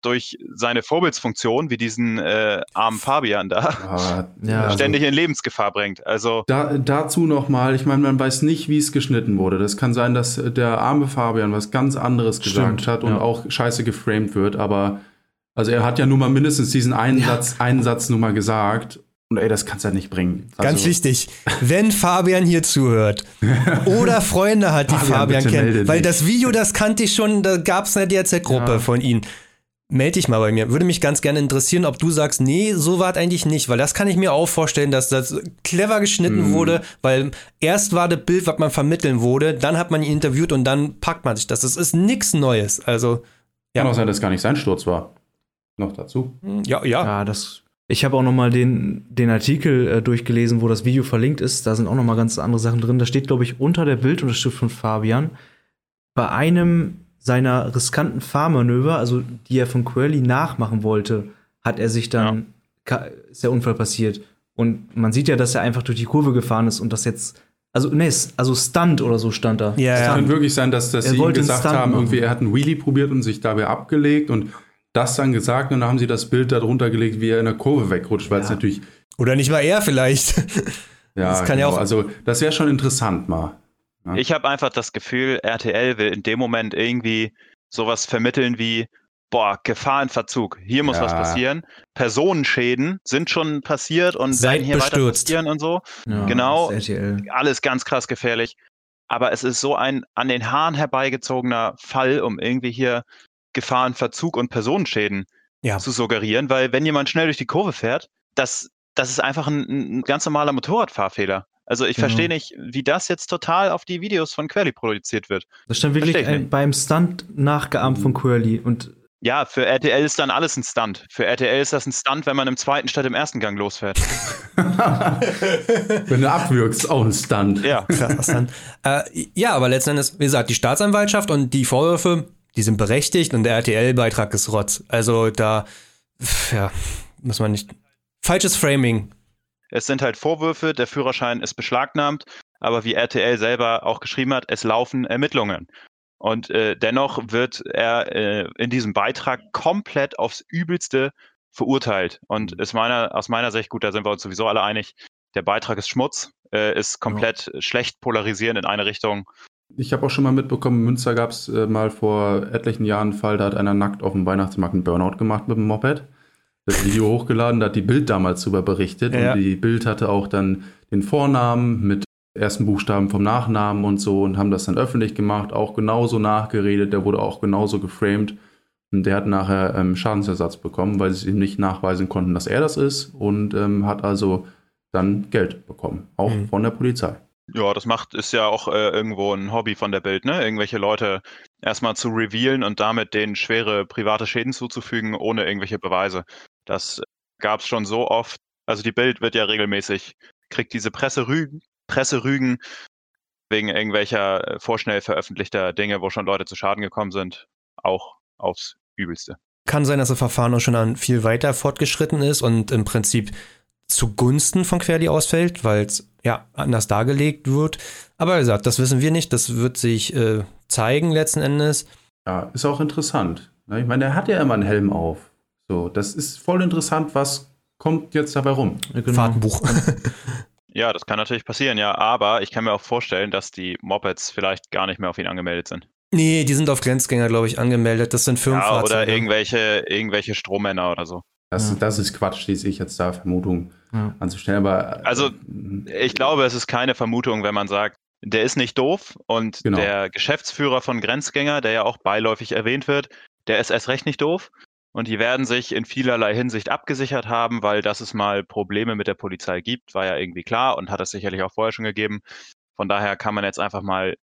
durch seine Vorbildsfunktion, wie diesen äh, armen Fabian da,
Ah, (laughs)
Ja,
ständig in Lebensgefahr bringt. Also
Da, dazu nochmal, ich meine, man weiß nicht, wie es geschnitten wurde. Das kann sein, dass der arme Fabian was ganz anderes gesagt
Stimmt,
hat und
ja.
auch scheiße geframed wird, aber also er hat ja nun mal mindestens diesen einen Satz, einen Satz nun mal gesagt. Und ey, das kannst du halt nicht bringen. Also,
Ganz wichtig, wenn Fabian hier zuhört (laughs) oder Freunde hat, die
Fabian,
Fabian,
melde
kennen, weil das Video, das kannte ich schon, da gab es eine DRZ-Gruppe
Ja.
von ihnen. Meld dich mal bei mir. Würde mich ganz gerne interessieren, ob du sagst, nee, so war es eigentlich nicht, weil das kann ich mir auch vorstellen, dass das clever geschnitten
Mhm.
wurde, weil erst war das Bild, was man vermitteln wurde, dann hat man ihn interviewt und dann packt man sich das. Das ist nichts Neues. Also,
Kann
Ja.
auch sein, dass gar nicht sein Sturz war. Noch dazu.
ja, ja.
Ja, das. Ich habe auch noch mal den, den Artikel äh, durchgelesen, wo das Video verlinkt ist. Da sind auch noch mal ganz andere Sachen drin. Da steht, glaube ich, unter der Bildunterschrift von Fabian, bei einem seiner riskanten Fahrmanöver, also die er von Quirly nachmachen wollte, hat er sich dann, ka- ist der Unfall passiert. Und man sieht ja, dass er einfach durch die Kurve gefahren ist und das jetzt, also, nee, also Stunt oder so stand da.
Ja,
Es
ja.
kann wirklich sein, dass, dass
Er
sie ihm gesagt haben,
machen.
irgendwie, er hat einen Wheelie probiert und sich dabei abgelegt und das dann gesagt und dann haben sie das Bild darunter gelegt, wie er in der Kurve wegrutscht, weil es
Ja.
natürlich,
Oder nicht mal er vielleicht.
ja,
Das kann ja
genau,
auch-
also das wäre schon interessant mal. Ja.
ich habe einfach das Gefühl, RTL will in dem Moment irgendwie sowas vermitteln wie, boah, Gefahrenverzug, hier muss
Ja.
was passieren. Personenschäden sind schon passiert und
Seid
werden hier weiter
bestürzt.
passieren und so.
Ja,
Genau. alles ganz krass gefährlich. Aber es ist so ein an den Haaren herbeigezogener Fall, um irgendwie hier Gefahrenverzug und Personenschäden
Ja.
zu suggerieren, weil wenn jemand schnell durch die Kurve fährt, das, das ist einfach ein, ein ganz normaler Motorradfahrfehler. Also ich
Genau.
verstehe nicht, wie das jetzt total auf die Videos von Quelly produziert wird.
Das stand wirklich ein, beim Stunt nachgeahmt von Quirly. Und
Ja, für RTL ist dann alles ein Stunt. Für RTL ist das ein Stunt, wenn man im zweiten statt im ersten Gang losfährt. (laughs)
Wenn du abwürgst, ist auch ein Stunt.
Ja.
Krass. Äh, ja, aber letzten Endes, wie gesagt, die Staatsanwaltschaft und die Vorwürfe, die sind berechtigt und der RTL-Beitrag ist Rotz. Also da, ja, muss man nicht. Falsches Framing.
Es sind halt Vorwürfe, der Führerschein ist beschlagnahmt, aber wie RTL selber auch geschrieben hat, es laufen Ermittlungen. Und äh, dennoch wird er äh, in diesem Beitrag komplett aufs Übelste verurteilt. Und ist meiner, aus meiner Sicht, gut, da sind wir uns sowieso alle einig, der Beitrag ist Schmutz, äh, ist komplett schlecht polarisierend in eine Richtung.
Ich habe auch schon mal mitbekommen, in Münster gab es äh, mal vor etlichen Jahren einen Fall, da hat einer nackt auf dem Weihnachtsmarkt einen Burnout gemacht mit dem Moped. Das Video hochgeladen, da hat die Bild damals darüber berichtet
Ja.
und die Bild hatte auch dann den Vornamen mit ersten Buchstaben vom Nachnamen und so und haben das dann öffentlich gemacht, auch genauso nachgeredet, der wurde auch genauso geframed und der hat nachher ähm, Schadensersatz bekommen, weil sie ihm nicht nachweisen konnten, dass er das ist und ähm, hat also dann Geld bekommen, auch
Mhm.
von der Polizei.
Ja, das macht, ist ja auch äh, irgendwo ein Hobby von der Bild, ne? Irgendwelche Leute erstmal zu revealen und damit denen schwere private Schäden zuzufügen, ohne irgendwelche Beweise. Das gab es schon so oft. Also die Bild wird ja regelmäßig, kriegt diese Presserügen, wegen irgendwelcher äh, vorschnell veröffentlichter Dinge, wo schon Leute zu Schaden gekommen sind, auch aufs Übelste.
Kann sein, dass das Verfahren auch schon an viel weiter fortgeschritten ist und im Prinzip zugunsten von Querli ausfällt, weil es ja anders dargelegt wird. Aber wie gesagt, das wissen wir nicht. Das wird sich äh, zeigen letzten Endes.
Ja, ist auch interessant. ne? Ich meine, er hat ja immer einen Helm auf. So, das ist voll interessant, was kommt jetzt dabei rum.
Ja, genau.
Fahrtenbuch. (laughs)
Ja, das kann natürlich passieren, ja, aber ich kann mir auch vorstellen, dass die Mopeds vielleicht gar nicht mehr auf ihn angemeldet sind.
nee, die sind auf Grenzgänger, glaube ich, angemeldet. Das sind
Ja,
Firmenfahrzeuge.
oder irgendwelche, irgendwelche Strohmänner oder so.
Das,
Ja.
das ist Quatsch, die sich jetzt da Vermutungen
Ja.
anzustellen. Aber
Also,
äh,
Ich glaube, es ist keine Vermutung, wenn man sagt, der ist nicht doof und
Genau.
der Geschäftsführer von Grenzgänger, der ja auch beiläufig erwähnt wird, der ist erst recht nicht doof. Und die werden sich in vielerlei Hinsicht abgesichert haben, weil dass es mal Probleme mit der Polizei gibt, war ja irgendwie klar und hat es sicherlich auch vorher schon gegeben. Von daher kann man jetzt einfach mal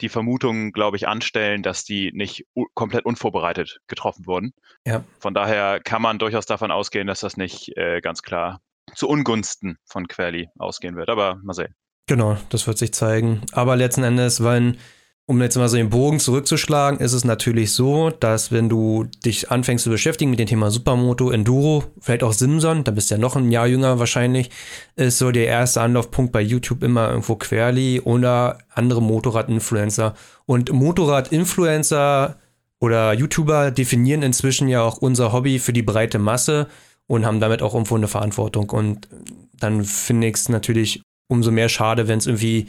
die Vermutung, glaube ich, anstellen, dass die nicht komplett unvorbereitet getroffen wurden.
Ja.
Von daher kann man durchaus davon ausgehen, dass das nicht äh, ganz klar zu Ungunsten von Querli ausgehen wird. Aber mal sehen.
Genau, das wird sich zeigen. Aber letzten Endes, wenn, um jetzt mal so den Bogen zurückzuschlagen, ist es natürlich so, dass wenn du dich anfängst zu beschäftigen mit dem Thema Supermoto, Enduro, vielleicht auch Simson, da bist du ja noch ein Jahr jünger wahrscheinlich, ist so der erste Anlaufpunkt bei YouTube immer irgendwo Querli oder andere Motorrad-Influencer. Und Motorrad-Influencer oder YouTuber definieren inzwischen ja auch unser Hobby für die breite Masse und haben damit auch irgendwo eine Verantwortung. Und dann finde ich es natürlich umso mehr schade, wenn es irgendwie,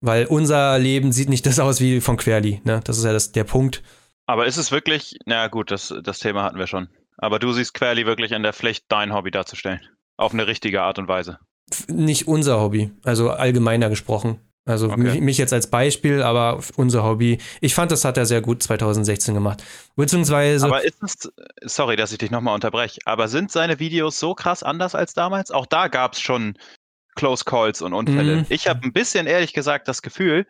weil unser Leben sieht nicht das aus wie von Querli, ne? Das ist ja das, der Punkt.
Aber ist es wirklich, na gut, das, das Thema hatten wir schon. Aber du siehst Querli wirklich in der Pflicht, dein Hobby darzustellen. Auf eine richtige Art und Weise.
Nicht unser Hobby, also allgemeiner gesprochen. Also
Okay.
mich, mich jetzt als Beispiel, aber unser Hobby. Ich fand, das hat er sehr gut 2016 gemacht. Beziehungsweise,
Aber ist es, sorry, dass ich dich nochmal unterbreche, aber sind seine Videos so krass anders als damals? Auch da gab es schon Close Calls und Unfälle.
Mhm.
Ich habe ein bisschen ehrlich gesagt das Gefühl,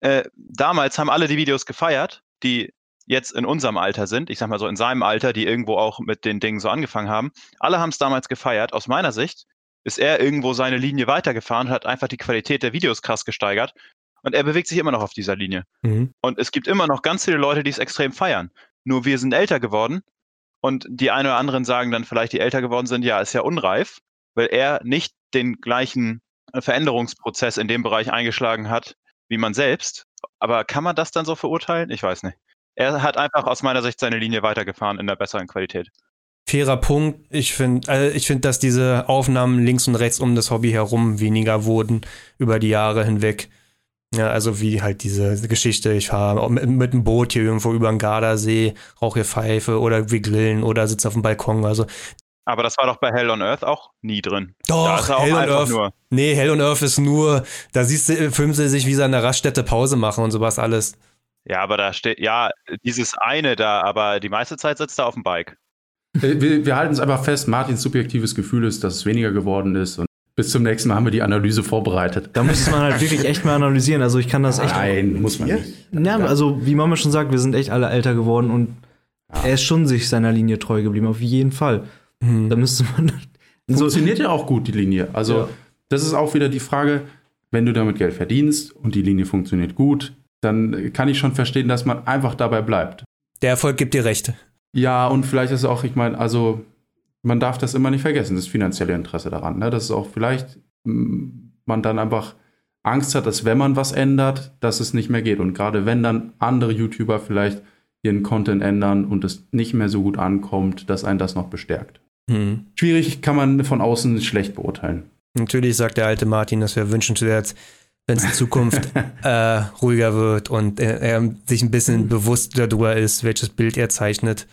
äh, damals haben alle die Videos gefeiert, die jetzt in unserem Alter sind, ich sag mal so in seinem Alter, die irgendwo auch mit den Dingen so angefangen haben. Alle haben es damals gefeiert. Aus meiner Sicht ist er irgendwo seine Linie weitergefahren, hat einfach die Qualität der Videos krass gesteigert und er bewegt sich immer noch auf dieser Linie.
Mhm.
Und es gibt immer noch ganz viele Leute, die es extrem feiern. Nur wir sind älter geworden und die einen oder anderen sagen dann vielleicht, die älter geworden sind, ja, ist ja unreif, weil er nicht den gleichen äh, Veränderungsprozess in dem Bereich eingeschlagen hat wie man selbst. Aber kann man das dann so verurteilen? Ich weiß nicht. Er hat einfach aus meiner Sicht seine Linie weitergefahren in der besseren Qualität.
Fairer Punkt. Ich finde, also ich finde, dass diese Aufnahmen links und rechts um das Hobby herum weniger wurden über die Jahre hinweg. Ja, also wie halt diese Geschichte, ich fahre mit, mit dem Boot hier irgendwo über den Gardasee, rauche hier Pfeife oder wir grillen oder sitze auf dem Balkon. Also
Aber das war doch bei Hell on Earth auch nie drin.
Doch, Hell on Earth.
nur.
Nee, Hell on Earth ist nur, da siehst du, filmen sie sich, wie sie an der Raststätte Pause machen und sowas alles.
Ja, aber da steht, ja, dieses eine da, aber die meiste Zeit sitzt er auf dem Bike.
Wir, wir halten es einfach fest, Martins subjektives Gefühl ist, dass es weniger geworden ist. Und bis zum nächsten Mal haben wir die Analyse vorbereitet.
Da müsste man halt wirklich echt mal analysieren. Also ich kann das echt.
Nein, muss man nicht.
Ja, also wie Mama schon sagt, wir sind echt alle älter geworden und er ist schon sich seiner Linie treu geblieben, auf jeden Fall.
Hm.
Da müsste man. (laughs) so,
Funktioniert ja auch gut, die Linie. Also,
Ja.
das ist auch wieder die Frage, wenn du damit Geld verdienst und die Linie funktioniert gut, dann kann ich schon verstehen, dass man einfach dabei bleibt.
Der Erfolg gibt dir recht.
Ja, und vielleicht ist auch, ich meine, also man darf das immer nicht vergessen, das finanzielle Interesse daran. Ne? Das ist auch vielleicht, mm, man dann einfach Angst hat, dass wenn man was ändert, dass es nicht mehr geht. Und gerade wenn dann andere YouTuber vielleicht ihren Content ändern und es nicht mehr so gut ankommt, dass einen das noch bestärkt.
Hm.
Schwierig kann man von außen schlecht beurteilen.
Natürlich sagt der alte Martin, das wäre wünschenswert, wenn es in Zukunft (laughs) äh, ruhiger wird und er, er sich ein bisschen bewusst darüber ist, welches Bild er zeichnet.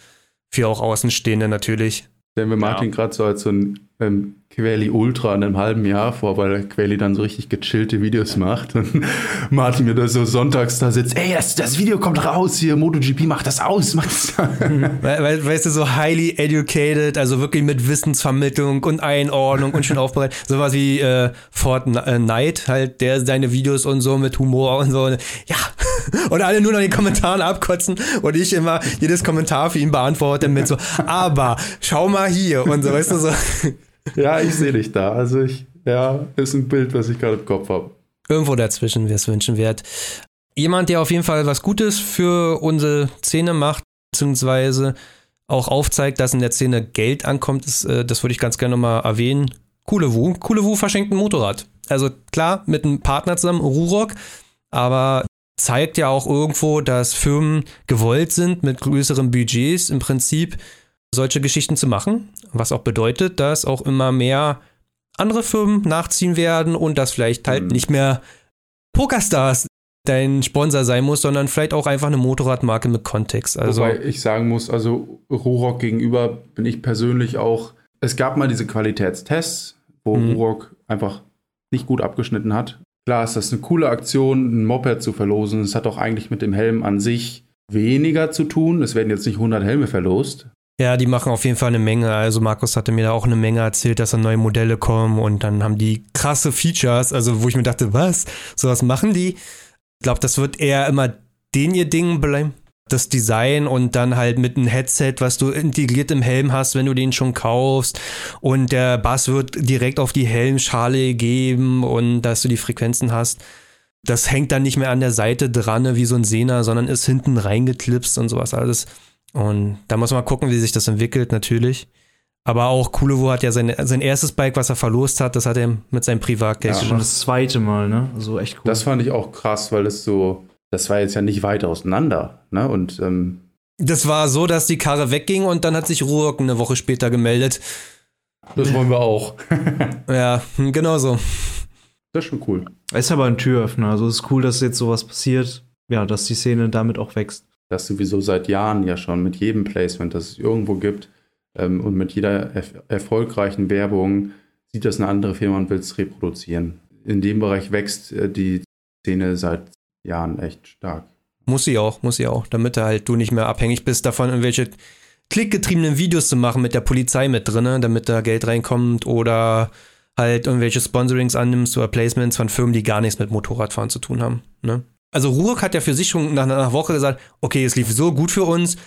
Für auch Außenstehende natürlich.
Stellen wir Martin gerade so als so ein ähm, Quelli Ultra in einem halben Jahr vor, weil Quelli dann so richtig gechillte Videos macht (laughs) und Martin mir da so sonntags da sitzt, ey, das, das Video kommt raus hier, MotoGP, mach das aus, (laughs) mach das aus.
We we weißt du, so highly educated, also wirklich mit Wissensvermittlung und Einordnung und schön (laughs) aufbereitet. Sowas wie äh, Fortnite halt, der seine Videos und so mit Humor und so. Ja. Und alle nur noch in den Kommentaren abkotzen und ich immer jedes Kommentar für ihn beantworte mit so, aber schau mal hier und so, weißt du, so.
Ja, ich sehe dich da. Also ich, ja, ist ein Bild, was ich gerade im Kopf habe.
Irgendwo dazwischen wäre es wünschenswert. Jemand, der auf jeden Fall was Gutes für unsere Szene macht, beziehungsweise auch aufzeigt, dass in der Szene Geld ankommt, ist, äh, das würde ich ganz gerne nochmal erwähnen. Kulewu. Kulewu verschenkt ein Motorrad. Also klar, mit einem Partner zusammen, Rurok, aber zeigt ja auch irgendwo, dass Firmen gewollt sind, mit größeren Budgets im Prinzip solche Geschichten zu machen. Was auch bedeutet, dass auch immer mehr andere Firmen nachziehen werden und dass vielleicht halt
Mhm.
nicht mehr Pokerstars dein Sponsor sein muss, sondern vielleicht auch einfach eine Motorradmarke mit Kontext. Also
Wobei ich sagen muss, also Rurok gegenüber bin ich persönlich auch, es gab mal diese Qualitätstests, wo
Mhm.
Rurok einfach nicht gut abgeschnitten hat. Klar ist das eine coole Aktion, ein Moped zu verlosen. Es hat auch eigentlich mit dem Helm an sich weniger zu tun. Es werden jetzt nicht 100 Helme verlost.
Ja, die machen auf jeden Fall eine Menge. Also Markus hatte mir da auch eine Menge erzählt, dass da neue Modelle kommen und dann haben die krasse Features, also wo ich mir dachte, was? Sowas machen die? Ich glaube, das wird eher immer den ihr Ding bleiben. Das Design und dann halt mit einem Headset, was du integriert im Helm hast, wenn du den schon kaufst. Und der Bass wird direkt auf die Helmschale gegeben und dass du die Frequenzen hast. Das hängt dann nicht mehr an der Seite dran, wie so ein Sehner, sondern ist hinten reingeklipst und sowas alles. Und da muss man gucken, wie sich das entwickelt, natürlich. Aber auch Kulevo hat ja sein, sein erstes Bike, was er verlost hat, das hat er mit seinem Privatgeld
Ja.
schon
gemacht.
das zweite Mal, ne? Also echt cool.
Das fand ich auch krass, weil es so, das war jetzt ja nicht weit auseinander. Ne? Und ähm,
Das war so, dass die Karre wegging und dann hat sich Ruhrk eine Woche später gemeldet.
Das wollen wir auch. (laughs)
Ja, genau so.
Das ist schon cool.
Ist aber ein Türöffner. Also es ist cool, dass jetzt sowas passiert. Ja, dass die Szene damit auch wächst.
Das sowieso seit Jahren ja schon mit jedem Placement, das es irgendwo gibt ähm, und mit jeder erf erfolgreichen Werbung sieht das eine andere Firma und will es reproduzieren. In dem Bereich wächst äh, die Szene seit Jahren echt stark.
Muss sie auch, muss sie auch, damit halt du nicht mehr abhängig bist davon, irgendwelche klickgetriebenen Videos zu machen mit der Polizei mit drin, damit da Geld reinkommt oder halt irgendwelche Sponsorings annimmst oder Placements von Firmen, die gar nichts mit Motorradfahren zu tun haben. Ne? Also Ruhrk hat ja für sich schon nach einer Woche gesagt, okay, es lief so gut für uns.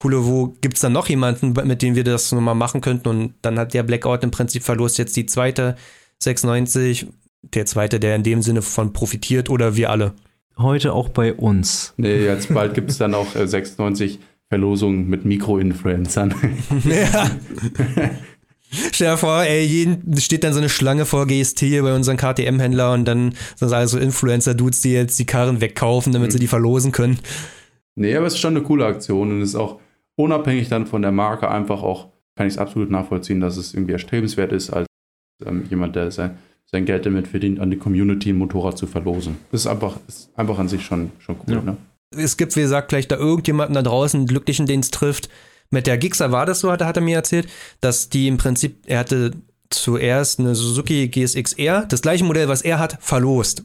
Coole, wo gibt es dann noch jemanden, mit dem wir das nochmal machen könnten? Und dann hat der Blackout im Prinzip verlost jetzt die zweite 96, der zweite, der in dem Sinne von profitiert oder wir alle.
Heute auch bei uns.
Nee, jetzt bald gibt es dann auch äh, 96 Verlosungen mit Mikro-Influencern. (laughs)
Ja. (laughs) Stell dir vor, ey, jeden steht dann so eine Schlange vor GST bei unseren KTM-Händler und dann sind das alles so Influencer-Dudes, die jetzt die Karren wegkaufen, damit
Mhm.
sie die verlosen können.
nee, aber es ist schon eine coole Aktion und ist auch unabhängig dann von der Marke einfach auch, kann ich es absolut nachvollziehen, dass es irgendwie erstrebenswert ist, als ähm, jemand, der sein, sein Geld damit verdient, an die Community ein Motorrad zu verlosen. Das ist einfach, ist einfach an sich schon, schon cool.
Ja.
Ne?
Es gibt, wie gesagt, vielleicht da irgendjemanden da draußen, einen Glücklichen, den es trifft. Mit der Gixxer war das so, hat, hat er mir erzählt, dass die im Prinzip, er hatte zuerst eine Suzuki GSX-R, das gleiche Modell, was er hat, verlost.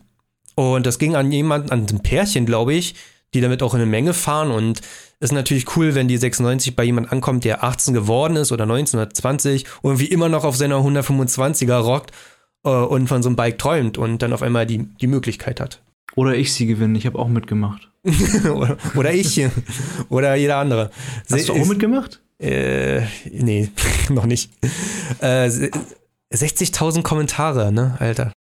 Und das ging an jemanden, an ein Pärchen, glaube ich, die damit auch in eine Menge fahren und ist natürlich cool, wenn die 96 bei jemand ankommt, der 18 geworden ist oder 19 oder 20 und wie immer noch auf seiner 125er rockt äh, und von so einem Bike träumt und dann auf einmal die, die Möglichkeit hat.
Oder ich sie gewinnen. Ich habe auch mitgemacht.
Oder, (laughs) oder ich oder jeder andere.
Hast du auch mitgemacht?
Äh, nee, (laughs) noch nicht. Äh, se- 60.000 Kommentare, ne, Alter.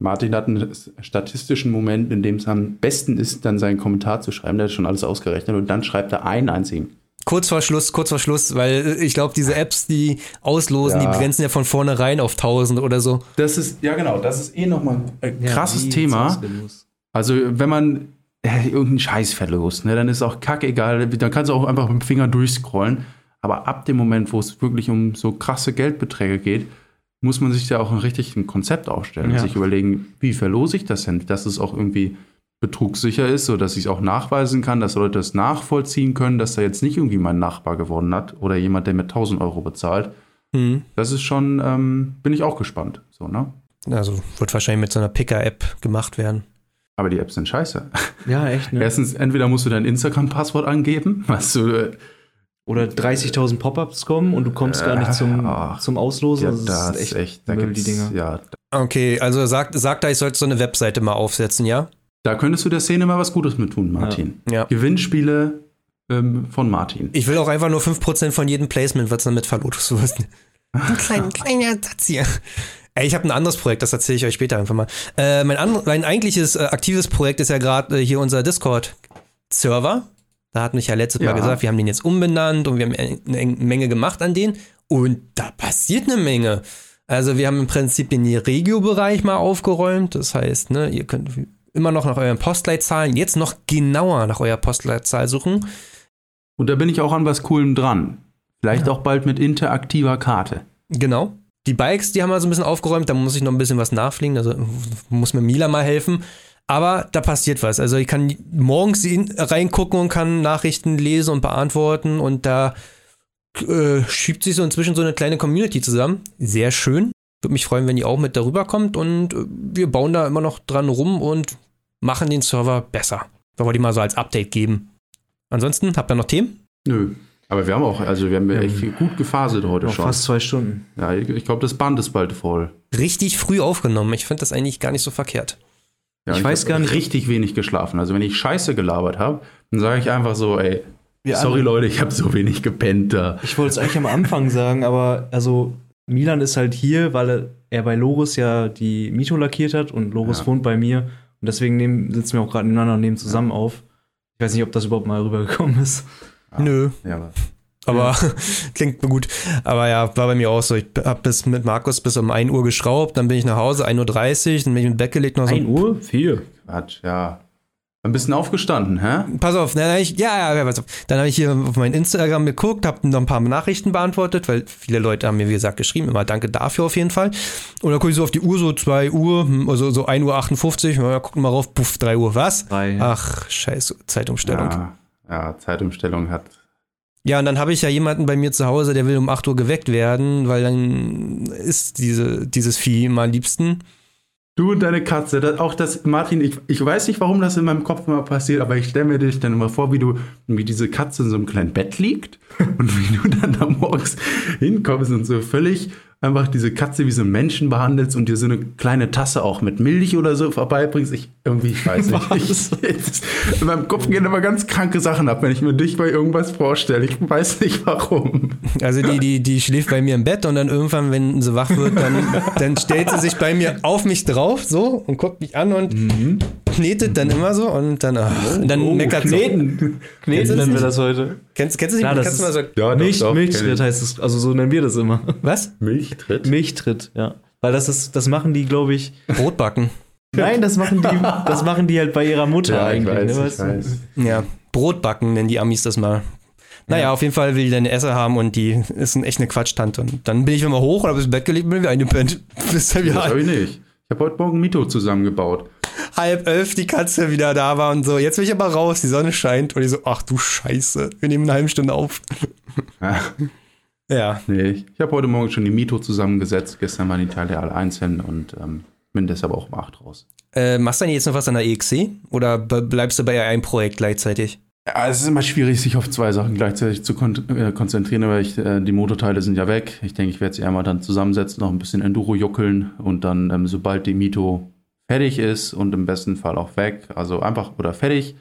Martin hat einen statistischen Moment, in dem es am besten ist, dann seinen Kommentar zu schreiben. Der hat schon alles ausgerechnet und dann schreibt er einen einzigen.
Kurz vor Schluss, kurz vor Schluss, weil äh, ich glaube, diese Apps, die auslosen,
Ja.
die begrenzen ja von vornherein auf 1000 oder so.
Das ist, ja genau, das ist eh nochmal ein krasses
wie
Thema. Also, wenn man äh, irgendeinen Scheiß verlost, ne, dann ist auch kackegal. Dann kannst du auch einfach mit dem Finger durchscrollen. Aber ab dem Moment, wo es wirklich um so krasse Geldbeträge geht, muss man sich ja auch ein richtig ein Konzept aufstellen.
Ja.
Sich überlegen, wie verlose ich das denn? Dass es auch irgendwie betrugssicher ist, sodass ich es auch nachweisen kann, dass Leute es nachvollziehen können, dass da jetzt nicht irgendwie mein Nachbar gewonnen hat oder jemand, der mit 1000 Euro bezahlt.
Hm.
Das ist schon, ähm, bin ich auch gespannt. So, ne?
Also wird wahrscheinlich mit so einer Picker-App gemacht werden.
Aber die Apps sind scheiße.
Ja, echt, ne?
Erstens, entweder musst du dein Instagram-Passwort angeben, was du
Oder 30.000 Pop-Ups kommen und du kommst gar nicht zum,
Ah.
zum Auslosen.
Ja,
Also
das
ist
ist echt, da gibt's,
die Dinger.
ja,
Okay, also sagt, sagt er, ich sollte so eine Webseite mal aufsetzen, ja?
da könntest du der Szene mal was Gutes mit tun, Martin.
Ja.
Gewinnspiele ähm, von Martin.
Ich will auch einfach nur 5% von jedem Placement, was damit verlost wird. (laughs) Ein kleiner, kleiner Satz hier. Ey, ich habe ein anderes Projekt, das erzähle ich euch später einfach mal. Äh, mein, mein eigentliches äh, aktives Projekt ist ja gerade äh, hier unser Discord-Server. Da hat mich ja letztes
Ja.
Mal gesagt, wir haben den jetzt umbenannt und wir haben eine Menge gemacht an den. Und da passiert eine Menge. Also wir haben im Prinzip den Regio-Bereich mal aufgeräumt. Das heißt, ne, ihr könnt immer noch nach euren Postleitzahlen, jetzt noch genauer nach eurer Postleitzahl suchen.
Und da bin ich auch an was Coolem dran. Vielleicht auch bald mit interaktiver Karte.
Genau. Die Bikes, die haben wir so ein bisschen aufgeräumt, da muss ich noch ein bisschen was nachfliegen, also muss mir Mila mal helfen. Aber da passiert was. Also ich kann morgens in, reingucken und kann Nachrichten lesen und beantworten und da äh, schiebt sich so inzwischen so eine kleine Community zusammen. Sehr schön. Würde mich freuen, wenn die auch mit darüber kommt und äh, wir bauen da immer noch dran rum und machen den Server besser. Da wollte ich mal so als Update geben. Ansonsten, habt ihr noch Themen?
Nö. Aber wir haben auch, also wir haben
Ja.
echt gut gefaselt heute
Noch
schon.
fast zwei Stunden.
Ja, ich, ich glaube, das Band ist bald voll.
Richtig früh aufgenommen. Ich finde das eigentlich gar nicht so verkehrt.
Ja,
Ich
und
weiß gar nicht-
richtig wenig geschlafen. Also wenn ich Scheiße gelabert habe, dann sage ich einfach so, ey, sorry Leute, ich habe so wenig gepennt da.
Ich wollte es eigentlich am Anfang (laughs) sagen, aber also Milan ist halt hier, weil er, bei Loris ja die Mito lackiert hat und Loris
Ja.
wohnt bei mir. Und deswegen nehmen, sitzen wir auch gerade nebeneinander und nehmen zusammen auf. Ich weiß nicht, ob das überhaupt mal rübergekommen ist.
Nö.
Ja, aber
Aber (laughs) klingt mir gut. Aber ja, war bei mir auch so. Ich hab bis mit Markus bis um 1 Uhr geschraubt, dann bin ich nach Hause, 1.30 Uhr, dann bin ich mit Bett gelegt noch so.
1 Uhr? Vier.
Quatsch, ja. Ein bisschen aufgestanden, hä?
Pass auf, dann hab ich, ja, ja, pass auf. Dann habe ich hier auf mein Instagram geguckt, habe noch ein paar Nachrichten beantwortet, weil viele Leute haben mir, wie gesagt, geschrieben. Immer danke dafür auf jeden Fall. Und dann gucke ich so auf die Uhr, so 2 Uhr, hm, also so 1.58 Uhr, ja, gucken mal rauf, puff, 3 Uhr, was?
Drei.
Ach, scheiße, Zeitumstellung. Ja,
Ja, ja, Zeitumstellung hat.
und dann habe ich ja jemanden bei mir zu Hause, der will um 8 Uhr geweckt werden, weil dann ist diese, dieses Vieh immer am liebsten.
Du und deine Katze, das, auch das, Martin, ich, ich weiß nicht, warum das in meinem Kopf immer passiert, aber ich stelle mir dich dann immer vor, wie du, wie diese Katze in so einem kleinen Bett liegt (laughs) und wie du dann da morgens hinkommst und so völlig einfach diese Katze wie so einen Menschen behandelst und dir so eine kleine Tasse auch mit Milch oder so vorbeibringst. Ich irgendwie, ich weiß nicht. (laughs) Ich, in meinem Kopf gehen immer ganz kranke Sachen ab, wenn ich mir dich bei irgendwas vorstelle. Ich weiß nicht warum.
Also die, die, die schläft bei mir im Bett und dann irgendwann, wenn sie wach wird, dann, dann stellt sie sich bei mir auf mich drauf so und guckt mich an und knetet dann immer so und dann, ach, und dann
Oh,
meckert sie.
kneten. Kneten nennen wir das heute.
Kennst, kennst du
Ja,
die
das
Katze
ist-
mal so,
Ja,
Milch,
kenn
Milchtritt heißt es, also so nennen wir das immer. (laughs)
was?
Milchtritt?
Milchtritt, ja. Weil das ist, das machen die, glaube ich.
Brotbacken. (laughs)
Nein, das machen die, das machen die halt bei ihrer Mutter
Ja, ich
eigentlich.
weiß,
ne,
ich
weißt du?
Ja, Brotbacken nennen die Amis das mal. Naja, auf jeden Fall will die deine Esse haben und die ist ein echt eine Quatschtante. Und dann bin ich immer hoch und habe ins Bett gelegt und bin wieder eingepennt. (laughs) Bis
Das habe ich nicht. Ich habe heute Morgen Mito zusammengebaut.
Halb elf die Katze wieder da war und so. Jetzt will ich aber raus, die Sonne scheint. Und ich so, ach du Scheiße, wir nehmen eine halbe Stunde auf.
Ja.
Ja,
Nee, ich habe heute Morgen schon die Mito zusammengesetzt. Gestern waren die Teile alle einzeln und ähm, bin deshalb auch um 8 raus.
Äh, machst du denn jetzt noch was an der EXC? Oder bleibst du bei einem Projekt gleichzeitig?
Ja, es ist immer schwierig, sich auf zwei Sachen gleichzeitig zu kon äh, konzentrieren, aber ich, äh, die Motorteile sind ja weg. Ich denke, ich werde sie einmal dann zusammensetzen, noch ein bisschen Enduro juckeln und dann, ähm, sobald die Mito fertig ist und im besten Fall auch weg, also einfach oder fertig,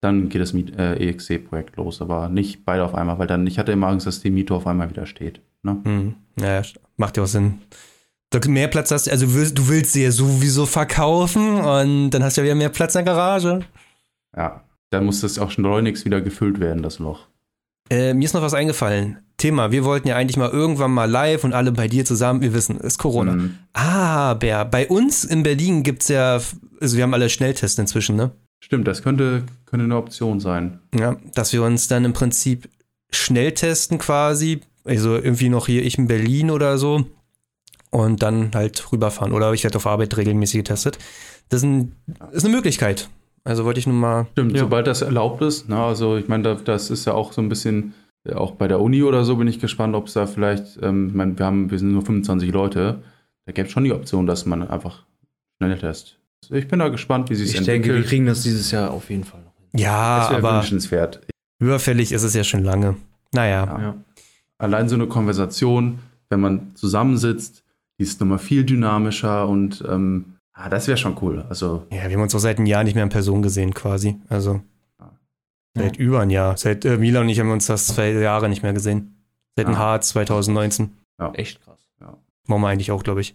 dann geht das äh, EXC-Projekt los, aber nicht beide auf einmal, weil dann, ich hatte immer Angst, dass die Mito auf einmal wieder steht. Ne?
Hm. Ja, macht ja auch Sinn. Du mehr Platz hast, also du willst, du willst sie ja sowieso verkaufen und dann hast du ja wieder mehr Platz in der Garage.
Ja, dann muss das auch schleunigst wieder gefüllt werden, das Loch.
Äh, mir ist noch was eingefallen. Thema, wir wollten ja eigentlich mal irgendwann mal live und alle bei dir zusammen, wir wissen, ist Corona.
Mhm.
Aber bei uns in Berlin gibt's ja, also wir haben alle Schnelltests inzwischen, ne?
Stimmt, das könnte, könnte eine Option sein.
Ja, dass wir uns dann im Prinzip schnell testen quasi, also irgendwie noch hier ich in Berlin oder so und dann halt rüberfahren oder ich werde auf Arbeit regelmäßig getestet. Das ist, ein, ist eine Möglichkeit. Also wollte ich nur mal,
Stimmt,
Ja.
sobald das erlaubt ist. Na, also ich meine, da, das ist ja auch so ein bisschen, auch bei der Uni oder so bin ich gespannt, ob es da vielleicht, ähm, ich meine, wir haben, wir sind nur 25 Leute, da gäbe es schon die Option, dass man einfach Schnelltest. Ich bin da gespannt, wie sich
Ich
es
denke, wir
entwickelt.
kriegen das dieses Jahr auf jeden Fall noch hin.
ja,
das
aber
wünschenswert.
überfällig ist es ja schon lange. Naja,
Ja.
Ja.
Allein so eine Konversation, wenn man zusammensitzt, die ist nochmal viel dynamischer und ähm, ah, das wäre schon cool. Also
ja, wir haben uns auch seit einem Jahr nicht mehr in Person gesehen quasi. Also seit über ein Jahr. Seit äh, Mila und ich haben uns das zwei Jahre nicht mehr gesehen. Seit dem
Ja.
Harz 2019.
Echt krass.
Machen wir eigentlich auch, glaube ich.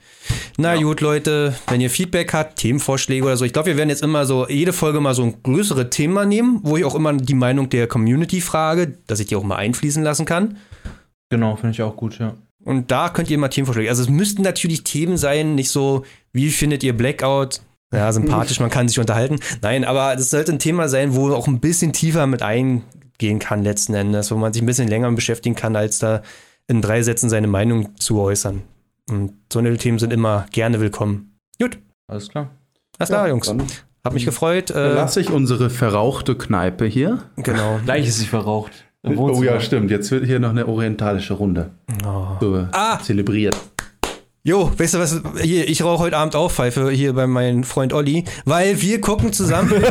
Na
Ja.
gut, Leute, wenn ihr Feedback habt, Themenvorschläge oder so, ich glaube, wir werden jetzt immer so, jede Folge mal so ein größere Thema nehmen, wo ich auch immer die Meinung der Community frage, dass ich die auch mal einfließen lassen kann.
Genau, finde ich auch gut, ja.
Und da könnt ihr immer Themenvorschläge. Also es müssten natürlich Themen sein, nicht so, wie findet ihr Blackout? Ja, sympathisch, man kann sich unterhalten. Nein, aber das sollte ein Thema sein, wo auch ein bisschen tiefer mit eingehen kann letzten Endes, wo man sich ein bisschen länger beschäftigen kann, als da in drei Sätzen seine Meinung zu äußern. Und so eine Themen sind immer gerne willkommen. Gut,
Alles klar.
alles klar, Jungs.
dann
Hab mich gefreut. Äh,
lasse ich unsere verrauchte Kneipe hier.
genau. (laughs)
Gleich ist sie verraucht.
Oh ja, stimmt. Jetzt wird hier noch eine orientalische Runde
Oh.
so
Ah!
zelebriert.
Jo, weißt du was? Hier, ich rauche heute Abend auch Pfeife hier bei meinem Freund Olli, weil wir gucken zusammen. (laughs)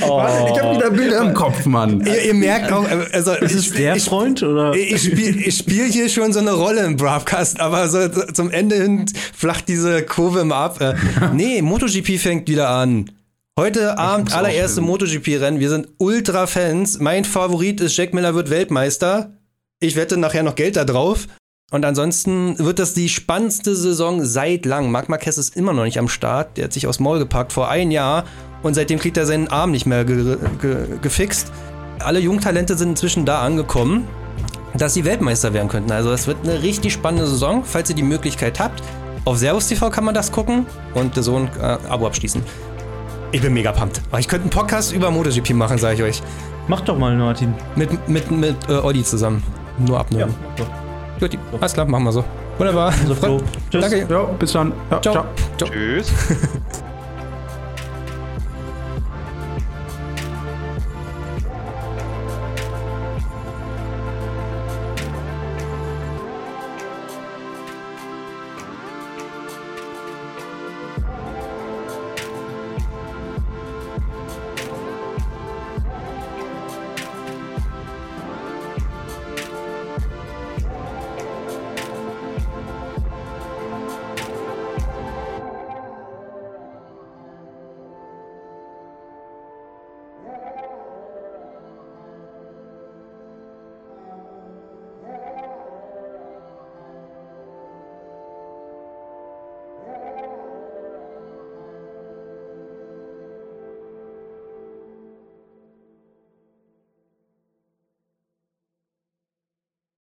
Oh.
Ich habe wieder Bilder im Kopf, Mann.
ihr, ihr merkt auch, äh, also
Ist es der
ich,
Freund oder?
ich spiele ich spiel hier schon so eine Rolle im Broadcast, aber so so zum Ende hin flacht diese Kurve immer ab. Äh, nee, MotoGP fängt wieder an. Heute Abend allererste. MotoGP-Rennen. Wir sind Ultra-Fans. Mein Favorit ist Jack Miller wird Weltmeister. Ich wette nachher noch Geld da drauf. Und ansonsten wird das die spannendste Saison seit langem. Marc Marquez ist immer noch nicht am Start. Der hat sich aufs Maul gepackt vor ein Jahr. Und seitdem kriegt er seinen Arm nicht mehr ge ge gefixt. Alle Jungtalente sind inzwischen da angekommen, dass sie Weltmeister werden könnten. Also das wird eine richtig spannende Saison, falls ihr die Möglichkeit habt. Auf Servus TV kann man das gucken und so ein äh, Abo abschließen. Ich bin mega pumped. Oh, Ich könnte einen Podcast über MotoGP machen, sage ich euch.
Mach doch mal, Martin.
Mit, mit, mit äh, Olli zusammen. Nur abnehmen.
doch.
Gut, alles klar, machen wir so. Wunderbar.
Also, Flo. Tschüss.
Danke.
Ja, bis dann. Ja,
Ciao.
ciao.
Ciao.
Tschüss. (laughs)